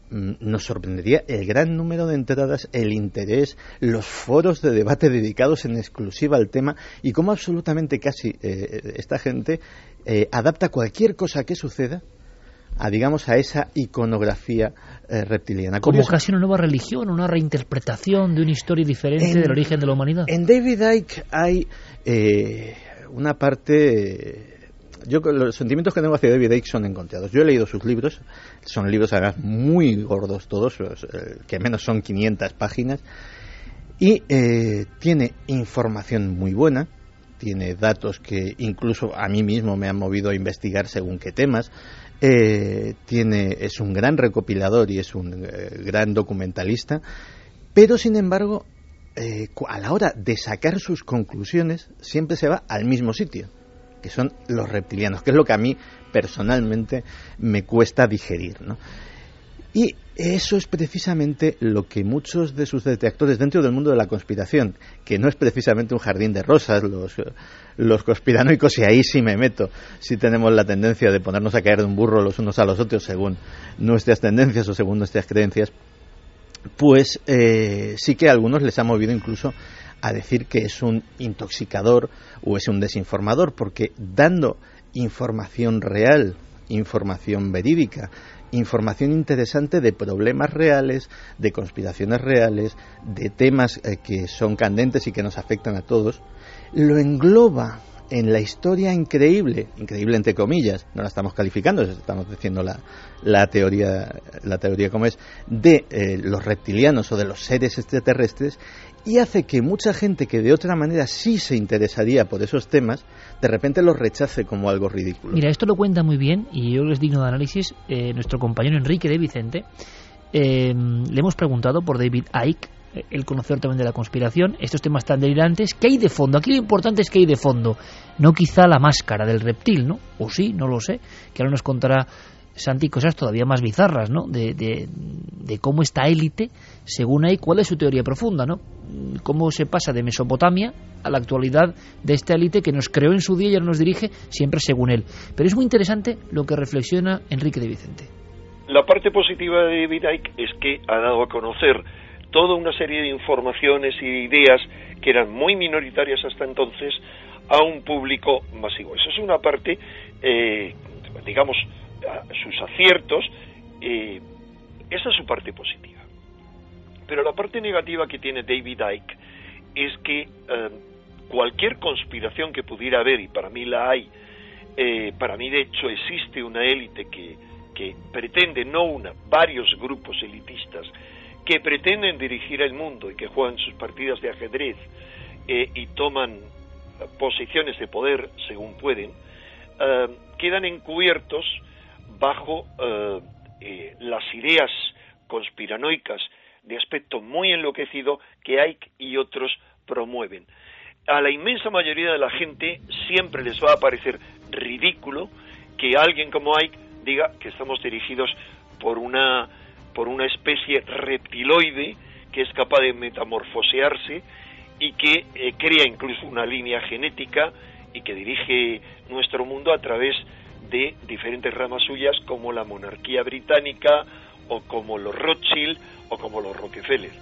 nos sorprendería el gran número de entradas, el interés, los foros de debate dedicados en exclusiva al tema y cómo absolutamente casi eh, esta gente eh, adapta cualquier cosa que suceda a digamos a esa iconografía eh, reptiliana. Como Curioso. casi una nueva religión, una reinterpretación de una historia diferente En- del origen de la humanidad. En David Icke hay eh, una parte. Yo los sentimientos que tengo hacia David Icke son encontrados. Yo he leído sus libros, son libros además muy gordos todos, los, eh, que menos son 500 páginas, y eh, tiene información muy buena, tiene datos que incluso a mí mismo me han movido a investigar según qué temas. Eh, tiene, es un gran recopilador y es un eh, gran documentalista, pero sin embargo, a la hora de sacar sus conclusiones, siempre se va al mismo sitio, que son los reptilianos, que es lo que a mí personalmente me cuesta digerir. ¿no? Y eso es precisamente lo que muchos de sus detractores dentro del mundo de la conspiración, que no es precisamente un jardín de rosas, los, conspiranoicos, y ahí sí me meto, sí tenemos la tendencia de ponernos a caer de un burro los unos a los otros según nuestras tendencias o según nuestras creencias, pues eh, sí que a algunos les ha movido incluso a decir que es un intoxicador o es un desinformador, porque dando información real, información verídica, información interesante de problemas reales, de conspiraciones reales, de temas eh, que son candentes y que nos afectan a todos, lo engloba en la historia increíble, increíble entre comillas, no la estamos calificando, estamos diciendo la, la teoría, la teoría como es, de eh, los reptilianos o de los seres extraterrestres y hace que mucha gente que de otra manera sí se interesaría por esos temas, de repente los rechace como algo ridículo. Mira, esto lo cuenta muy bien y yo les digno de análisis eh, nuestro compañero Enrique de Vicente. Eh, le hemos preguntado por David Icke, el conocedor también de la conspiración, estos temas tan delirantes, ¿qué hay de fondo? Aquí lo importante es que hay de fondo, no quizá la máscara del reptil, ¿no? O sí, no lo sé, que ahora nos contará Santi cosas todavía más bizarras, ¿no? De, de, cómo esta élite, según hay, cuál es su teoría profunda, ¿no? Cómo se pasa de Mesopotamia a la actualidad de esta élite que nos creó en su día y ahora nos dirige siempre según él. Pero es muy interesante lo que reflexiona Enrique de Vicente. La parte positiva de David es que ha dado a conocer toda una serie de informaciones y ideas que eran muy minoritarias hasta entonces a un público masivo. Esa es una parte, eh, digamos, sus aciertos, eh, esa es su parte positiva. Pero la parte negativa que tiene David Icke es que eh, cualquier conspiración que pudiera haber, y para mí la hay, para mí de hecho existe una élite que pretende, no una, varios grupos elitistas, que pretenden dirigir el mundo y que juegan sus partidas de ajedrez y toman posiciones de poder según pueden, quedan encubiertos bajo eh, eh, las ideas conspiranoicas de aspecto muy enloquecido que Ike y otros promueven. A la inmensa mayoría de la gente siempre les va a parecer ridículo que alguien como Ike diga que estamos dirigidos por una por una especie reptiloide que es capaz de metamorfosearse y que eh, crea incluso una línea genética y que dirige nuestro mundo a través de diferentes ramas suyas como la monarquía británica o como los Rothschild o como los Rockefeller.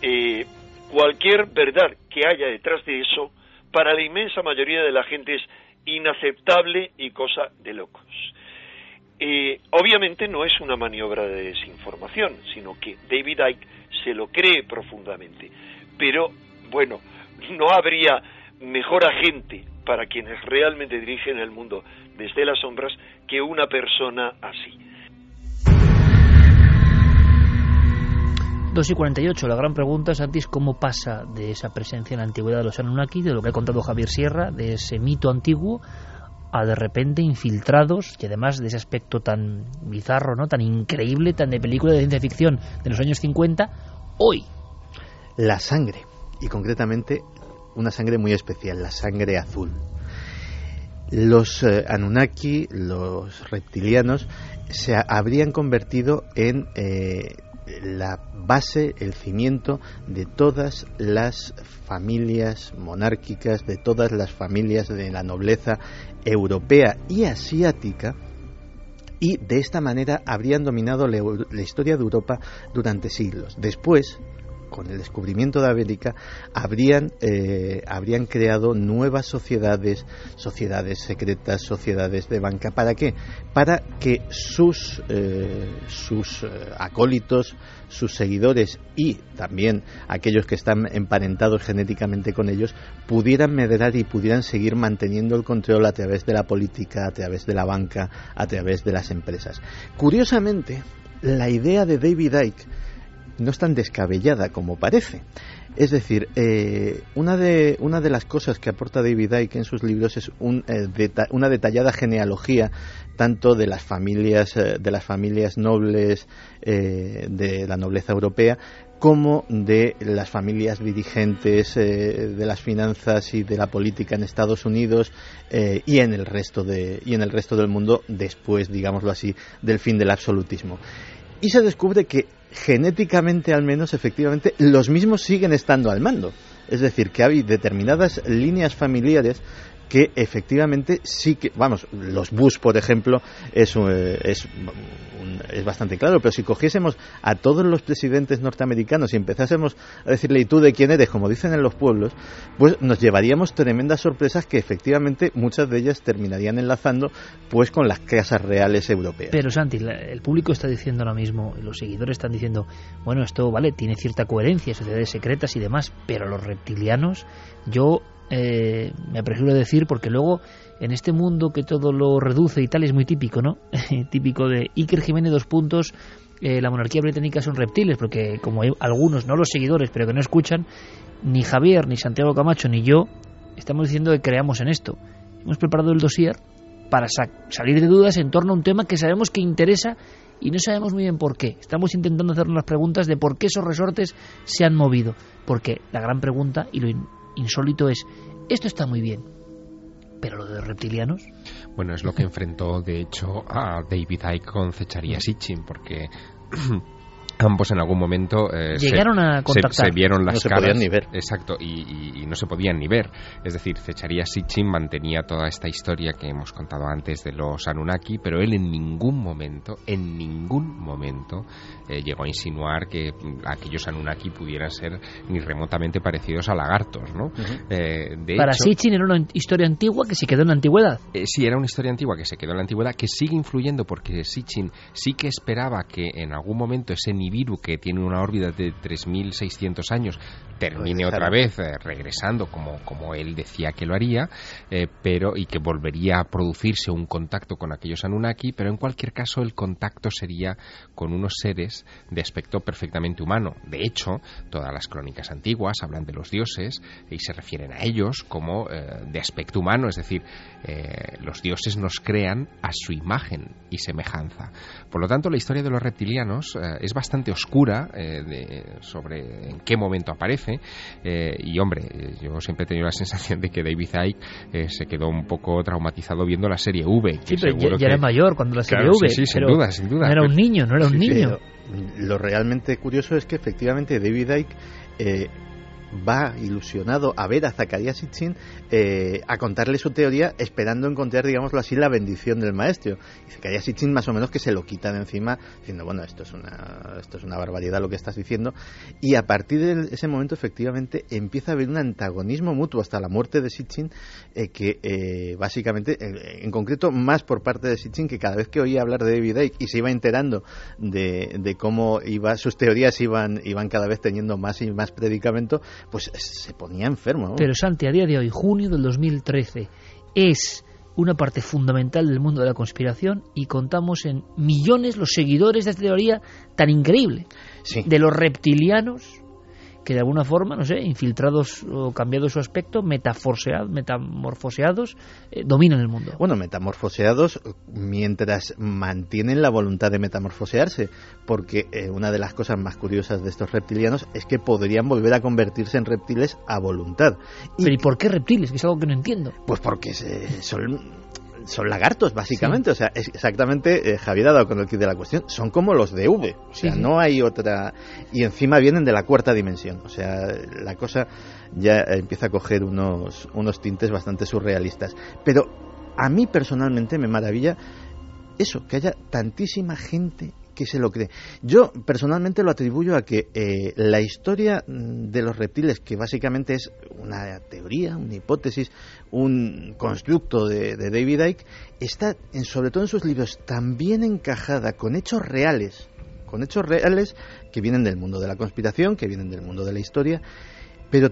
Eh, cualquier verdad que haya detrás de eso, para la inmensa mayoría de la gente es inaceptable y cosa de locos. Eh, obviamente no es una maniobra de desinformación, sino que David Icke se lo cree profundamente. Pero, bueno, no habría mejor agente para quienes realmente dirigen el mundo desde las sombras que una persona así. 2 y 48, la gran pregunta, Santi, es cómo pasa de esa presencia en la antigüedad de los Anunnaki, de lo que ha contado Javier Sierra, de ese mito antiguo, a de repente infiltrados, y además de ese aspecto tan bizarro, ¿no? tan increíble, tan de película de ciencia ficción de los años 50, hoy. La sangre, y concretamente una sangre muy especial, la sangre azul. Los eh, Anunnaki, los reptilianos, se habrían convertido en eh, la base, el cimiento de todas las familias monárquicas, de todas las familias de la nobleza europea y asiática, y de esta manera habrían dominado la historia de Europa durante siglos. Después, con el descubrimiento de América, habrían, eh, habrían creado nuevas sociedades, sociedades secretas, sociedades de banca. ¿Para qué? Para que sus, eh, sus eh, acólitos, sus seguidores y también aquellos que están emparentados genéticamente con ellos pudieran medrar y pudieran seguir manteniendo el control a través de la política, a través de la banca, a través de las empresas. Curiosamente, la idea de David Icke no es tan descabellada como parece. Es decir, eh, una, de, una de las cosas que aporta David Icke en sus libros es un, eh, una detallada genealogía tanto de las familias, eh, de las familias nobles de la nobleza europea como de las familias dirigentes de las finanzas y de la política en Estados Unidos y en el resto de y en el resto del mundo después, digámoslo así, del fin del absolutismo. Y se descubre que genéticamente al menos, efectivamente, los mismos siguen estando al mando. Es decir, que hay determinadas líneas familiares que efectivamente sí que, vamos, los Bush, por ejemplo, es, eh, es, es bastante claro, pero si cogiésemos a todos los presidentes norteamericanos y empezásemos a decirle, ¿y tú de quién eres? como dicen en los pueblos, pues nos llevaríamos tremendas sorpresas que efectivamente muchas de ellas terminarían enlazando pues con las casas reales europeas. Pero Santi, el público está diciendo ahora mismo, los seguidores están diciendo, bueno, esto vale, tiene cierta coherencia, sociedades secretas y demás, pero los reptilianos, yo eh, me apresuro a decir, porque luego en este mundo que todo lo reduce y tal es muy típico, ¿no? típico de Iker Jiménez dos puntos, eh, la monarquía británica son reptiles, porque como hay algunos, no los seguidores, pero que no escuchan, ni Javier, ni Santiago Camacho, ni yo estamos diciendo que creamos en esto. Hemos preparado el dossier para salir de dudas en torno a un tema que sabemos que interesa y no sabemos muy bien por qué. Estamos intentando hacernos las preguntas de por qué esos resortes se han movido. Porque la gran pregunta y lo insólito es, esto está muy bien, pero lo de los reptilianos. Bueno, es lo que enfrentó, de hecho, a David Icke con Cecharia Sitchin, porque ambos en algún momento eh, llegaron a contactar. Se, vieron las no se caras. podían ni ver. Exacto, y, no se podían ni ver. Es decir, Cecharia Sitchin mantenía toda esta historia que hemos contado antes de los Anunnaki, pero él en ningún momento, en ningún momento, eh, llegó a insinuar que aquellos Anunnaki pudieran ser ni remotamente parecidos a lagartos, ¿no? Eh, Para Sitchin era una historia antigua que se quedó en la antigüedad. sí, era una historia antigua que se quedó en la antigüedad, que sigue influyendo porque Sitchin sí que esperaba que en algún momento ese Nibiru, que tiene una órbita de 3.600 años, termine otra vez eh, regresando como, como él decía que lo haría, eh, pero y que volvería a producirse un contacto con aquellos Anunnaki, pero en cualquier caso el contacto sería con unos seres de aspecto perfectamente humano. De hecho, todas las crónicas antiguas hablan de los dioses y se refieren a ellos como eh, de aspecto humano, es decir, los dioses nos crean a su imagen y semejanza. Por lo tanto, la historia de los reptilianos es bastante oscura eh, sobre en qué momento aparece. Eh, y hombre, yo siempre he tenido la sensación de que David Icke eh, se quedó un poco traumatizado viendo la serie V. Que sí, pero ya, era mayor cuando la serie V. Sí, sin duda, sin duda. No era un niño, no era un niño. Lo realmente curioso es que efectivamente David Icke va ilusionado a ver a Zacarías Sitchin eh, a contarle su teoría esperando encontrar, digámoslo así, la bendición del maestro. Y Zacarías Sitchin más o menos que se lo quita de encima diciendo, bueno, esto es una, esto es una barbaridad lo que estás diciendo. Y a partir de ese momento efectivamente empieza a haber un antagonismo mutuo hasta la muerte de Sitchin eh, que eh, básicamente, en concreto más por parte de Sitchin que cada vez que oía hablar de David Icke y se iba enterando de, de cómo iba, sus teorías iban, iban cada vez teniendo más y más predicamento, pues se ponía enfermo. Pero Santi, a día de hoy, junio del 2013, es una parte fundamental del mundo de la conspiración y contamos en millones los seguidores de esta teoría tan increíble. De los reptilianos que de alguna forma, no sé, infiltrados o cambiado su aspecto, metamorfoseados, eh, dominan el mundo. Bueno, metamorfoseados mientras mantienen la voluntad de metamorfosearse, porque eh, una de las cosas más curiosas de estos reptilianos es que podrían volver a convertirse en reptiles a voluntad. ¿Pero y por qué reptiles? Que es algo que no entiendo. Pues porque son son lagartos, básicamente. O sea, es exactamente, eh, Javier ha dado con el kit de la cuestión, son como los de V. O sea, no hay otra. Y encima vienen de la cuarta dimensión. O sea, la cosa ya empieza a coger unos, unos tintes bastante surrealistas. Pero a mí personalmente me maravilla eso, que haya tantísima gente que se lo cree. Yo personalmente lo atribuyo a que eh, la historia mm, de los reptiles, que básicamente es una teoría, una hipótesis, un constructo de, David Icke, está, en, sobre todo en sus libros, tan bien encajada con hechos reales, con hechos reales que vienen del mundo de la conspiración, que vienen del mundo de la historia, pero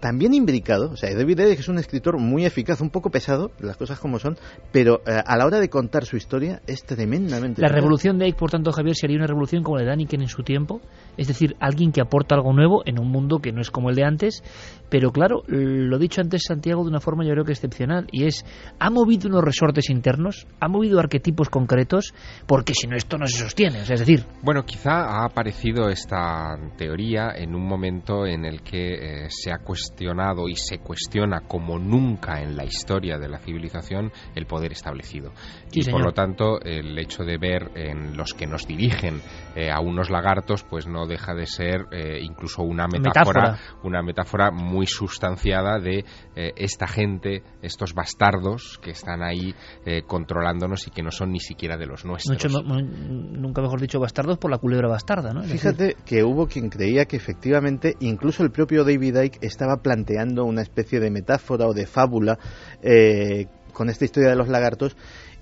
también imbricado, o sea, David Icke es un escritor muy eficaz, un poco pesado, las cosas como son, pero eh, a la hora de contar su historia es tremendamente. La revolución de Icke, por tanto, Javier, sería una revolución como la de Daniken en su tiempo, es decir, alguien que aporta algo nuevo en un mundo que no es como el de antes, pero claro, lo dicho antes Santiago de una forma yo creo que excepcional, y es, ha movido unos resortes internos, ha movido arquetipos concretos, porque si no esto no se sostiene, es decir... Bueno, quizá ha aparecido esta teoría en un momento en el que eh, se ha cuestionado y se cuestiona como nunca en la historia de la civilización el poder establecido. y por lo tanto, el hecho de ver en los que nos dirigen eh, a unos lagartos, pues no deja de ser eh, incluso una metáfora, una metáfora muy sustanciada de eh, esta gente, estos bastardos que están ahí eh, controlándonos y que no son ni siquiera de los nuestros. nunca mejor dicho bastardos por la culebra bastarda, ¿no? Fíjate que hubo quien creía que efectivamente incluso el propio David Icke estaba planteando una especie de metáfora o de fábula con esta historia de los lagartos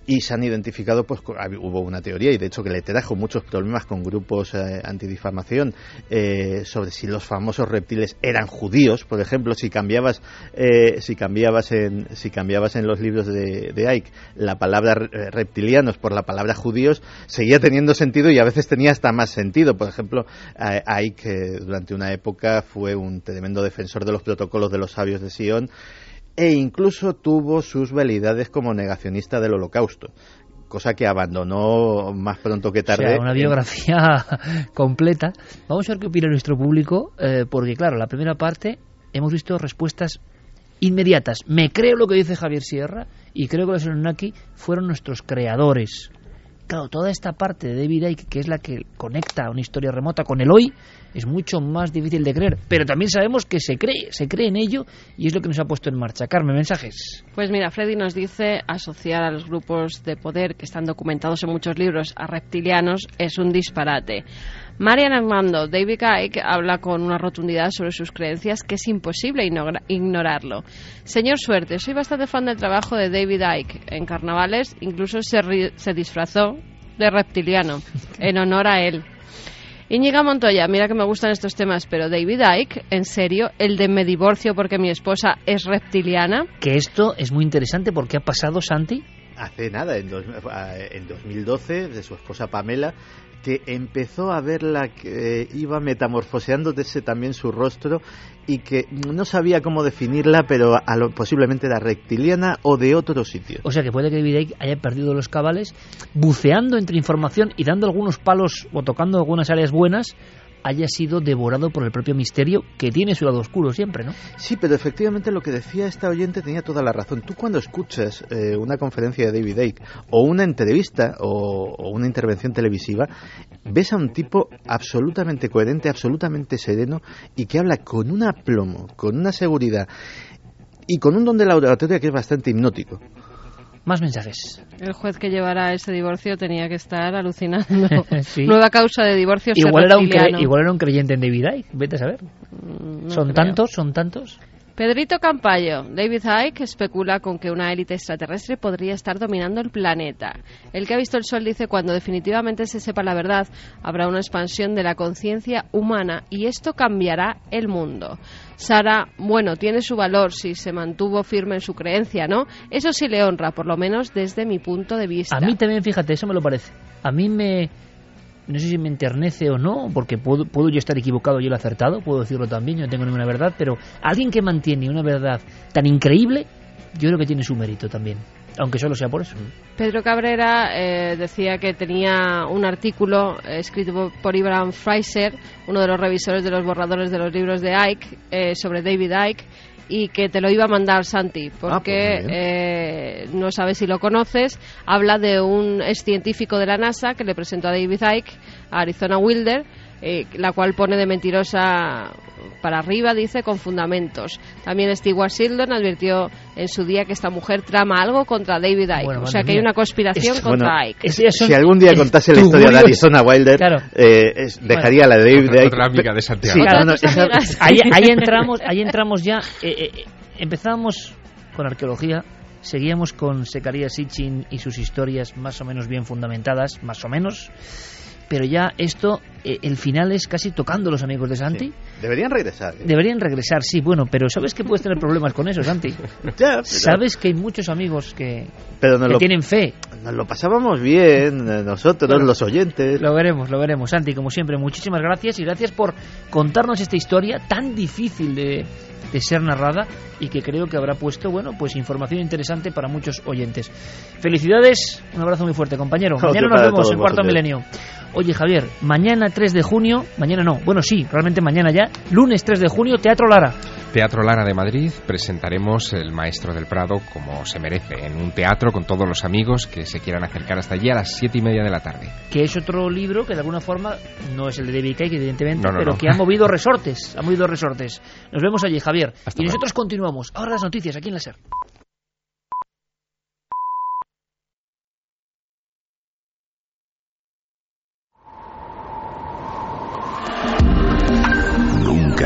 y se han identificado, pues hubo una teoría y de hecho que le trajo muchos problemas con grupos eh, antidifamación eh, sobre si los famosos reptiles eran judíos, por ejemplo, si cambiabas eh, si cambiabas en si cambiabas en los libros de, de Ike la palabra reptilianos por la palabra judíos seguía teniendo sentido y a veces tenía hasta más sentido. Por ejemplo, Ike durante una época fue un tremendo defensor de los protocolos de los sabios de Sion e incluso tuvo sus validades como negacionista del holocausto cosa que abandonó más pronto que tarde. O sea, una biografía completa. Vamos a ver qué opina nuestro público, eh, porque claro, la primera parte hemos visto respuestas inmediatas. Me creo lo que dice Javier Sierra y creo que los Anunnaki fueron nuestros creadores. Claro, toda esta parte de David Icke, que es la que conecta una historia remota con el hoy, es mucho más difícil de creer. Pero también sabemos que se cree, se cree en ello y es lo que nos ha puesto en marcha. Carmen, mensajes. Pues mira, Freddy nos dice asociar a los grupos de poder que están documentados en muchos libros a reptilianos es un disparate. Marian Armando, David Icke habla con una rotundidad sobre sus creencias que es imposible ignorarlo. Señor Suerte, soy bastante fan del trabajo de David Icke. En carnavales incluso se, se disfrazó de reptiliano, en honor a él. Íñiga Montoya, mira que me gustan estos temas, pero David Icke, en serio, el de me divorcio porque mi esposa es reptiliana. Que esto es muy interesante porque ha pasado, Santi. Hace nada, en, en 2012, de su esposa Pamela, que empezó a verla que iba metamorfoseándose también su rostro y que no sabía cómo definirla, pero a lo, posiblemente era reptiliana o de otro sitio. O sea que puede que David haya perdido los cabales buceando entre información y dando algunos palos o tocando algunas áreas buenas haya sido devorado por el propio misterio que tiene su lado oscuro siempre, ¿no? Sí, pero efectivamente lo que decía esta oyente tenía toda la razón. Tú cuando escuchas eh, una conferencia de David Icke o una entrevista o, o, una intervención televisiva, ves a un tipo absolutamente coherente, absolutamente sereno y que habla con un aplomo, con una seguridad y con un don de la oratoria que es bastante hipnótico. Más mensajes. El juez que llevara ese divorcio tenía que estar alucinando. Nueva causa de divorcio. Igual era, un igual era un creyente en David Icke, vete a saber. Mm, son tantos, son tantos. Pedrito Campayo, David Icke especula con que una élite extraterrestre podría estar dominando el planeta. El que ha visto el Sol dice cuando definitivamente se sepa la verdad habrá una expansión de la conciencia humana y esto cambiará el mundo. Sara, bueno, tiene su valor si se mantuvo firme en su creencia, ¿no? Eso sí le honra, por lo menos desde mi punto de vista. A mí también, fíjate, eso me lo parece. A mí me, no sé si me enternece o no, porque puedo, puedo yo estar equivocado y él acertado, puedo decirlo también, yo no tengo ninguna verdad, pero alguien que mantiene una verdad tan increíble, yo creo que tiene su mérito también, aunque solo sea por eso. Pedro Cabrera eh, decía que tenía un artículo escrito por Ibrahim Fraser, uno de los revisores de los borradores de los libros de Ike, eh, sobre David Ike, y que te lo iba a mandar Santi, ah, porque pues eh, no sabes si lo conoces. Habla de un ex científico de la NASA que le presentó a David Icke, a Arizona Wilder, eh, la cual pone de mentirosa para arriba, dice, con fundamentos. También Stewart Shildon advirtió en su día que esta mujer trama algo contra David Icke. o sea que hay una conspiración contra Icke. si algún día contase la historia de Arizona Wilder, eh, dejaría la de David Icke. Otra amiga de Santiago. ahí, entramos, ahí entramos ya. Eh, eh, empezábamos con arqueología, seguíamos con Secaría Sitchin y sus historias más o menos bien fundamentadas, más o menos pero ya esto, eh, el final es casi tocando los amigos de Santi. Deberían regresar. ¿eh? Deberían regresar, sí, bueno, pero ¿sabes que puedes tener problemas con eso, Santi? ¿Sabes que hay muchos amigos que, pero no tienen fe? Nos lo pasábamos bien, eh, nosotros, los oyentes. Lo veremos, lo veremos. Santi, como siempre, muchísimas gracias y gracias por contarnos esta historia tan difícil de, de ser narrada y que creo que habrá puesto, bueno, pues información interesante para muchos oyentes. Felicidades, un abrazo muy fuerte, compañero. Mañana nos vemos en Cuarto Milenio. Oye, Javier, mañana 3 de junio, mañana no, bueno, sí, realmente mañana ya, lunes 3 de junio, Teatro Lara. Teatro Lara de Madrid presentaremos El Maestro del Prado como se merece, en un teatro con todos los amigos que se quieran acercar hasta allí a las siete y media de la tarde. Que es otro libro que de alguna forma no es el de David Cake, evidentemente, pero que ha movido resortes, ha movido resortes. Nos vemos allí, Javier. y nosotros continuamos. Ahora las noticias aquí en la SER.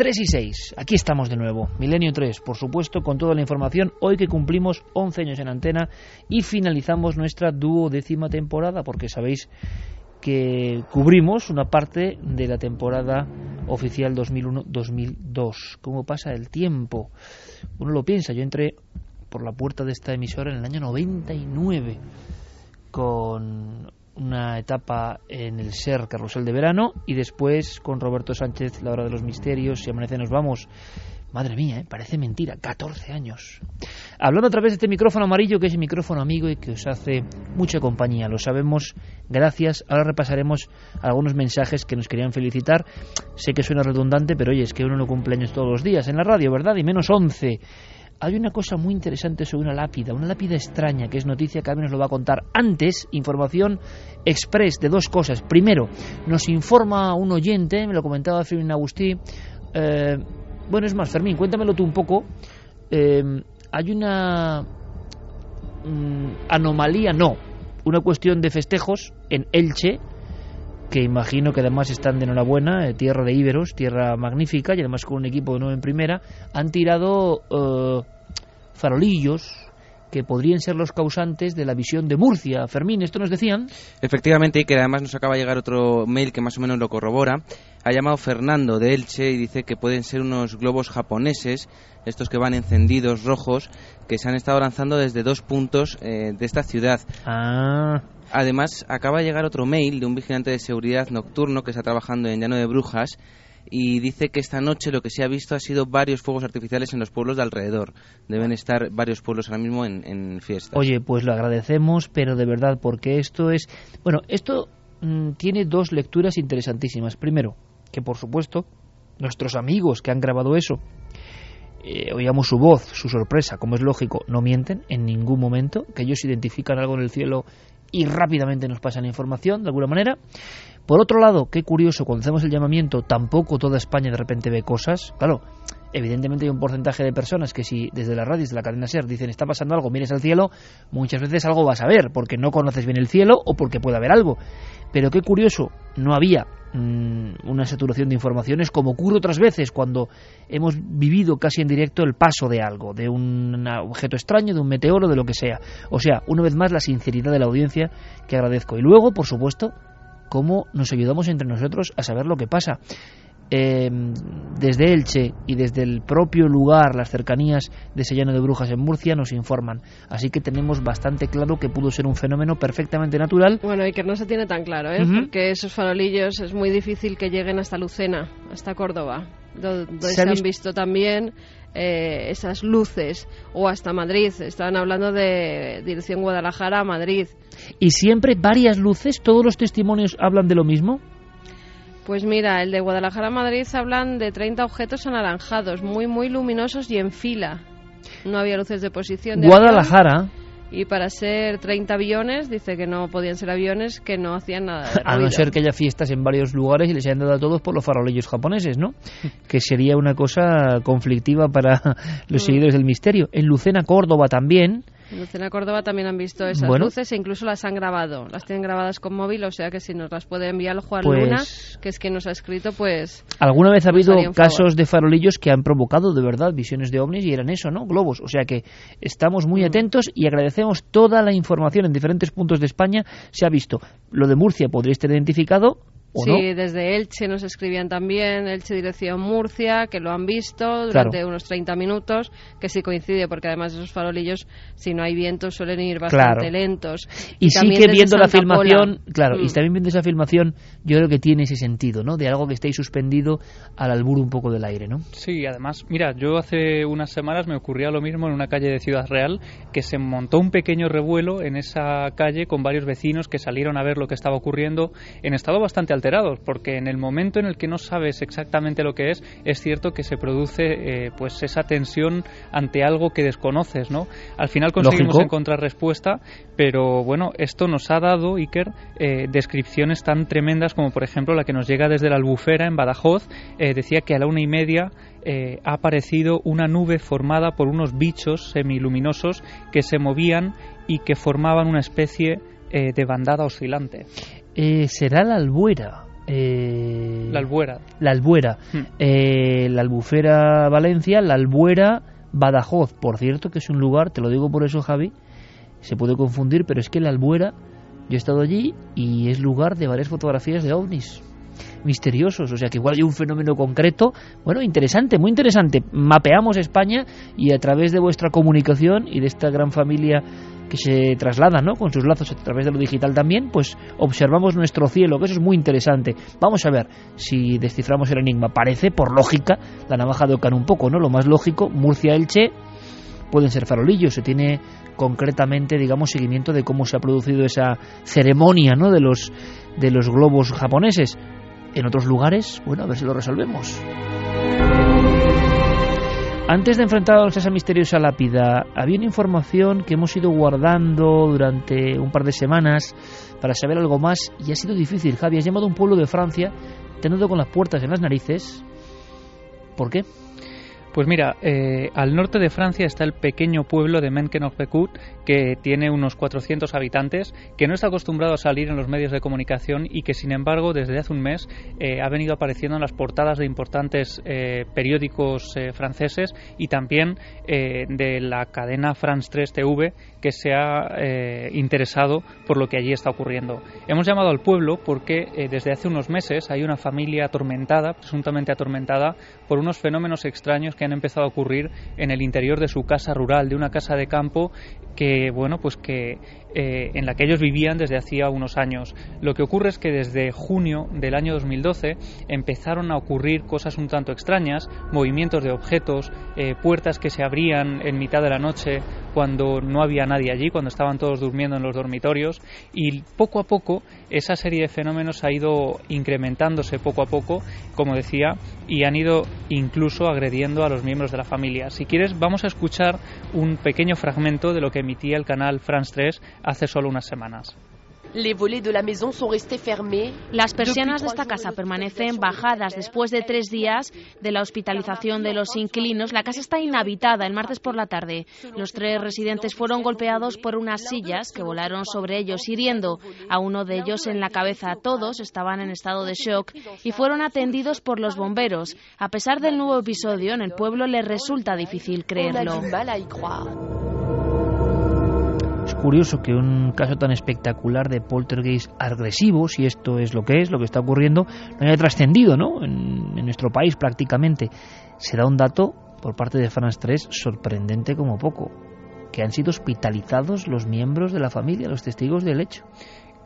Tres y seis, aquí estamos de nuevo, Milenio 3, por supuesto, con toda la información, hoy que cumplimos 11 años en antena y finalizamos nuestra duodécima temporada, porque sabéis que cubrimos una parte de la temporada oficial 2001-2002. ¿Cómo pasa el tiempo? Uno lo piensa, yo entré por la puerta de esta emisora en el año 99 con una etapa en el SER Carrusel de Verano y después con Roberto Sánchez La Hora de los Misterios y Amanece Nos Vamos. Madre mía, ¿eh? parece mentira, 14 años. Hablando a través de este micrófono amarillo que es el micrófono amigo y que os hace mucha compañía, lo sabemos, gracias. Ahora repasaremos algunos mensajes que nos querían felicitar. Sé que suena redundante, pero oye, es que uno no cumple años todos los días en la radio, ¿verdad? Y menos 11 hay una cosa muy interesante sobre una lápida, una lápida extraña, que es noticia que nos lo va a contar. Antes, información express de dos cosas. Primero, nos informa un oyente, me lo comentaba Fermín Agustí. Eh, bueno, es más, Fermín, cuéntamelo tú un poco. Eh, hay una mm, anomalía, no, una cuestión de festejos en Elche, que imagino que además están de enhorabuena, eh, tierra de íberos, tierra magnífica, y además con un equipo de nuevo en primera, han tirado eh, farolillos que podrían ser los causantes de la visión de Murcia. Fermín, ¿esto nos decían? Efectivamente, y que además nos acaba de llegar otro mail que más o menos lo corrobora. Ha llamado Fernando de Elche y dice que pueden ser unos globos japoneses, estos que van encendidos, rojos, que se han estado lanzando desde dos puntos eh, de esta ciudad. Ah. Además, acaba de llegar otro mail de un vigilante de seguridad nocturno que está trabajando en Llano de Brujas y dice que esta noche lo que se ha visto ha sido varios fuegos artificiales en los pueblos de alrededor. Deben estar varios pueblos ahora mismo en, en fiesta. Oye, pues lo agradecemos, pero de verdad, porque esto es... Bueno, esto mm, tiene dos lecturas interesantísimas. Primero, que por supuesto, nuestros amigos que han grabado eso, eh, oíamos su voz, su sorpresa, como es lógico, no mienten en ningún momento, que ellos identifican algo en el cielo y rápidamente nos pasan información de alguna manera. Por otro lado, qué curioso, cuando hacemos el llamamiento, tampoco toda España de repente ve cosas. Claro, evidentemente hay un porcentaje de personas que si desde las radios de la cadena SER dicen está pasando algo, mires al cielo, muchas veces algo vas a ver, porque no conoces bien el cielo o porque puede haber algo. Pero qué curioso, no había mm, una saturación de informaciones como ocurre otras veces cuando hemos vivido casi en directo el paso de algo, de un objeto extraño, de un meteoro, de lo que sea. O sea, una vez más la sinceridad de la audiencia que agradezco. Y luego, por supuesto, cómo nos ayudamos entre nosotros a saber lo que pasa. Em, desde Elche y desde el propio lugar, las cercanías de Sellano de Brujas en Murcia, nos informan. Así que tenemos bastante claro que pudo ser un fenómeno perfectamente natural. Bueno, y que no se tiene tan claro, ¿eh? porque esos farolillos es muy difícil que lleguen hasta Lucena, hasta Córdoba, donde se, han visto también eh, esas luces, o hasta Madrid. Estaban hablando de dirección Guadalajara a Madrid. ¿Y siempre varias luces? ¿Todos los testimonios hablan de lo mismo? Pues mira, el de Guadalajara a Madrid hablan de 30 objetos anaranjados, muy, muy luminosos y en fila. No había luces de posición. De Guadalajara. y para ser 30 aviones, dice que no podían ser aviones que no hacían nada. De a no ser que haya fiestas en varios lugares y les hayan dado a todos por los farolillos japoneses, ¿no? que sería una cosa conflictiva para los mm. seguidores del misterio. En Lucena, Córdoba también en Lucena Córdoba también han visto esas luces e incluso las han grabado. Las tienen grabadas con móvil, o sea que si nos las puede enviar Juan pues, Luna, que es quien nos ha escrito, pues... ¿Alguna vez ha habido casos de farolillos que han provocado de verdad visiones de ovnis y eran eso, ¿no? Globos. O sea que estamos muy mm. atentos y agradecemos toda la información en diferentes puntos de España. Se ha visto. Lo de Murcia podría estar identificado sí, desde Elche nos escribían también, Elche dirección Murcia, que lo han visto durante unos 30 minutos, que sí coincide, porque además esos farolillos, si no hay viento, suelen ir bastante lentos. Y, sí que viendo la filmación, claro, y mm. también viendo esa filmación, yo creo que tiene ese sentido, ¿no? De algo que estáis suspendido al albur un poco del aire, ¿no? Sí, además, mira, yo hace unas semanas me ocurría lo mismo en una calle de Ciudad Real, que se montó un pequeño revuelo en esa calle con varios vecinos que salieron a ver lo que estaba ocurriendo en estado bastante alterados, porque en el momento en el que no sabes exactamente lo que es, es cierto que se produce eh, pues esa tensión ante algo que desconoces, ¿no? Al final conseguimos encontrar respuesta, pero bueno, esto nos ha dado, Iker, eh, descripciones tan tremendas como por ejemplo la que nos llega desde la albufera en Badajoz, eh, decía que a la una y media ha aparecido una nube formada por unos bichos semiluminosos que se movían y que formaban una especie de bandada oscilante. Eh, será la albuera. Eh, la albuera. La albuera. Hmm. Eh, la albufera Valencia, la albuera Badajoz. Por cierto, que es un lugar, te lo digo por eso, Javi, se puede confundir, pero es que la albuera, yo he estado allí y es lugar de varias fotografías de ovnis misteriosos, o sea que igual hay un fenómeno concreto, bueno, interesante, muy interesante. Mapeamos España y a través de vuestra comunicación y de esta gran familia que se traslada ¿no? con sus lazos a través de lo digital también, pues observamos nuestro cielo, que eso es muy interesante. Vamos a ver si desciframos el enigma. Parece, por lógica, la navaja de Ocan un poco, ¿no? Lo más lógico, Murcia-Elche pueden ser farolillos, se tiene concretamente, digamos, seguimiento de cómo se ha producido esa ceremonia, ¿no? de los de los globos japoneses. En otros lugares, bueno, a ver si lo resolvemos. Antes de enfrentarnos a esa misteriosa lápida, había una información que hemos ido guardando durante un par de semanas para saber algo más y ha sido difícil. Javi, has llamado a un pueblo de Francia teniendo con las puertas en las narices. ¿Por qué? Pues mira, eh, al norte de Francia está el pequeño pueblo de Menkenhof-Becut, que tiene unos 400 habitantes, que no está acostumbrado a salir en los medios de comunicación y que, sin embargo, desde hace un mes eh, ha venido apareciendo en las portadas de importantes eh, periódicos franceses y también de la cadena France 3 TV, que se ha interesado por lo que allí está ocurriendo. Hemos llamado al pueblo porque desde hace unos meses hay una familia atormentada, presuntamente atormentada, por unos fenómenos extraños que han empezado a ocurrir en el interior de su casa rural, de una casa de campo que bueno pues que eh, en la que ellos vivían desde hacía unos años. Lo que ocurre es que desde junio del año 2012 empezaron a ocurrir cosas un tanto extrañas, movimientos de objetos, eh, puertas que se abrían en mitad de la noche cuando no había nadie allí, cuando estaban todos durmiendo en los dormitorios y poco a poco esa serie de fenómenos ha ido incrementándose poco a poco, como decía, y han ido incluso agrediendo a los miembros de la familia. Si quieres, vamos a escuchar un pequeño fragmento de lo que emitía el canal France 3 hace solo unas semanas. Las persianas de esta casa permanecen bajadas después de tres días de la hospitalización de los inquilinos. La casa está inhabitada el martes por la tarde. Los tres residentes fueron golpeados por unas sillas que volaron sobre ellos, hiriendo a uno de ellos en la cabeza. Todos estaban en estado de shock y fueron atendidos por los bomberos. A pesar del nuevo episodio, en el pueblo les resulta difícil creerlo curioso que un caso tan espectacular de poltergeist agresivo, si esto es lo que es, lo que está ocurriendo, no haya trascendido ¿no? En, nuestro país prácticamente. Se da un dato por parte de France 3 sorprendente como poco, que han sido hospitalizados los miembros de la familia, los testigos del hecho.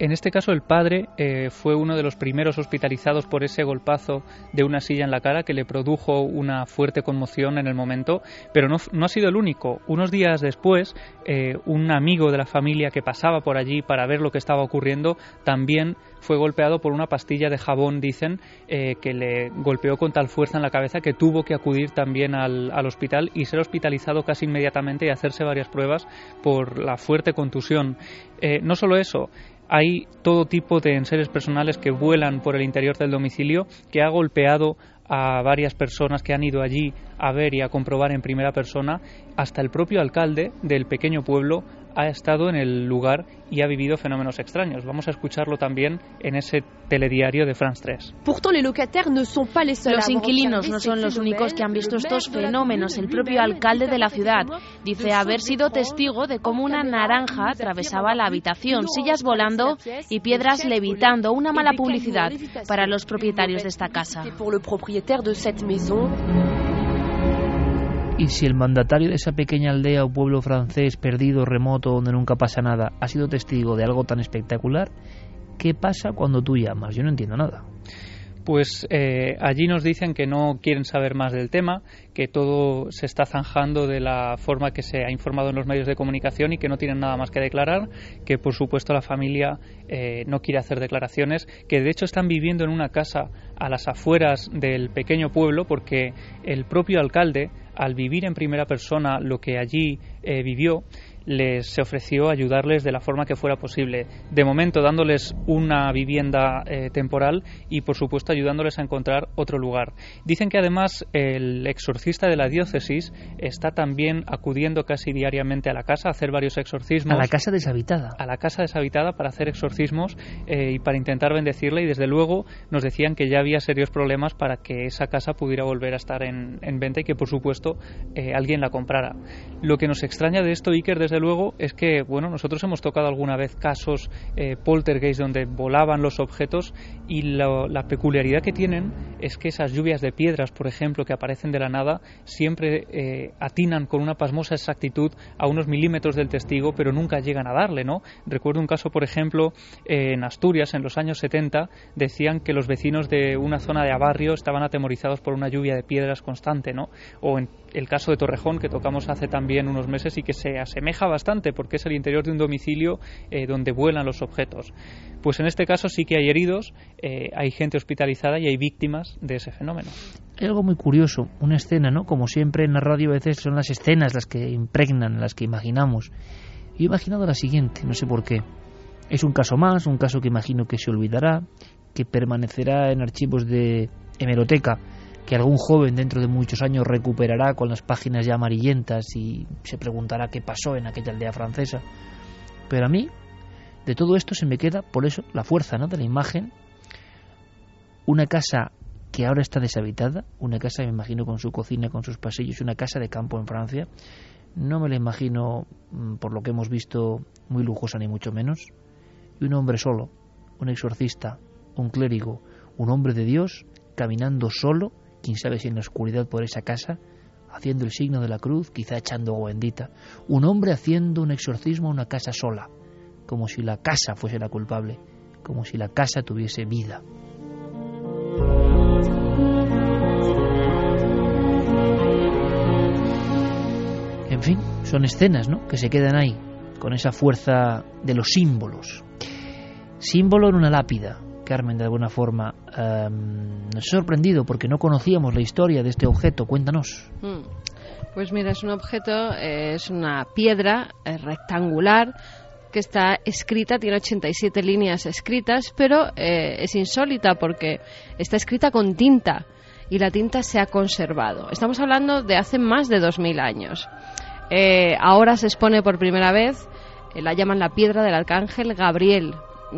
En este caso, el padre eh, fue uno de los primeros hospitalizados por ese golpazo de una silla en la cara que le produjo una fuerte conmoción en el momento, pero no, ha sido el único. Unos días después, eh, un amigo de la familia que pasaba por allí para ver lo que estaba ocurriendo también fue golpeado por una pastilla de jabón, dicen, eh, que le golpeó con tal fuerza en la cabeza que tuvo que acudir también al, al hospital y ser hospitalizado casi inmediatamente y hacerse varias pruebas por la fuerte contusión. no solo eso, hay todo tipo de enseres personales que vuelan por el interior del domicilio, que ha golpeado a varias personas que han ido allí a ver y a comprobar en primera persona, hasta el propio alcalde del pequeño pueblo ha estado en el lugar y ha vivido fenómenos extraños. Vamos a escucharlo también en ese telediario de France 3. Los inquilinos no son los únicos que han visto estos fenómenos. El propio alcalde de la ciudad dice haber sido testigo de cómo una naranja atravesaba la habitación, sillas volando y piedras levitando. Una mala publicidad para los propietarios de esta casa. Y si el mandatario de esa pequeña aldea o pueblo francés perdido, remoto, donde nunca pasa nada, ha sido testigo de algo tan espectacular, ¿qué pasa cuando tú llamas? Yo no entiendo nada. Pues eh, allí nos dicen que no quieren saber más del tema, que todo se está zanjando de la forma que se ha informado en los medios de comunicación y que no tienen nada más que declarar, que por supuesto la familia eh, no quiere hacer declaraciones, que de hecho están viviendo en una casa a las afueras del pequeño pueblo porque el propio alcalde, al vivir en primera persona lo que allí eh, vivió, les se ofreció ayudarles de la forma que fuera posible. De momento dándoles una vivienda eh, temporal y por supuesto ayudándoles a encontrar otro lugar. Dicen que además el exorcista de la diócesis está también acudiendo casi diariamente a la casa a hacer varios exorcismos. A la casa deshabitada. A la casa deshabitada para hacer exorcismos eh, y para intentar bendecirla y desde luego nos decían que ya había serios problemas para que esa casa pudiera volver a estar en, venta y que por supuesto eh, alguien la comprara. Lo que nos extraña de esto, Iker, desde luego es que, bueno, nosotros hemos tocado alguna vez casos eh, poltergeist donde volaban los objetos y la peculiaridad que tienen es que esas lluvias de piedras, por ejemplo, que aparecen de la nada, siempre eh, atinan con una pasmosa exactitud a unos milímetros del testigo, pero nunca llegan a darle, ¿no? Recuerdo un caso, por ejemplo, en Asturias, en los años 70, decían que los vecinos de una zona de Abarrio estaban atemorizados por una lluvia de piedras constante, ¿no? O en el caso de Torrejón, que tocamos hace también unos meses y que se asemeja bastante porque es el interior de un domicilio eh, donde vuelan los objetos. Pues en este caso sí que hay heridos, eh, hay gente hospitalizada y hay víctimas de ese fenómeno. Hay algo muy curioso, una escena, ¿no? Como siempre en la radio a veces son las escenas las que impregnan, las que imaginamos. Yo he imaginado la siguiente, no sé por qué. Es un caso más, un caso que imagino que se olvidará, que permanecerá en archivos de hemeroteca que algún joven dentro de muchos años recuperará con las páginas ya amarillentas y se preguntará qué pasó en aquella aldea francesa. Pero a mí, de todo esto se me queda, por eso, la fuerza ¿no? de la imagen, una casa que ahora está deshabitada, una casa, me imagino, con su cocina, con sus pasillos, una casa de campo en Francia. No me la imagino, mm, por lo que hemos visto, muy lujosa ni mucho menos. Y un hombre solo, un exorcista, un clérigo, un hombre de Dios, caminando solo quién sabe si en la oscuridad por esa casa, haciendo el signo de la cruz, quizá echando agua bendita, un hombre haciendo un exorcismo a una casa sola, como si la casa fuese la culpable, como si la casa tuviese vida. En fin, son escenas, ¿no? Que se quedan ahí, con esa fuerza de los símbolos. Símbolo en una lápida, Carmen, de alguna forma, ha sorprendido porque no conocíamos la historia de este objeto. Cuéntanos. Mm. Pues mira, es un objeto, es una piedra rectangular que está escrita, tiene 87 líneas escritas, pero eh, es insólita porque está escrita con tinta y la tinta se ha conservado. Estamos hablando de hace más de 2.000 años. Eh, ahora se expone por primera vez, eh, la llaman la piedra del arcángel Gabriel,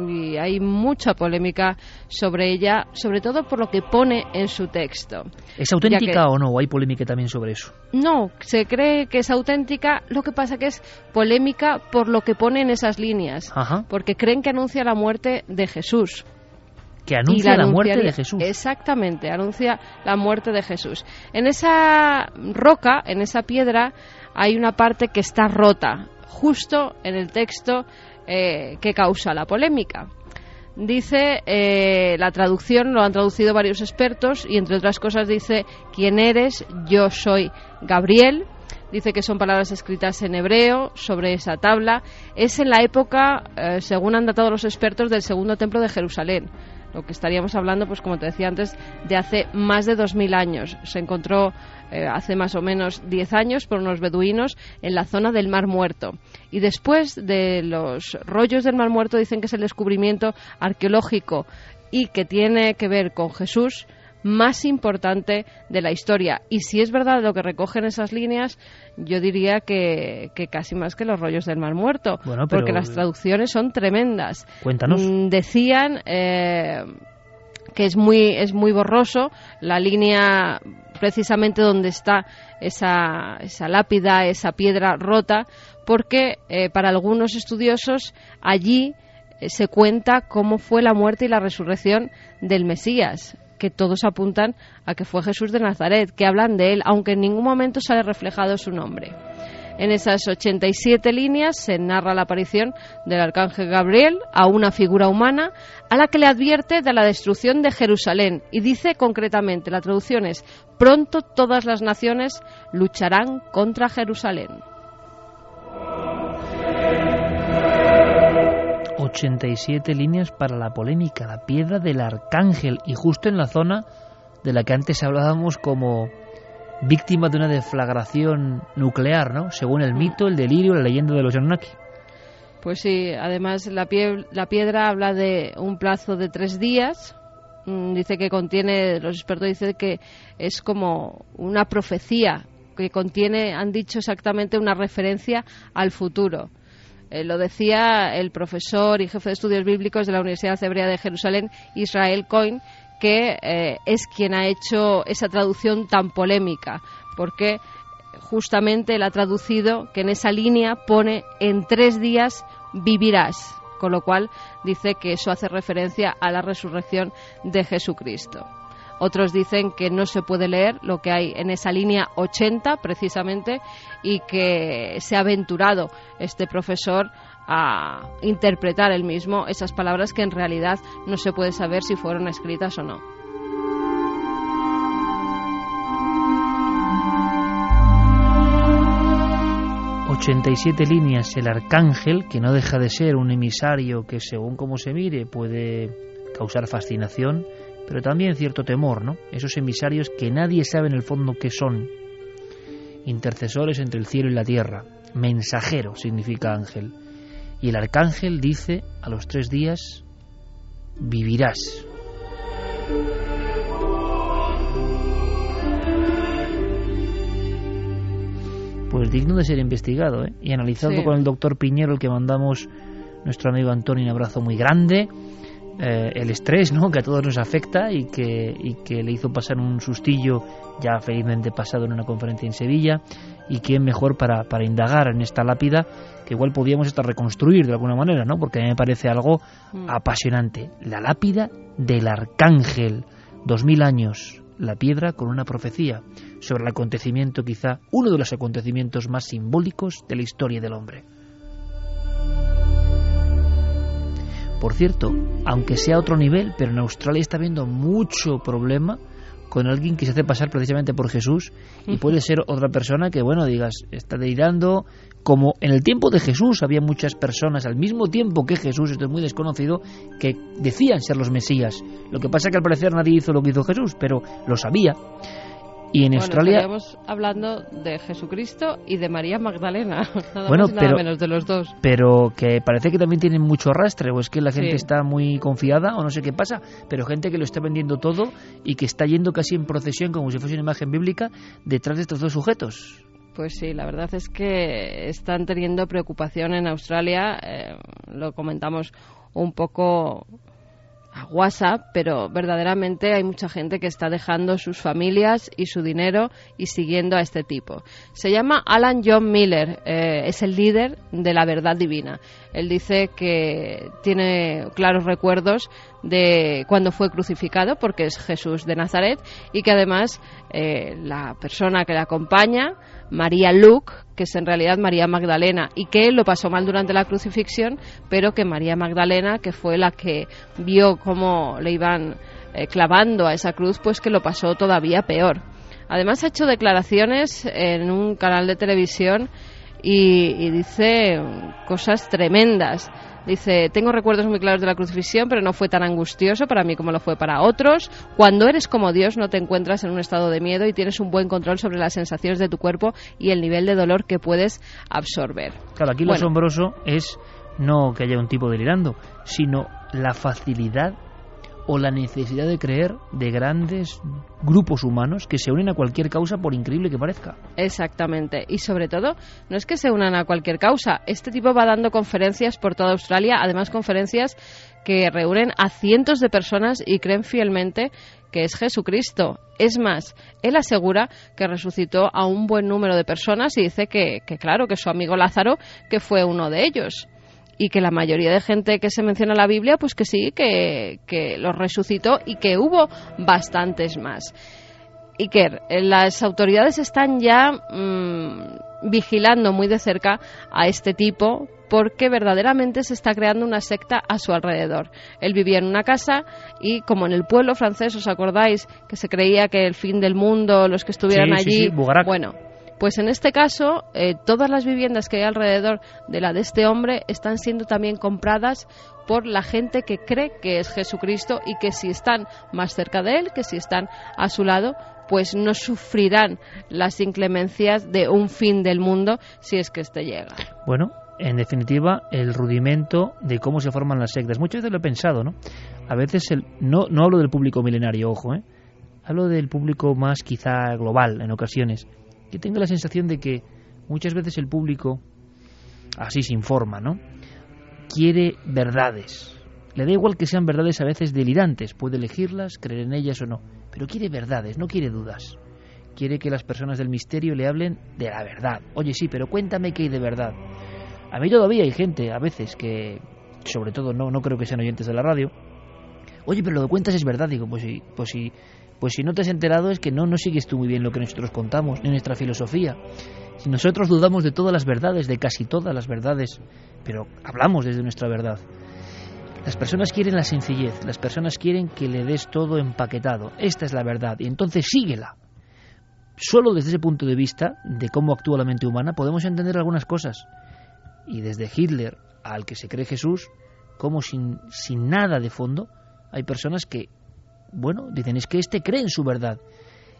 y hay mucha polémica sobre ella, sobre todo por lo que pone en su texto. ¿Es auténtica o no? hay polémica también sobre eso? No, se cree que es auténtica, lo que pasa que es polémica por lo que pone en esas líneas, porque creen que anuncia la muerte de Jesús que anuncia la, muerte de Jesús. Exactamente, anuncia la muerte de Jesús. En esa roca, en esa piedra, hay una parte que está rota. Justo en el texto eh, que causa la polémica. Dice eh, la traducción, lo han traducido varios expertos y entre otras cosas dice quién eres, yo soy Gabriel. Dice que son palabras escritas en hebreo sobre esa tabla. Es en la época, eh, según han datado los expertos, del segundo templo de Jerusalén lo que estaríamos hablando, pues como te decía antes, de hace más de 2.000 años. Se encontró eh, hace más o menos 10 años por unos beduinos en la zona del Mar Muerto. Y después de los rollos del Mar Muerto dicen que es el descubrimiento arqueológico y que tiene que ver con Jesús más importante de la historia. Y si es verdad lo que recogen esas líneas, yo diría que, casi más que los rollos del Mar Muerto, porque las traducciones son tremendas. Cuéntanos. Mm, decían eh, que es muy, es muy borroso la línea precisamente donde está esa, esa lápida, esa piedra rota, porque eh, para algunos estudiosos allí eh, se cuenta cómo fue la muerte y la resurrección del Mesías que todos apuntan a que fue Jesús de Nazaret, que hablan de él, aunque en ningún momento sale reflejado su nombre. En esas 87 líneas se narra la aparición del arcángel Gabriel a una figura humana a la que le advierte de la destrucción de Jerusalén y dice concretamente, la traducción es, pronto todas las naciones lucharán contra Jerusalén. 87 líneas para la polémica, la piedra del arcángel y justo en la zona de la que antes hablábamos como víctima de una deflagración nuclear, ¿no? Según el mito, el delirio, la leyenda de los Anunnaki. Pues sí, además la, la piedra habla de un plazo de tres días. Mm, dice que contiene, los expertos dicen que es como una profecía, que contiene, han dicho exactamente una referencia al futuro. Eh, lo decía el profesor y jefe de estudios bíblicos de la Universidad Hebrea de Jerusalén, Israel Cohen, que eh, es quien ha hecho esa traducción tan polémica, porque justamente él ha traducido que en esa línea pone en tres días vivirás, con lo cual dice que eso hace referencia a la resurrección de Jesucristo. Otros dicen que no se puede leer lo que hay en esa línea 80 precisamente y que se ha aventurado este profesor a interpretar él mismo esas palabras que en realidad no se puede saber si fueron escritas o no. ...87 líneas el arcángel, que no deja de ser un emisario que según como se mire puede causar fascinación, pero también cierto temor, ¿no? Esos emisarios que nadie sabe en el fondo qué son. Intercesores entre el cielo y la tierra. Mensajero significa ángel. Y el arcángel dice a los tres días, vivirás. Pues digno de ser investigado ¿eh? y analizado con el doctor Piñero, el que mandamos nuestro amigo Antonio un abrazo muy grande eh, el estrés ¿no? que a todos nos afecta y que, y que le hizo pasar un sustillo ya felizmente pasado en una conferencia en Sevilla y quién mejor para, para indagar en esta lápida que igual podíamos hasta reconstruir de alguna manera, ¿no? porque a mí me parece algo mm. apasionante. La lápida del arcángel, dos mil años, la piedra con una profecía sobre el acontecimiento quizá uno de los acontecimientos más simbólicos de la historia del hombre. Por cierto, aunque sea otro nivel, pero en Australia está habiendo mucho problema con alguien que se hace pasar precisamente por Jesús y puede ser otra persona que, bueno, digas, está delirando, como en el tiempo de Jesús había muchas personas al mismo tiempo que Jesús, esto es muy desconocido, que decían ser los Mesías. Lo que pasa es que al parecer nadie hizo lo que hizo Jesús, pero lo sabía. Y en Australia. Estamos hablando de Jesucristo y de María Magdalena. Nada bueno, menos de los dos. Pero que parece que también tienen mucho arrastre, o es que la gente está muy confiada, o no sé qué pasa, pero gente que lo está vendiendo todo y que está yendo casi en procesión, como si fuese una imagen bíblica, detrás de estos dos sujetos. Pues sí, la verdad es que están teniendo preocupación en Australia. Eh, lo comentamos un poco a WhatsApp, pero verdaderamente hay mucha gente que está dejando sus familias y su dinero y siguiendo a este tipo. Se llama Alan John Miller, eh, es el líder de la verdad divina. Él dice que tiene claros recuerdos de cuando fue crucificado, porque es Jesús de Nazaret, y que además eh, la persona que le acompaña, María Luke, que es en realidad María Magdalena, y que lo pasó mal durante la crucifixión, pero que María Magdalena, que fue la que vio cómo le iban eh, clavando a esa cruz, pues que lo pasó todavía peor. Además ha hecho declaraciones en un canal de televisión y, dice cosas tremendas. Dice, tengo recuerdos muy claros de la crucifixión, pero no fue tan angustioso para mí como lo fue para otros. Cuando eres como Dios no te encuentras en un estado de miedo y tienes un buen control sobre las sensaciones de tu cuerpo y el nivel de dolor que puedes absorber. Claro, aquí lo asombroso es no que haya un tipo delirando, sino la facilidad o la necesidad de creer de grandes grupos humanos que se unen a cualquier causa por increíble que parezca. Exactamente. Y sobre todo, no es que se unan a cualquier causa. Este tipo va dando conferencias por toda Australia, además conferencias que reúnen a cientos de personas y creen fielmente que es Jesucristo. Es más, él asegura que resucitó a un buen número de personas y dice que, claro, que su amigo Lázaro, que fue uno de ellos y que la mayoría de gente que se menciona en la Biblia, pues que sí, que, que los resucitó y que hubo bastantes más. Iker, eh, las autoridades están ya mm, vigilando muy de cerca a este tipo porque verdaderamente se está creando una secta a su alrededor. Él vivía en una casa y como en el pueblo francés, ¿os acordáis que se creía que el fin del mundo, los que estuvieran allí, bueno, pues en este caso, eh, todas las viviendas que hay alrededor de la de este hombre están siendo también compradas por la gente que cree que es Jesucristo y que si están más cerca de él, que si están a su lado, pues no sufrirán las inclemencias de un fin del mundo si es que este llega. Bueno, en definitiva, el rudimento de cómo se forman las sectas. Muchas veces lo he pensado, ¿no? A veces, el, no, no hablo del público milenario, ojo, ¿eh? Hablo del público más quizá global en ocasiones. Que tengo la sensación de que muchas veces el público así se informa, ¿no? Quiere verdades. Le da igual que sean verdades a veces delirantes, puede elegirlas, creer en ellas o no, pero quiere verdades, no quiere dudas. Quiere que las personas del misterio le hablen de la verdad. Oye, sí, pero cuéntame qué hay de verdad. A mí todavía hay gente, a veces, que, sobre todo no, no creo que sean oyentes de la radio, oye, pero lo que cuentas es verdad. Digo, pues si, pues si, pues si no te has enterado es que no, no sigues tú muy bien lo que nosotros contamos, ni nuestra filosofía. Si nosotros dudamos de todas las verdades, de casi todas las verdades, pero hablamos desde nuestra verdad. Las personas quieren la sencillez, las personas quieren que le des todo empaquetado. Esta es la verdad, y entonces síguela. Solo desde ese punto de vista de cómo actúa la mente humana podemos entender algunas cosas y desde Hitler al que se cree Jesús, como sin, sin nada de fondo, hay personas que, bueno, dicen es que este cree en su verdad.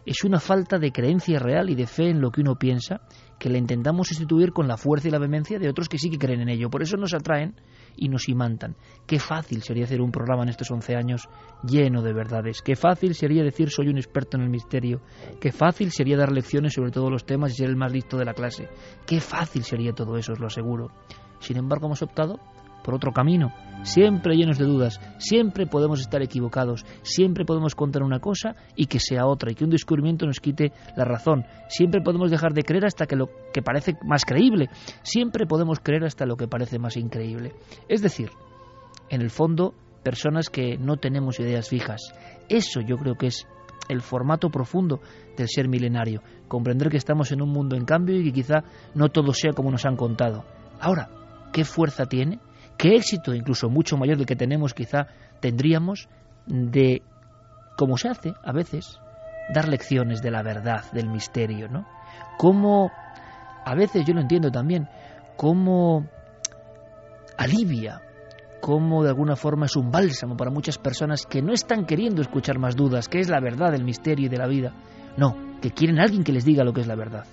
Es una falta de creencia real y de fe en lo que uno piensa que le intentamos sustituir con la fuerza y la vehemencia de otros que sí que creen en ello. Por eso nos atraen y nos imantan. Qué fácil sería hacer un programa en estos 11 años lleno de verdades. Qué fácil sería decir soy un experto en el misterio. Qué fácil sería dar lecciones sobre todos los temas y ser el más listo de la clase. Qué fácil sería todo eso, os lo aseguro. Sin embargo, hemos optado por otro camino, siempre llenos de dudas, siempre podemos estar equivocados, siempre podemos contar una cosa y que sea otra, y que un descubrimiento nos quite la razón, siempre podemos dejar de creer hasta que lo que parece más creíble, siempre podemos creer hasta lo que parece más increíble. Es decir, en el fondo, personas que no tenemos ideas fijas. Eso yo creo que es el formato profundo del ser milenario, comprender que estamos en un mundo en cambio y que quizá no todo sea como nos han contado. Ahora, ¿qué fuerza tiene qué éxito, incluso mucho mayor del que tenemos quizá, tendríamos de, como se hace a veces, dar lecciones de la verdad, del misterio, ¿no? Cómo, a veces yo lo entiendo también, cómo alivia, cómo de alguna forma es un bálsamo para muchas personas que no están queriendo escuchar más dudas, qué es la verdad, el misterio y de la vida. No, que quieren a alguien que les diga lo que es la verdad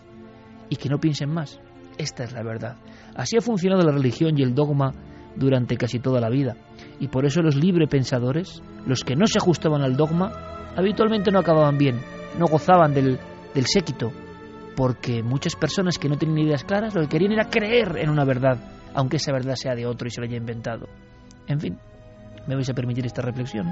y que no piensen más. Esta es la verdad. Así ha funcionado la religión y el dogma durante casi toda la vida. Y por eso los libre pensadores, los que no se ajustaban al dogma, habitualmente no acababan bien, no gozaban del, del séquito, porque muchas personas que no tenían ideas claras lo que querían era creer en una verdad, aunque esa verdad sea de otro y se lo haya inventado. En fin, me vais a permitir esta reflexión.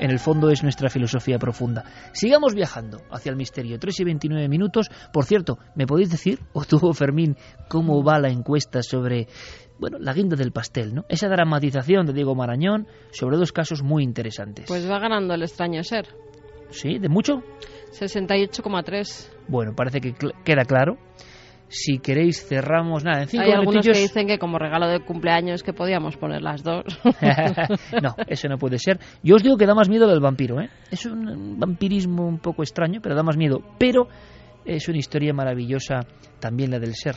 En el fondo es nuestra filosofía profunda. Sigamos viajando hacia el misterio. 3 y 29 minutos. Por cierto, ¿me podéis decir, o tú, Fermín, cómo va la encuesta sobre bueno, la guinda del pastel, ¿no? Esa dramatización de Diego Marañón sobre dos casos muy interesantes. Pues va ganando el extraño ser. ¿Sí? ¿De mucho? 68,3. Bueno, parece que queda claro. Si queréis cerramos nada en cinco Hay algunos que dicen que como regalo de cumpleaños que podíamos poner las dos. no, eso no puede ser. Yo os digo que da más miedo del vampiro, ¿eh? Es un vampirismo un poco extraño, pero da más miedo. Pero es una historia maravillosa también la del ser.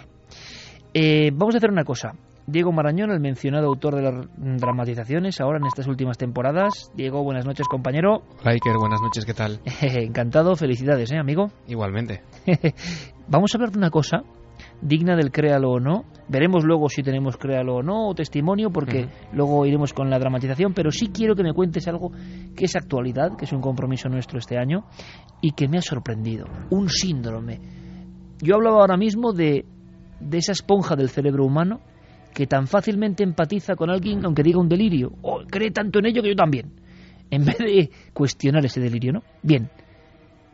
Eh, vamos a hacer una cosa. Diego Marañón, el mencionado autor de las dramatizaciones, ahora en estas últimas temporadas. Diego, buenas noches, compañero. Hola, Iker, buenas noches, ¿qué tal? Encantado, felicidades, ¿eh, amigo? Igualmente. Vamos a hablar de una cosa digna del créalo o no. Veremos luego si tenemos créalo o no, o testimonio, porque luego iremos con la dramatización, pero sí quiero que me cuentes algo que es actualidad, que es un compromiso nuestro este año, y que me ha sorprendido. Un síndrome. Yo hablaba ahora mismo de, de esa esponja del cerebro humano que tan fácilmente empatiza con alguien aunque diga un delirio, o cree tanto en ello que yo también, en vez de cuestionar ese delirio, ¿no? Bien,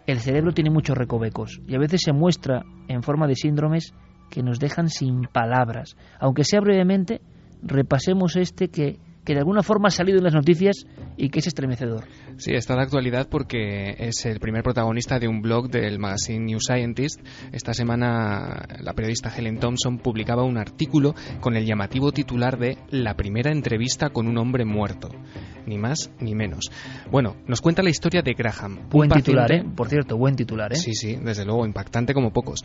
el cerebro tiene muchos recovecos y a veces se muestra en forma de síndromes que nos dejan sin palabras. Aunque sea brevemente, repasemos este que que de alguna forma ha salido en las noticias y que es estremecedor. Sí, está de actualidad porque es el primer protagonista de un blog del magazine New Scientist. Esta semana la periodista Helen Thompson publicaba un artículo con el llamativo titular de La primera entrevista con un hombre muerto. Ni más ni menos. Bueno, nos cuenta la historia de Graham. Buen titular, ¿eh? Por cierto, buen titular, ¿eh? Sí, sí, desde luego, impactante como pocos.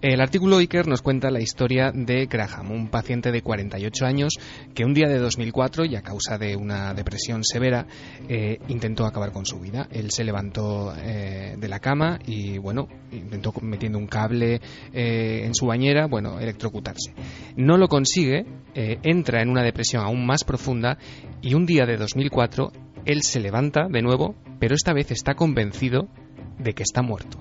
El artículo Iker nos cuenta la historia de Graham, un paciente de 48 años que un día de 2004, y a causa de una depresión severa, eh, intentó acabar con su vida. Él se levantó eh, de la cama y, bueno, intentó metiendo un cable eh, en su bañera, bueno, electrocutarse. No lo consigue, entra en una depresión aún más profunda y un día de 2004 él se levanta de nuevo, pero esta vez está convencido de que está muerto.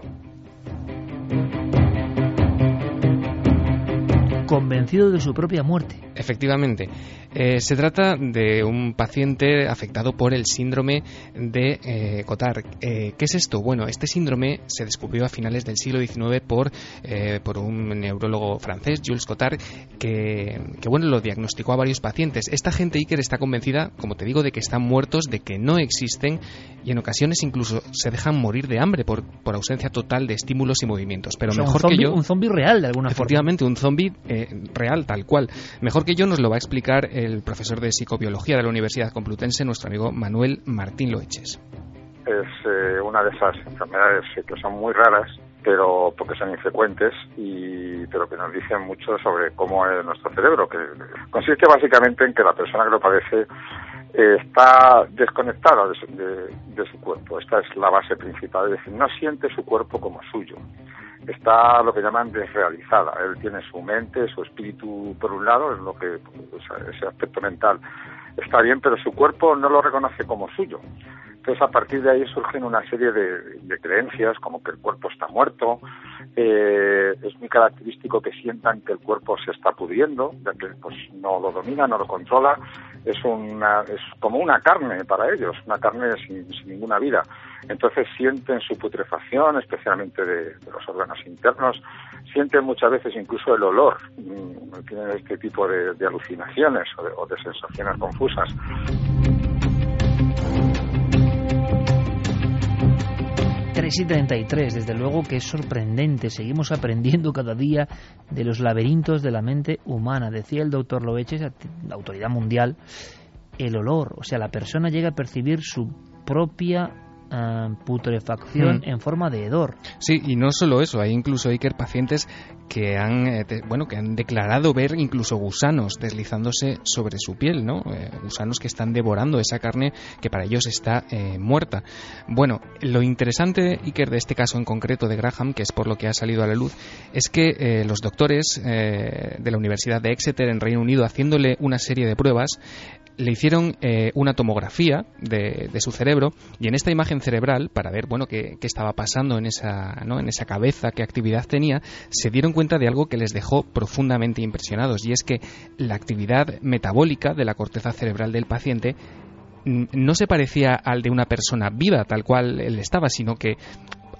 Convencido de su propia muerte. Efectivamente. Eh, se trata de un paciente afectado por el síndrome de eh, Cotard. Eh, ¿Qué es esto? Bueno, este síndrome se descubrió a finales del siglo XIX por, por un neurólogo francés, Jules Cotard, que, que, bueno, lo diagnosticó a varios pacientes. Esta gente Iker está convencida, como te digo, de que están muertos, de que no existen y en ocasiones incluso se dejan morir de hambre por, por ausencia total de estímulos y movimientos. Pero mejor que yo. Un zombie real, de alguna efectivamente, un zombie real, tal cual. Mejor que yo nos lo va a explicar el profesor de psicobiología de la Universidad Complutense, nuestro amigo Manuel Martín Loeches. Es eh, una de esas enfermedades que son muy raras, pero porque son infrecuentes y pero que nos dicen mucho sobre cómo es nuestro cerebro, que consiste básicamente en que la persona que lo padece eh, está desconectada de su, cuerpo. Esta es la base principal, es decir, no siente su cuerpo como suyo está lo que llaman desrealizada. Él tiene su mente, su espíritu por un lado, es lo que ese aspecto mental está bien, pero su cuerpo no lo reconoce como suyo. Entonces, a partir de ahí surgen una serie de, creencias, como que el cuerpo está muerto. Eh, es muy característico que sientan que el cuerpo se está pudriendo, ya que pues, no lo domina, no lo controla. Es, una, es como una carne para ellos, una carne sin, ninguna vida. Entonces sienten su putrefacción, especialmente de, los órganos internos. Sienten muchas veces incluso el olor. Mm, tienen este tipo de, alucinaciones o de sensaciones confusas. 3 y 33, desde luego que es sorprendente. Seguimos aprendiendo cada día de los laberintos de la mente humana. Decía el doctor Loeches, la autoridad mundial, el olor. O sea, la persona llega a percibir su propia putrefacción hmm. en forma de hedor. Sí, y no solo eso, hay incluso Iker pacientes que han eh, bueno que han declarado ver incluso gusanos deslizándose sobre su piel, ¿no? Eh, gusanos que están devorando esa carne que para ellos está muerta. Bueno, lo interesante Iker de este caso en concreto de Graham, que es por lo que ha salido a la luz, es que los doctores de la Universidad de Exeter en Reino Unido haciéndole una serie de pruebas le hicieron eh, una tomografía de, su cerebro y en esta imagen cerebral, para ver bueno qué, estaba pasando en esa, ¿no? en esa cabeza, qué actividad tenía, se dieron cuenta de algo que les dejó profundamente impresionados y es que la actividad metabólica de la corteza cerebral del paciente no se parecía al de una persona viva tal cual él estaba, sino que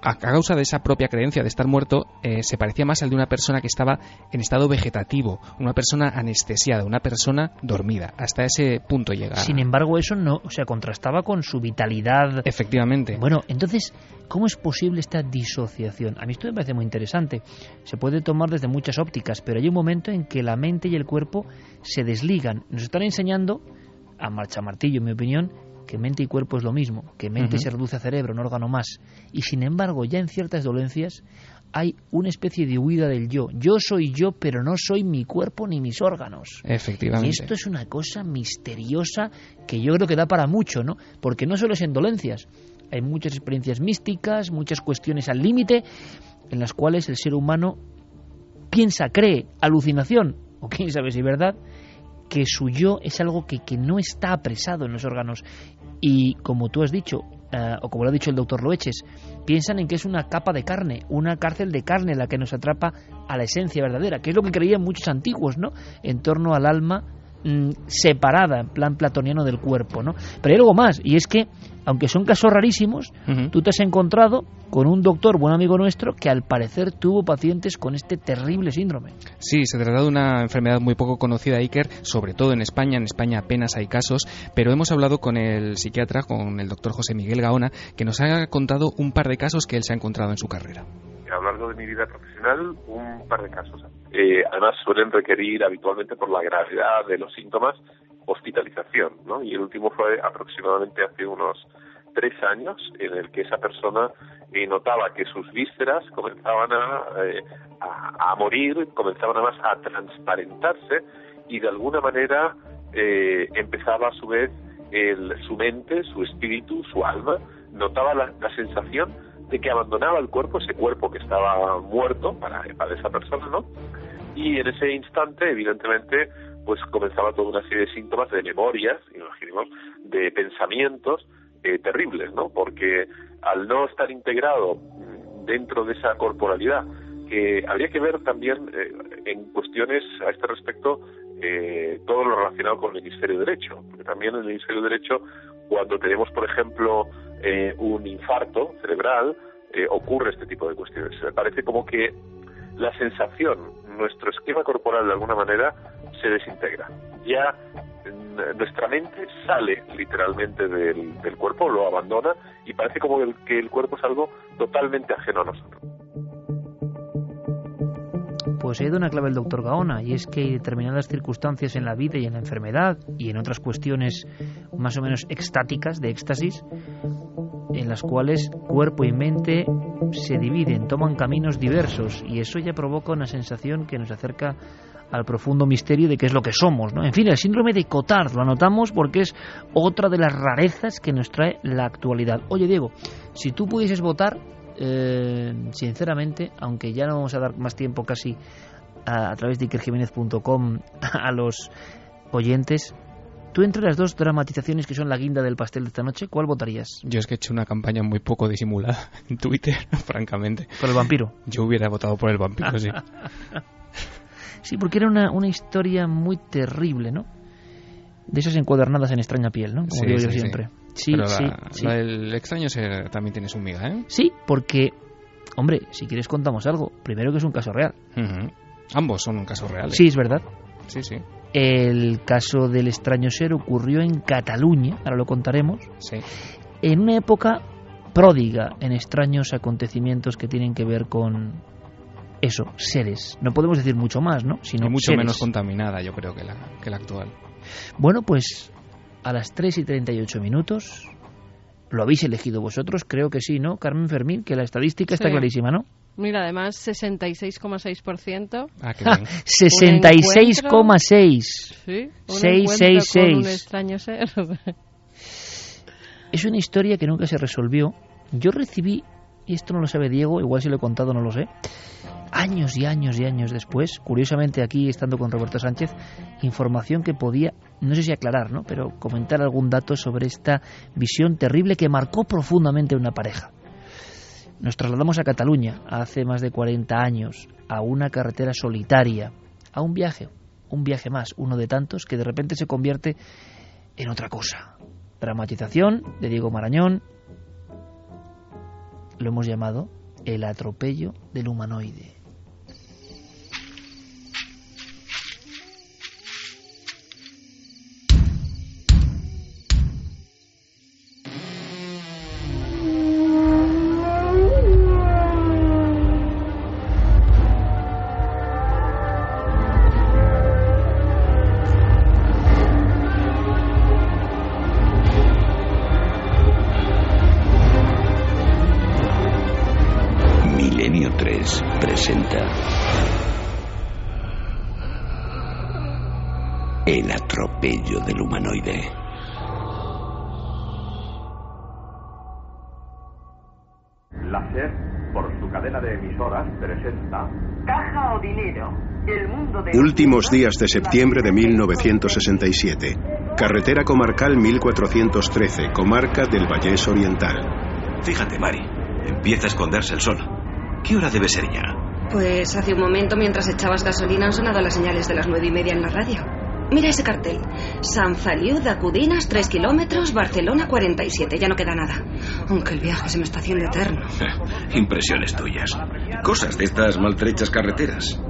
a causa de esa propia creencia de estar muerto, eh, se parecía más al de una persona que estaba en estado vegetativo, una persona anestesiada, una persona dormida. Hasta ese punto llegaba. Sin embargo, eso no, o sea, contrastaba con su vitalidad. Efectivamente. Bueno, entonces, ¿cómo es posible esta disociación? A mí esto me parece muy interesante. Se puede tomar desde muchas ópticas, pero hay un momento en que la mente y el cuerpo se desligan. Nos están enseñando, a marcha martillo, en mi opinión, que mente y cuerpo es lo mismo, que mente se reduce a cerebro, un órgano más. Y sin embargo, ya en ciertas dolencias hay una especie de huida del yo. Yo soy yo, pero no soy mi cuerpo ni mis órganos. Efectivamente. Y esto es una cosa misteriosa que yo creo que da para mucho, ¿no? Porque no solo es en dolencias, hay muchas experiencias místicas, muchas cuestiones al límite, en las cuales el ser humano piensa, cree, alucinación, o quién sabe si es verdad, que su yo es algo que, que no está apresado en los órganos y como tú has dicho, eh, o como lo ha dicho el doctor Loeches, piensan en que es una capa de carne, una cárcel de carne la que nos atrapa a la esencia verdadera, que es lo que creían muchos antiguos, ¿no? En torno al alma mm, separada, en plan platoniano del cuerpo, ¿no? Pero hay algo más, y es que, aunque son casos rarísimos, tú te has encontrado con un doctor, buen amigo nuestro, que al parecer tuvo pacientes con este terrible síndrome. Sí, se trata de una enfermedad muy poco conocida, Iker, sobre todo en España. En España apenas hay casos, pero hemos hablado con el psiquiatra, con el doctor José Miguel Gaona, que nos ha contado un par de casos que él se ha encontrado en su carrera a lo largo de mi vida profesional un par de casos. Eh, además suelen requerir habitualmente por la gravedad de los síntomas hospitalización, ¿no? Y el último fue aproximadamente hace unos tres años en el que esa persona eh, notaba que sus vísceras comenzaban eh, a, a, morir, comenzaban además a transparentarse y de alguna manera eh, empezaba a su vez el, su mente, su espíritu, su alma, notaba la, la sensación de que abandonaba el cuerpo, ese cuerpo que estaba muerto para, para esa persona, ¿no? Y en ese instante, evidentemente, pues comenzaba toda una serie de síntomas de memorias, imaginemos, de pensamientos eh, terribles, ¿no? Porque al no estar integrado dentro de esa corporalidad, que habría que ver también eh, en cuestiones a este respecto eh, todo lo relacionado con el hemisferio derecho, porque también en el hemisferio derecho, cuando tenemos, por ejemplo, eh, un infarto cerebral, eh, ocurre este tipo de cuestiones. Me parece como que la sensación, nuestro esquema corporal de alguna manera se desintegra. Ya nuestra mente sale literalmente del, cuerpo, lo abandona y parece como que el cuerpo es algo totalmente ajeno a nosotros pues dado una clave al doctor Gaona, y es que hay determinadas circunstancias en la vida y en la enfermedad y en otras cuestiones más o menos extáticas, de éxtasis, en las cuales cuerpo y mente se dividen, toman caminos diversos, y eso ya provoca una sensación que nos acerca al profundo misterio de qué es lo que somos. ¿no? En fin, el síndrome de Cotard lo anotamos porque es otra de las rarezas que nos trae la actualidad. Oye, Diego, si tú pudieses votar, eh, sinceramente, aunque ya no vamos a dar más tiempo casi a, través de ikerjiménez.com a los oyentes, tú entre las dos dramatizaciones que son la guinda del pastel de esta noche, ¿cuál votarías? Yo es que he hecho una campaña muy poco disimulada en Twitter, francamente. ¿Por el vampiro? Yo hubiera votado por el vampiro, sí. sí, porque era una, una historia muy terrible, ¿no? De esas encuadernadas en extraña piel, ¿no? Como digo yo siempre. Sí, sí, el extraño ser también tiene su miga, ¿eh? Sí, porque, hombre, si quieres contamos algo. Primero que es un caso real. Ambos son un caso real. Sí, es verdad. Sí, sí. El caso del extraño ser ocurrió en Cataluña, ahora lo contaremos. Sí. En una época pródiga en extraños acontecimientos que tienen que ver con eso, seres. No podemos decir mucho más, ¿no? Sino mucho menos contaminada, yo creo, que la, que la actual. Bueno, pues a las 3 y 38 minutos. ¿Lo habéis elegido vosotros? Creo que sí, ¿no? Carmen Fermín, que la estadística está clarísima, ¿no? Mira, además 66,6%. Ah, qué bien. 66,6. Sí, 666. Un extraño ser. es una historia que nunca se resolvió. Yo recibí, y esto no lo sabe Diego, igual si lo he contado no lo sé, años y años y años después, curiosamente aquí estando con Roberto Sánchez, información que podía, no sé si aclarar, ¿no? pero comentar algún dato sobre esta visión terrible que marcó profundamente una pareja. Nos trasladamos a Cataluña hace más de 40 años, a una carretera solitaria, a un viaje, un viaje más, uno de tantos que de repente se convierte en otra cosa. Dramatización de Diego Marañón, lo hemos llamado el atropello del humanoide. Últimos días de septiembre de 1967. Carretera comarcal 1413, comarca del Vallés Oriental. Fíjate, Mari, empieza a esconderse el sol. ¿Qué hora debe ser ya? Pues hace un momento, mientras echabas gasolina, han sonado las señales de las nueve y media en la radio. Mira ese cartel. San Feliu de Acudinas, 3 kilómetros, Barcelona, 47. Ya no queda nada. Aunque el viaje se me está haciendo eterno. Impresiones tuyas. Cosas de estas maltrechas carreteras.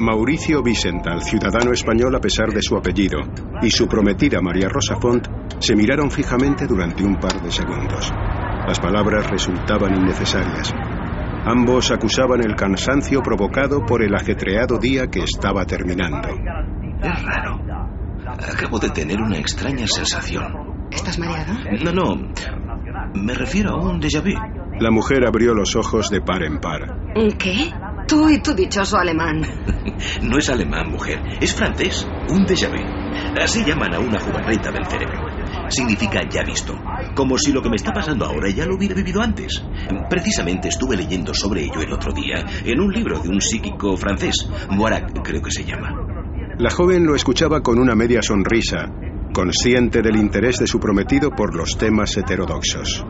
Mauricio Vicental, ciudadano español a pesar de su apellido, y su prometida María Rosa Font se miraron fijamente durante un par de segundos. Las palabras resultaban innecesarias. Ambos acusaban el cansancio provocado por el ajetreado día que estaba terminando. Es raro. Acabo de tener una extraña sensación. ¿Estás mareado? No, no. Me refiero a un déjà vu. La mujer abrió los ojos de par en par. ¿Qué? Tú y tu dichoso alemán. No es alemán, mujer. Es francés. Un déjà vu. Así llaman a una jugarreta del cerebro. Significa ya visto. Como si lo que me está pasando ahora ya lo hubiera vivido antes. Precisamente estuve leyendo sobre ello el otro día en un libro de un psíquico francés. Moirac, creo que se llama. La joven lo escuchaba con una media sonrisa, consciente del interés de su prometido por los temas heterodoxos.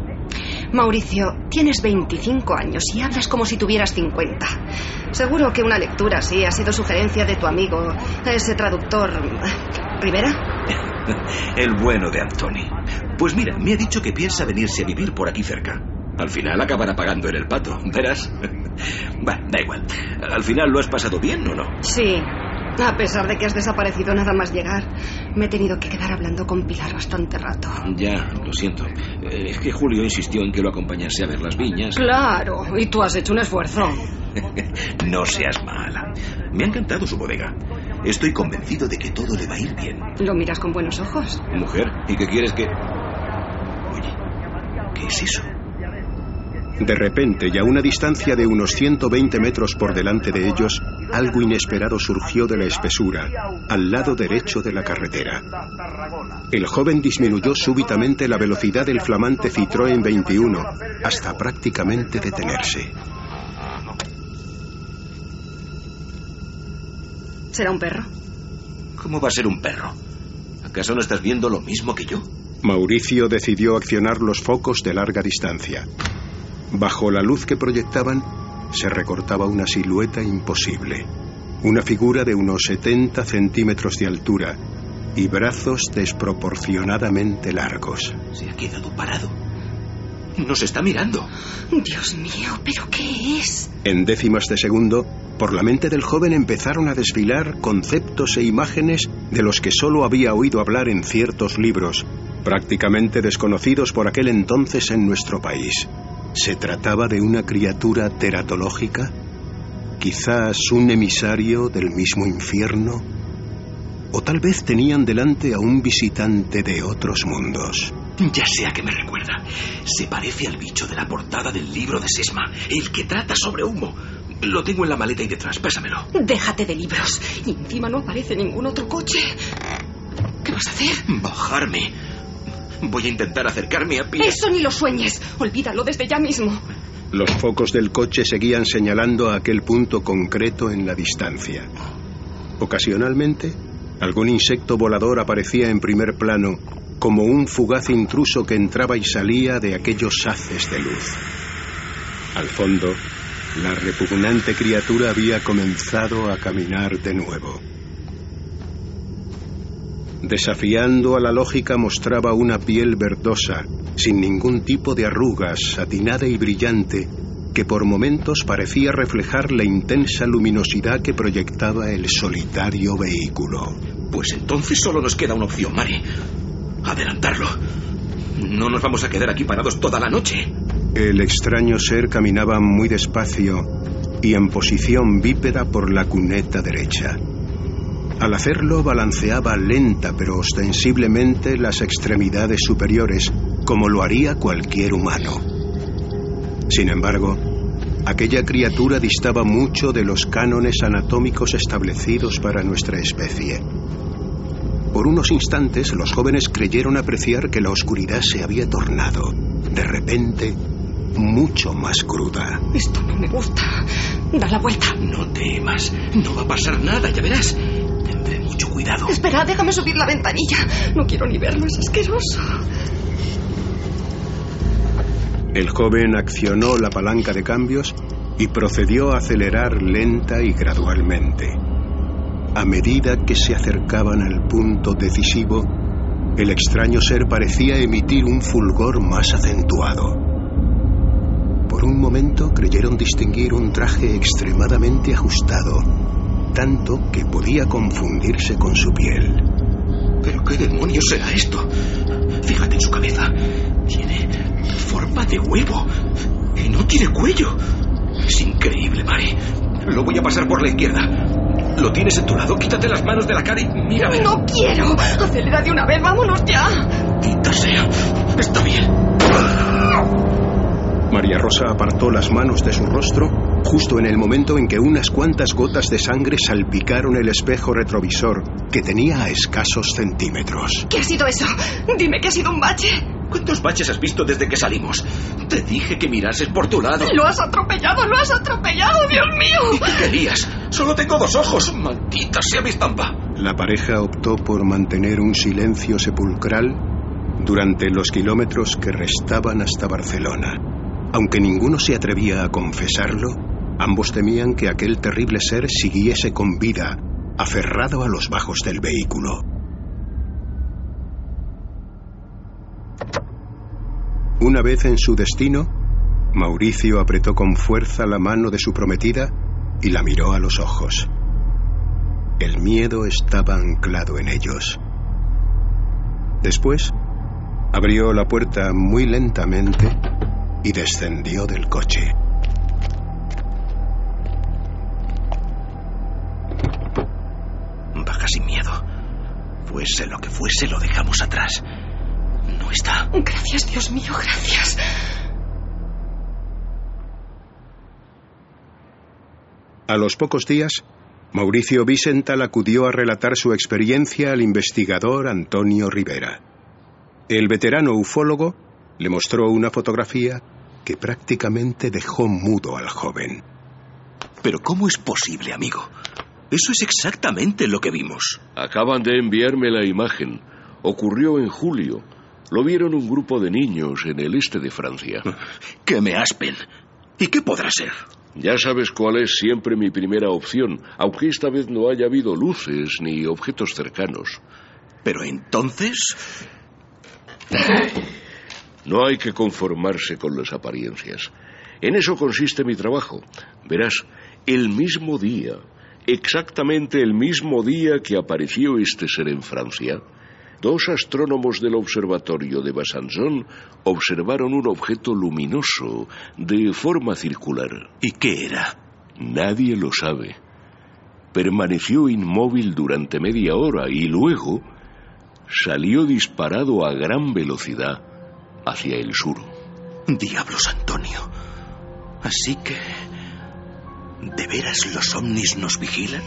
Mauricio, tienes 25 años y hablas como si tuvieras 50. Seguro que una lectura así ha sido sugerencia de tu amigo, ese traductor. ¿Rivera? El bueno de Anthony. Pues mira, me ha dicho que piensa venirse a vivir por aquí cerca. Al final acabará pagando en el pato, verás. Va, da igual. ¿Al final lo has pasado bien o no? Sí. A pesar de que has desaparecido nada más llegar, me he tenido que quedar hablando con Pilar bastante rato. Ya, lo siento. Eh, Es que Julio insistió en que lo acompañase a ver las viñas. Claro, y tú has hecho un esfuerzo. No seas mala. Me ha encantado su bodega. Estoy convencido de que todo le va a ir bien. Lo miras con buenos ojos. Mujer, ¿y qué quieres que...? Oye, ¿qué es eso? De repente, y a una distancia de unos 120 metros por delante de ellos, algo inesperado surgió de la espesura, al lado derecho de la carretera. El joven disminuyó súbitamente la velocidad del flamante Citroën 21 hasta prácticamente detenerse. ¿Será un perro? ¿Cómo va a ser un perro? ¿Acaso no estás viendo lo mismo que yo? Mauricio decidió accionar los focos de larga distancia. Bajo la luz que proyectaban, se recortaba una silueta imposible. Una figura de unos 70 centímetros de altura y brazos desproporcionadamente largos. Se ha quedado parado. Nos está mirando. Dios mío, ¿pero qué es? En décimas de segundo, por la mente del joven empezaron a desfilar conceptos e imágenes de los que solo había oído hablar en ciertos libros, prácticamente desconocidos por aquel entonces en nuestro país. ¿Se trataba de una criatura teratológica? ¿Quizás un emisario del mismo infierno? ¿O tal vez tenían delante a un visitante de otros mundos? Ya sé a qué me recuerda. Se parece al bicho de la portada del libro de Sesma, el que trata sobre humo. Lo tengo en la maleta y detrás, pásamelo. Déjate de libros. Y encima no aparece ningún otro coche. ¿Qué vas a hacer? Bajarme. Voy a intentar acercarme a Pilar. Eso ni lo sueñes. Olvídalo desde ya mismo. Los focos del coche seguían señalando a aquel punto concreto en la distancia. Ocasionalmente, algún insecto volador aparecía en primer plano, como un fugaz intruso que entraba y salía de aquellos haces de luz. Al fondo, la repugnante criatura había comenzado a caminar de nuevo. Desafiando a la lógica mostraba una piel verdosa, sin ningún tipo de arrugas, satinada y brillante, que por momentos parecía reflejar la intensa luminosidad que proyectaba el solitario vehículo. Pues entonces solo nos queda una opción, Mari. Adelantarlo. No nos vamos a quedar aquí parados toda la noche. El extraño ser caminaba muy despacio y en posición bípeda por la cuneta derecha. Al hacerlo balanceaba lenta pero ostensiblemente las extremidades superiores, como lo haría cualquier humano. Sin embargo, aquella criatura distaba mucho de los cánones anatómicos establecidos para nuestra especie. Por unos instantes los jóvenes creyeron apreciar que la oscuridad se había tornado, de repente, mucho más cruda. Esto no me gusta. Da la vuelta. No temas. No va a pasar nada, ya verás. Tendré mucho cuidado. Espera, déjame subir la ventanilla. No quiero ni verlo, es asqueroso. El joven accionó la palanca de cambios y procedió a acelerar lenta y gradualmente. A medida que se acercaban al punto decisivo, el extraño ser parecía emitir un fulgor más acentuado. Por un momento creyeron distinguir un traje extremadamente ajustado, tanto que podía confundirse con su piel. ¿Pero qué demonios será esto? Fíjate en su cabeza. Tiene forma de huevo y no tiene cuello. Es increíble, Mari. Lo voy a pasar por la izquierda. Lo tienes en tu lado. Quítate las manos de la cara y mírame. No quiero. Acelera de una vez. Vámonos ya. Quita sea. Está bien. María Rosa apartó las manos de su rostro justo en el momento en que unas cuantas gotas de sangre salpicaron el espejo retrovisor que tenía a escasos centímetros. ¿Qué ha sido eso? Dime que ha sido un bache. ¿Cuántos baches has visto desde que salimos? Te dije que mirases por tu lado. Lo has atropellado, lo has atropellado, Dios mío. ¿Y qué querías? Solo tengo dos ojos. Maldita sea mi estampa. La pareja optó por mantener un silencio sepulcral durante los kilómetros que restaban hasta Barcelona. Aunque ninguno se atrevía a confesarlo, ambos temían que aquel terrible ser siguiese con vida, aferrado a los bajos del vehículo. Una vez en su destino, Mauricio apretó con fuerza la mano de su prometida y la miró a los ojos. El miedo estaba anclado en ellos. Después, abrió la puerta muy lentamente y descendió del coche. Baja sin miedo. Fuese lo que fuese, lo dejamos atrás. No está. Gracias, Dios mío, gracias. A los pocos días, Mauricio Vicental acudió a relatar su experiencia al investigador Antonio Rivera. El veterano ufólogo le mostró una fotografía que prácticamente dejó mudo al joven. Pero ¿cómo es posible, amigo? Eso es exactamente lo que vimos. Acaban de enviarme la imagen. Ocurrió en julio. Lo vieron un grupo de niños en el este de Francia. Que me aspen. ¿Y qué podrá ser? Ya sabes cuál es siempre mi primera opción, aunque esta vez no haya habido luces ni objetos cercanos. Pero entonces... No hay que conformarse con las apariencias. En eso consiste mi trabajo. Verás, el mismo día, exactamente el mismo día que apareció este ser en Francia, dos astrónomos del observatorio de Besançon observaron un objeto luminoso de forma circular. ¿Y qué era? Nadie lo sabe. Permaneció inmóvil durante media hora y luego salió disparado a gran velocidad hacia el sur. Diablos, Antonio. Así que... ¿De veras los ovnis nos vigilan?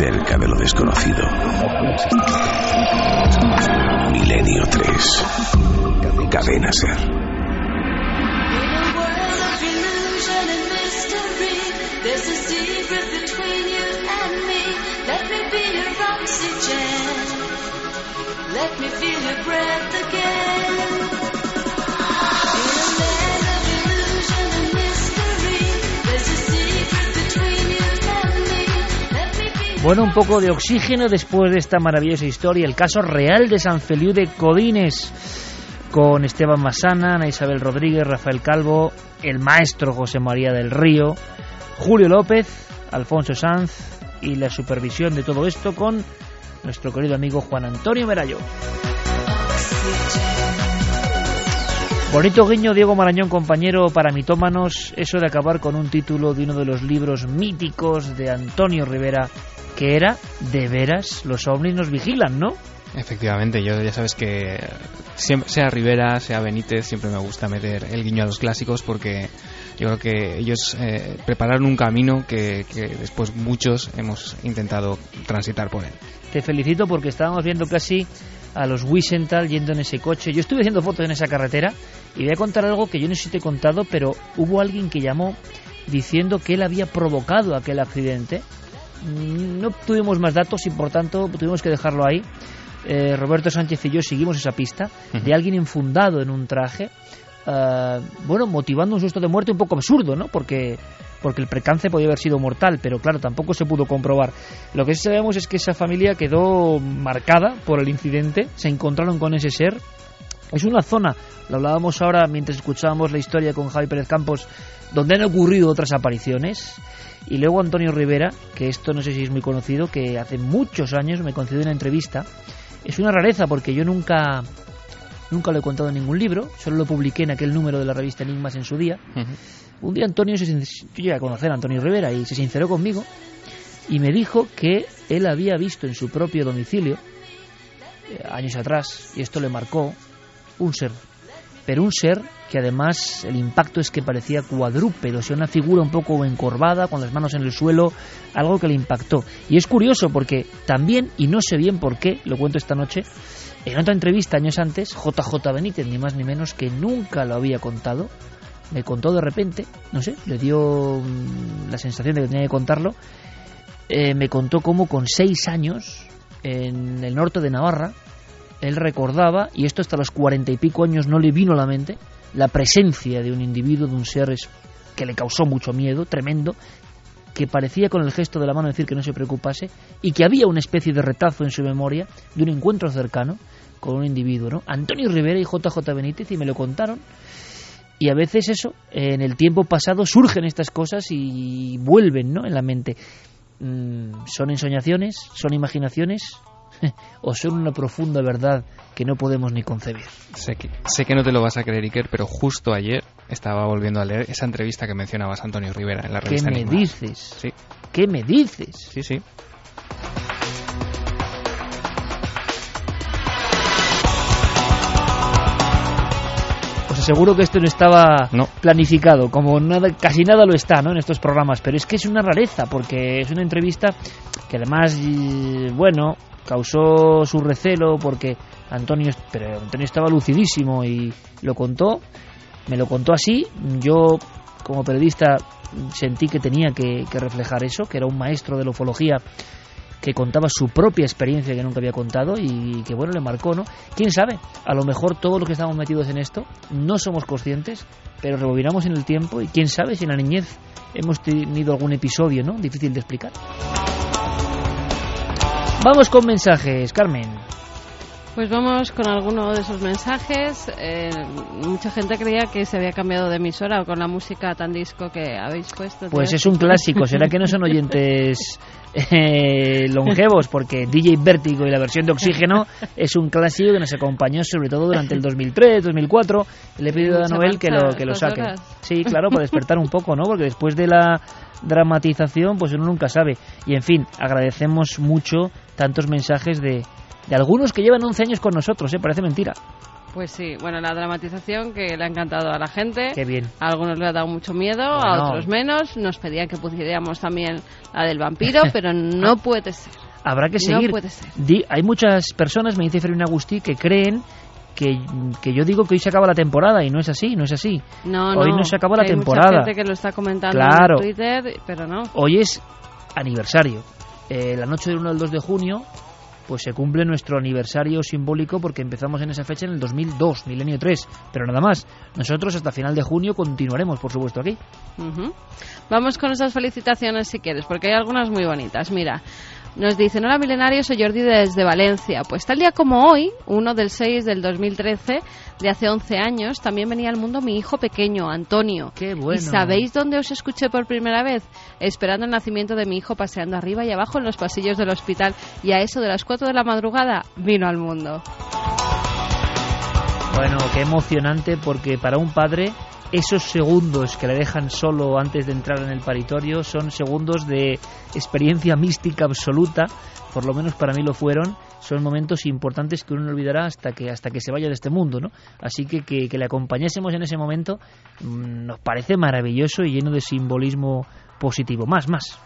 cerca de lo desconocido. Milenio 3. Cadena Ser. Let me feel your breath again. Bueno, un poco de oxígeno después de esta maravillosa historia, el caso real de San Feliu de Codines, con Esteban Masana, Ana Isabel Rodríguez, Rafael Calvo, el maestro José María del Río, Julio López, Alfonso Sanz y la supervisión de todo esto con nuestro querido amigo Juan Antonio Merayo. Bonito guiño, Diego Marañón, compañero para mitómanos, eso de acabar con un título de uno de los libros míticos de Antonio Rivera, que era De veras, los ovnis nos vigilan, ¿no? Efectivamente, yo ya sabes que siempre, sea Rivera, sea Benítez, siempre me gusta meter el guiño a los clásicos porque yo creo que ellos eh, prepararon un camino que, que después muchos hemos intentado transitar por él. Te felicito porque estábamos viendo casi a los Wiesenthal yendo en ese coche. Yo estuve haciendo fotos en esa carretera y voy a contar algo que yo no sé si te he contado, pero hubo alguien que llamó diciendo que él había provocado aquel accidente. Mm, No tuvimos más datos y por tanto tuvimos que dejarlo ahí. Eh, Roberto Sánchez y yo seguimos esa pista de alguien enfundado en un traje, eh, bueno, motivando un susto de muerte un poco absurdo, ¿no? Porque porque el precance podía haber sido mortal, pero claro, tampoco se pudo comprobar. Lo que sí sabemos es que esa familia quedó marcada por el incidente, se encontraron con ese ser. Es una zona, lo hablábamos ahora mientras escuchábamos la historia con Javi Pérez Campos, donde han ocurrido otras apariciones. Y luego Antonio Rivera, que esto no sé si es muy conocido, que hace muchos años me concedió una entrevista. Es una rareza porque yo nunca nunca lo he contado en ningún libro, solo lo publiqué en aquel número de la revista Enigmas en su día. Un día Antonio, se, yo a conocer a Antonio Rivera y se sinceró conmigo y me dijo que él había visto en su propio domicilio, eh, años atrás, y esto le marcó, un ser. Pero un ser que además el impacto es que parecía cuadrúpedo, o sea, una figura un poco encorvada, con las manos en el suelo, algo que le impactó. Y es curioso porque también, y no sé bien por qué, lo cuento esta noche, en otra entrevista años antes, JJ Benítez, ni más ni menos, que nunca lo había contado, me contó de repente, no sé, le dio mm, la sensación de que tenía que contarlo, eh, me contó cómo con seis años, en el norte de Navarra, él recordaba, y esto hasta los cuarenta y pico años no le vino a la mente, la presencia de un individuo, de un ser que le causó mucho miedo, tremendo, que parecía con el gesto de la mano decir que no se preocupase, y que había una especie de retazo en su memoria de un encuentro cercano con un individuo, ¿no? Antonio Rivera y JJ Benítez, y me lo contaron, y a veces eso, en el tiempo pasado surgen estas cosas y vuelven ¿no? en la mente. Mm, ¿Son ensoñaciones? ¿Son imaginaciones? ¿O son una profunda verdad que no podemos ni concebir? Sé que, sé que no te lo vas a creer, Iker, pero justo ayer estaba volviendo a leer esa entrevista que mencionabas Antonio Rivera en la ¿Qué revista me Enigma. dices? Sí. ¿Qué me dices? Sí, sí. Aseguro que esto no estaba planificado, como nada, casi nada lo está ¿no? en estos programas, pero es que es una rareza, porque es una entrevista que además, bueno, causó su recelo porque Antonio, pero Antonio estaba lucidísimo y lo contó, me lo contó así, yo como periodista sentí que tenía que, que reflejar eso, que era un maestro de la ufología que contaba su propia experiencia que nunca había contado y que bueno le marcó, ¿no? ¿Quién sabe? A lo mejor todos los que estamos metidos en esto no somos conscientes, pero rebobinamos en el tiempo y quién sabe si en la niñez hemos tenido algún episodio, ¿no? Difícil de explicar. Vamos con mensajes, Carmen. Pues vamos con alguno de esos mensajes. Eh, mucha gente creía que se había cambiado de emisora con la música tan disco que habéis puesto. Pues es un clásico, será que no son oyentes eh, longevos, porque DJ Vértigo y la versión de Oxígeno es un clásico que nos acompañó sobre todo durante el 2003, 2004. Le he pedido a Noel que lo, que lo saque. horas. Sí, claro, para despertar un poco, ¿no? Porque después de la dramatización, pues uno nunca sabe. Y en fin, agradecemos mucho tantos mensajes de, de algunos que llevan 11 años con nosotros, ¿eh? Parece mentira. Pues sí, bueno, la dramatización que le ha encantado a la gente. Qué bien. A algunos le ha dado mucho miedo, a Bueno. otros menos. Nos pedían que pusiéramos también la del vampiro, pero no puede ser. Habrá que No seguir. puede ser. Di- hay muchas personas, me dice Fermín Agustí, que creen que, que yo digo que hoy se acaba la temporada y no es así, no es así. No, hoy no, no se acaba la hay temporada. Mucha gente que lo está comentando Claro. en Twitter, pero no. Hoy es aniversario. Eh, la noche del 1 al 2 de junio, pues se cumple nuestro aniversario simbólico porque empezamos en esa fecha en el 2002, milenio 3. Pero nada más, nosotros hasta final de junio continuaremos, por supuesto, aquí. Vamos con esas felicitaciones si quieres, porque hay algunas muy bonitas. Mira, nos dicen, hola milenario, soy Jordi desde Valencia. Pues tal día como hoy, 1 del 6 del 2013, de hace 11 años, también venía al mundo mi hijo pequeño, Antonio. Qué bueno. ¿Y sabéis dónde os escuché por primera vez? Esperando el nacimiento de mi hijo paseando arriba y abajo en los pasillos del hospital. Y a eso de las 4 de la madrugada vino al mundo. Bueno, qué emocionante porque para un padre esos segundos que le dejan solo antes de entrar en el paritorio son segundos de experiencia mística absoluta, por lo menos para mí lo fueron, son momentos importantes que uno no olvidará hasta que hasta que se vaya de este mundo, ¿no? Así que que, le acompañásemos en ese momento mm, nos parece maravilloso y lleno de simbolismo positivo. Más, más.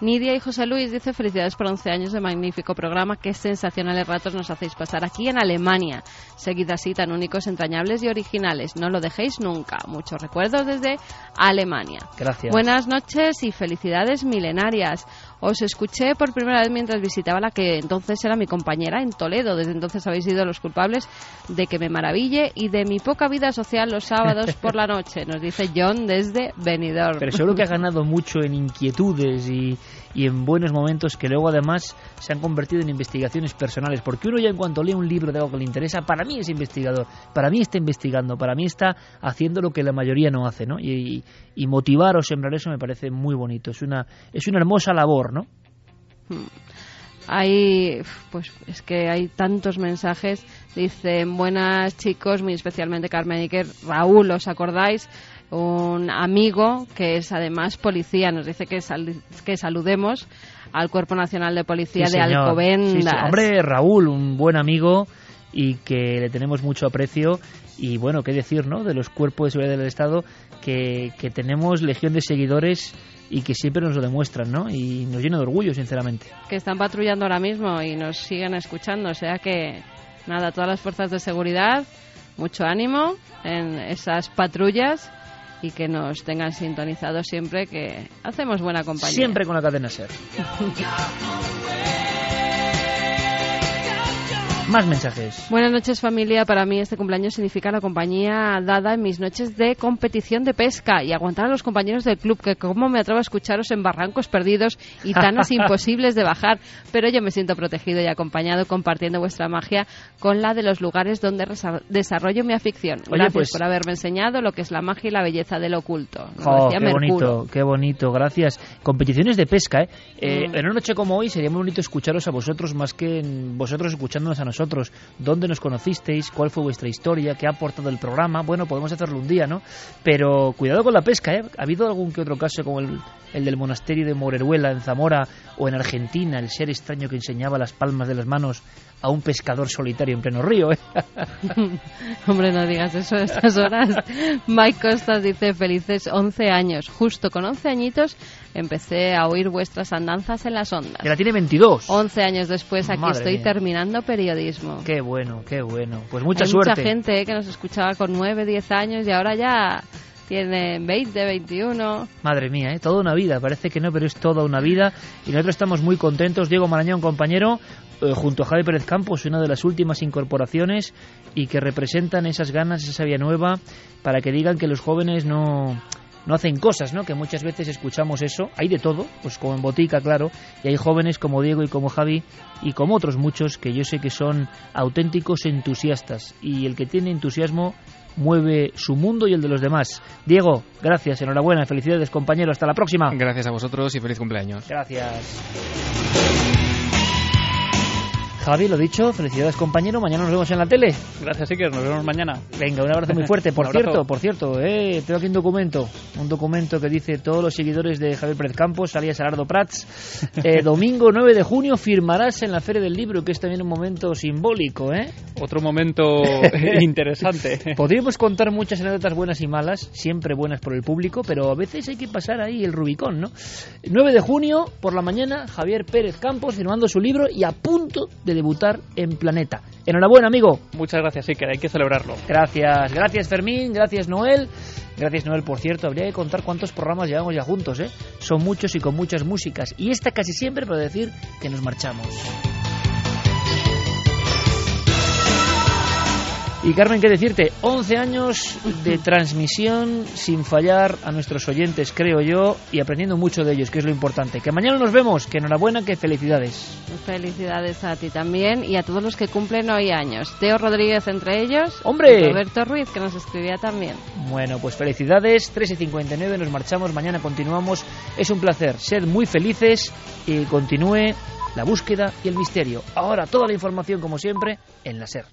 Nidia y José Luis dice felicidades por 11 años de magnífico programa. Qué sensacionales ratos nos hacéis pasar aquí en Alemania. Seguid así tan únicos, entrañables y originales. No lo dejéis nunca. Muchos recuerdos desde Alemania. Gracias. Buenas noches y felicidades milenarias. Os escuché por primera vez mientras visitaba la que entonces era mi compañera en Toledo. Desde entonces habéis sido los culpables de que me maraville y de mi poca vida social los sábados por la noche. Nos dice John desde Benidorm. Pero seguro que ha ganado mucho en inquietudes y, y en buenos momentos que luego además se han convertido en investigaciones personales. Porque uno ya en cuanto lee un libro de algo que le interesa, para mí es investigador, para mí está investigando, para mí está haciendo lo que la mayoría no hace, ¿no? Y, y motivar o sembrar eso me parece muy bonito. Es una, es una hermosa labor, ¿no? Hay, pues es que hay tantos mensajes. Dicen, buenas chicos, muy especialmente Carmen Iker, Raúl, ¿os acordáis? Un amigo que es además policía, nos dice que, sal- que saludemos al Cuerpo Nacional de Policía Sí, de. Alcobendas. Sí, sí. Hombre, Raúl, un buen amigo y que le tenemos mucho aprecio. Y bueno, qué decir, ¿no? De los cuerpos de seguridad del Estado, que, que tenemos legión de seguidores y que siempre nos lo demuestran, ¿no? Y nos llena de orgullo, sinceramente. que están patrullando ahora mismo y nos siguen escuchando. O sea que, nada, todas las fuerzas de seguridad, mucho ánimo en esas patrullas y que nos tengan sintonizados siempre, que hacemos buena compañía. Siempre con la cadena SER. Más mensajes. Buenas noches familia, para mí este cumpleaños significa la compañía dada en mis noches de competición de pesca y aguantar a los compañeros del club que como me atrevo a escucharos en barrancos perdidos y tanas imposibles de bajar, pero yo me siento protegido y acompañado compartiendo vuestra magia con la de los lugares donde desarrollo mi afición. Oye, Gracias pues- por haberme enseñado lo que es la magia y la belleza del oculto. Decía qué Mercurio. bonito, qué bonito, gracias. Competiciones de pesca, ¿eh? Eh, Mm. En una noche como hoy sería muy bonito escucharos a vosotros más que vosotros escuchándonos a nosotros. ¿Dónde nos conocisteis? ¿Cuál fue vuestra historia? ¿Qué ha aportado el programa? Bueno, podemos hacerlo un día, ¿no? Pero cuidado con la pesca, ¿eh? ¿Ha habido algún que otro caso como el, el del monasterio de Moreruela en Zamora o en Argentina, el ser extraño que enseñaba las palmas de las manos a un pescador solitario en pleno río, ¿eh? Hombre, no digas eso a estas horas. Mike Costas dice, felices 11 años. Justo con 11 añitos empecé a oír vuestras andanzas en las ondas. Que la tiene 22. 11 años después aquí Madre estoy mía. terminando periodismo. Qué bueno, qué bueno. Pues mucha Hay suerte. mucha gente eh, que nos escuchaba con 9, 10 años y ahora ya tienen 20, 21. Madre mía, ¿eh? toda una vida, parece que no, pero es toda una vida y nosotros estamos muy contentos. Diego Marañón, compañero, eh, junto a Javi Pérez Campos, una de las últimas incorporaciones y que representan esas ganas, esa vía nueva, para que digan que los jóvenes no, no hacen cosas, ¿no? Que muchas veces escuchamos eso, hay de todo, pues como en Botica, claro, y hay jóvenes como Diego y como Javi y como otros muchos que yo sé que son auténticos entusiastas y el que tiene entusiasmo mueve su mundo y el de los demás. Diego, gracias, enhorabuena, felicidades compañero, hasta la próxima. Gracias a vosotros y feliz cumpleaños. Gracias. Javi, lo dicho, felicidades compañero, mañana nos vemos en la tele. Gracias, Iker, nos vemos mañana. Venga, un abrazo muy fuerte. Por cierto, por cierto, eh, tengo aquí un documento, un documento que dice todos los seguidores de Javier Pérez Campos, alias Gerardo Prats, eh, domingo 9 de junio firmarás en la Feria del Libro, que es también un momento simbólico, ¿eh? Otro momento interesante. Podríamos contar muchas anécdotas buenas y malas, siempre buenas por el público, pero a veces hay que pasar ahí el Rubicón, ¿no? 9 de junio, por la mañana, Javier Pérez Campos firmando su libro y a punto de debutar en Planeta. Enhorabuena, amigo. Muchas gracias, Iker, hay que celebrarlo. Gracias, gracias Fermín, gracias Noel. Gracias Noel, por cierto, habría que contar cuántos programas llevamos ya juntos, ¿eh? Son muchos y con muchas músicas. Y esta casi siempre para decir que nos marchamos. Y Carmen, ¿qué decirte? 11 años de transmisión sin fallar a nuestros oyentes, creo yo, y aprendiendo mucho de ellos, que es lo importante. Que mañana nos vemos, que enhorabuena, que felicidades. Felicidades a ti también y a todos los que cumplen hoy años. Teo Rodríguez entre ellos. ¡Hombre! y Roberto Ruiz, que nos escribía también. Bueno, pues felicidades, 3 y 59, nos marchamos, mañana continuamos. Es un placer, sed muy felices y continúe la búsqueda y el misterio. Ahora toda la información, como siempre, en la SER.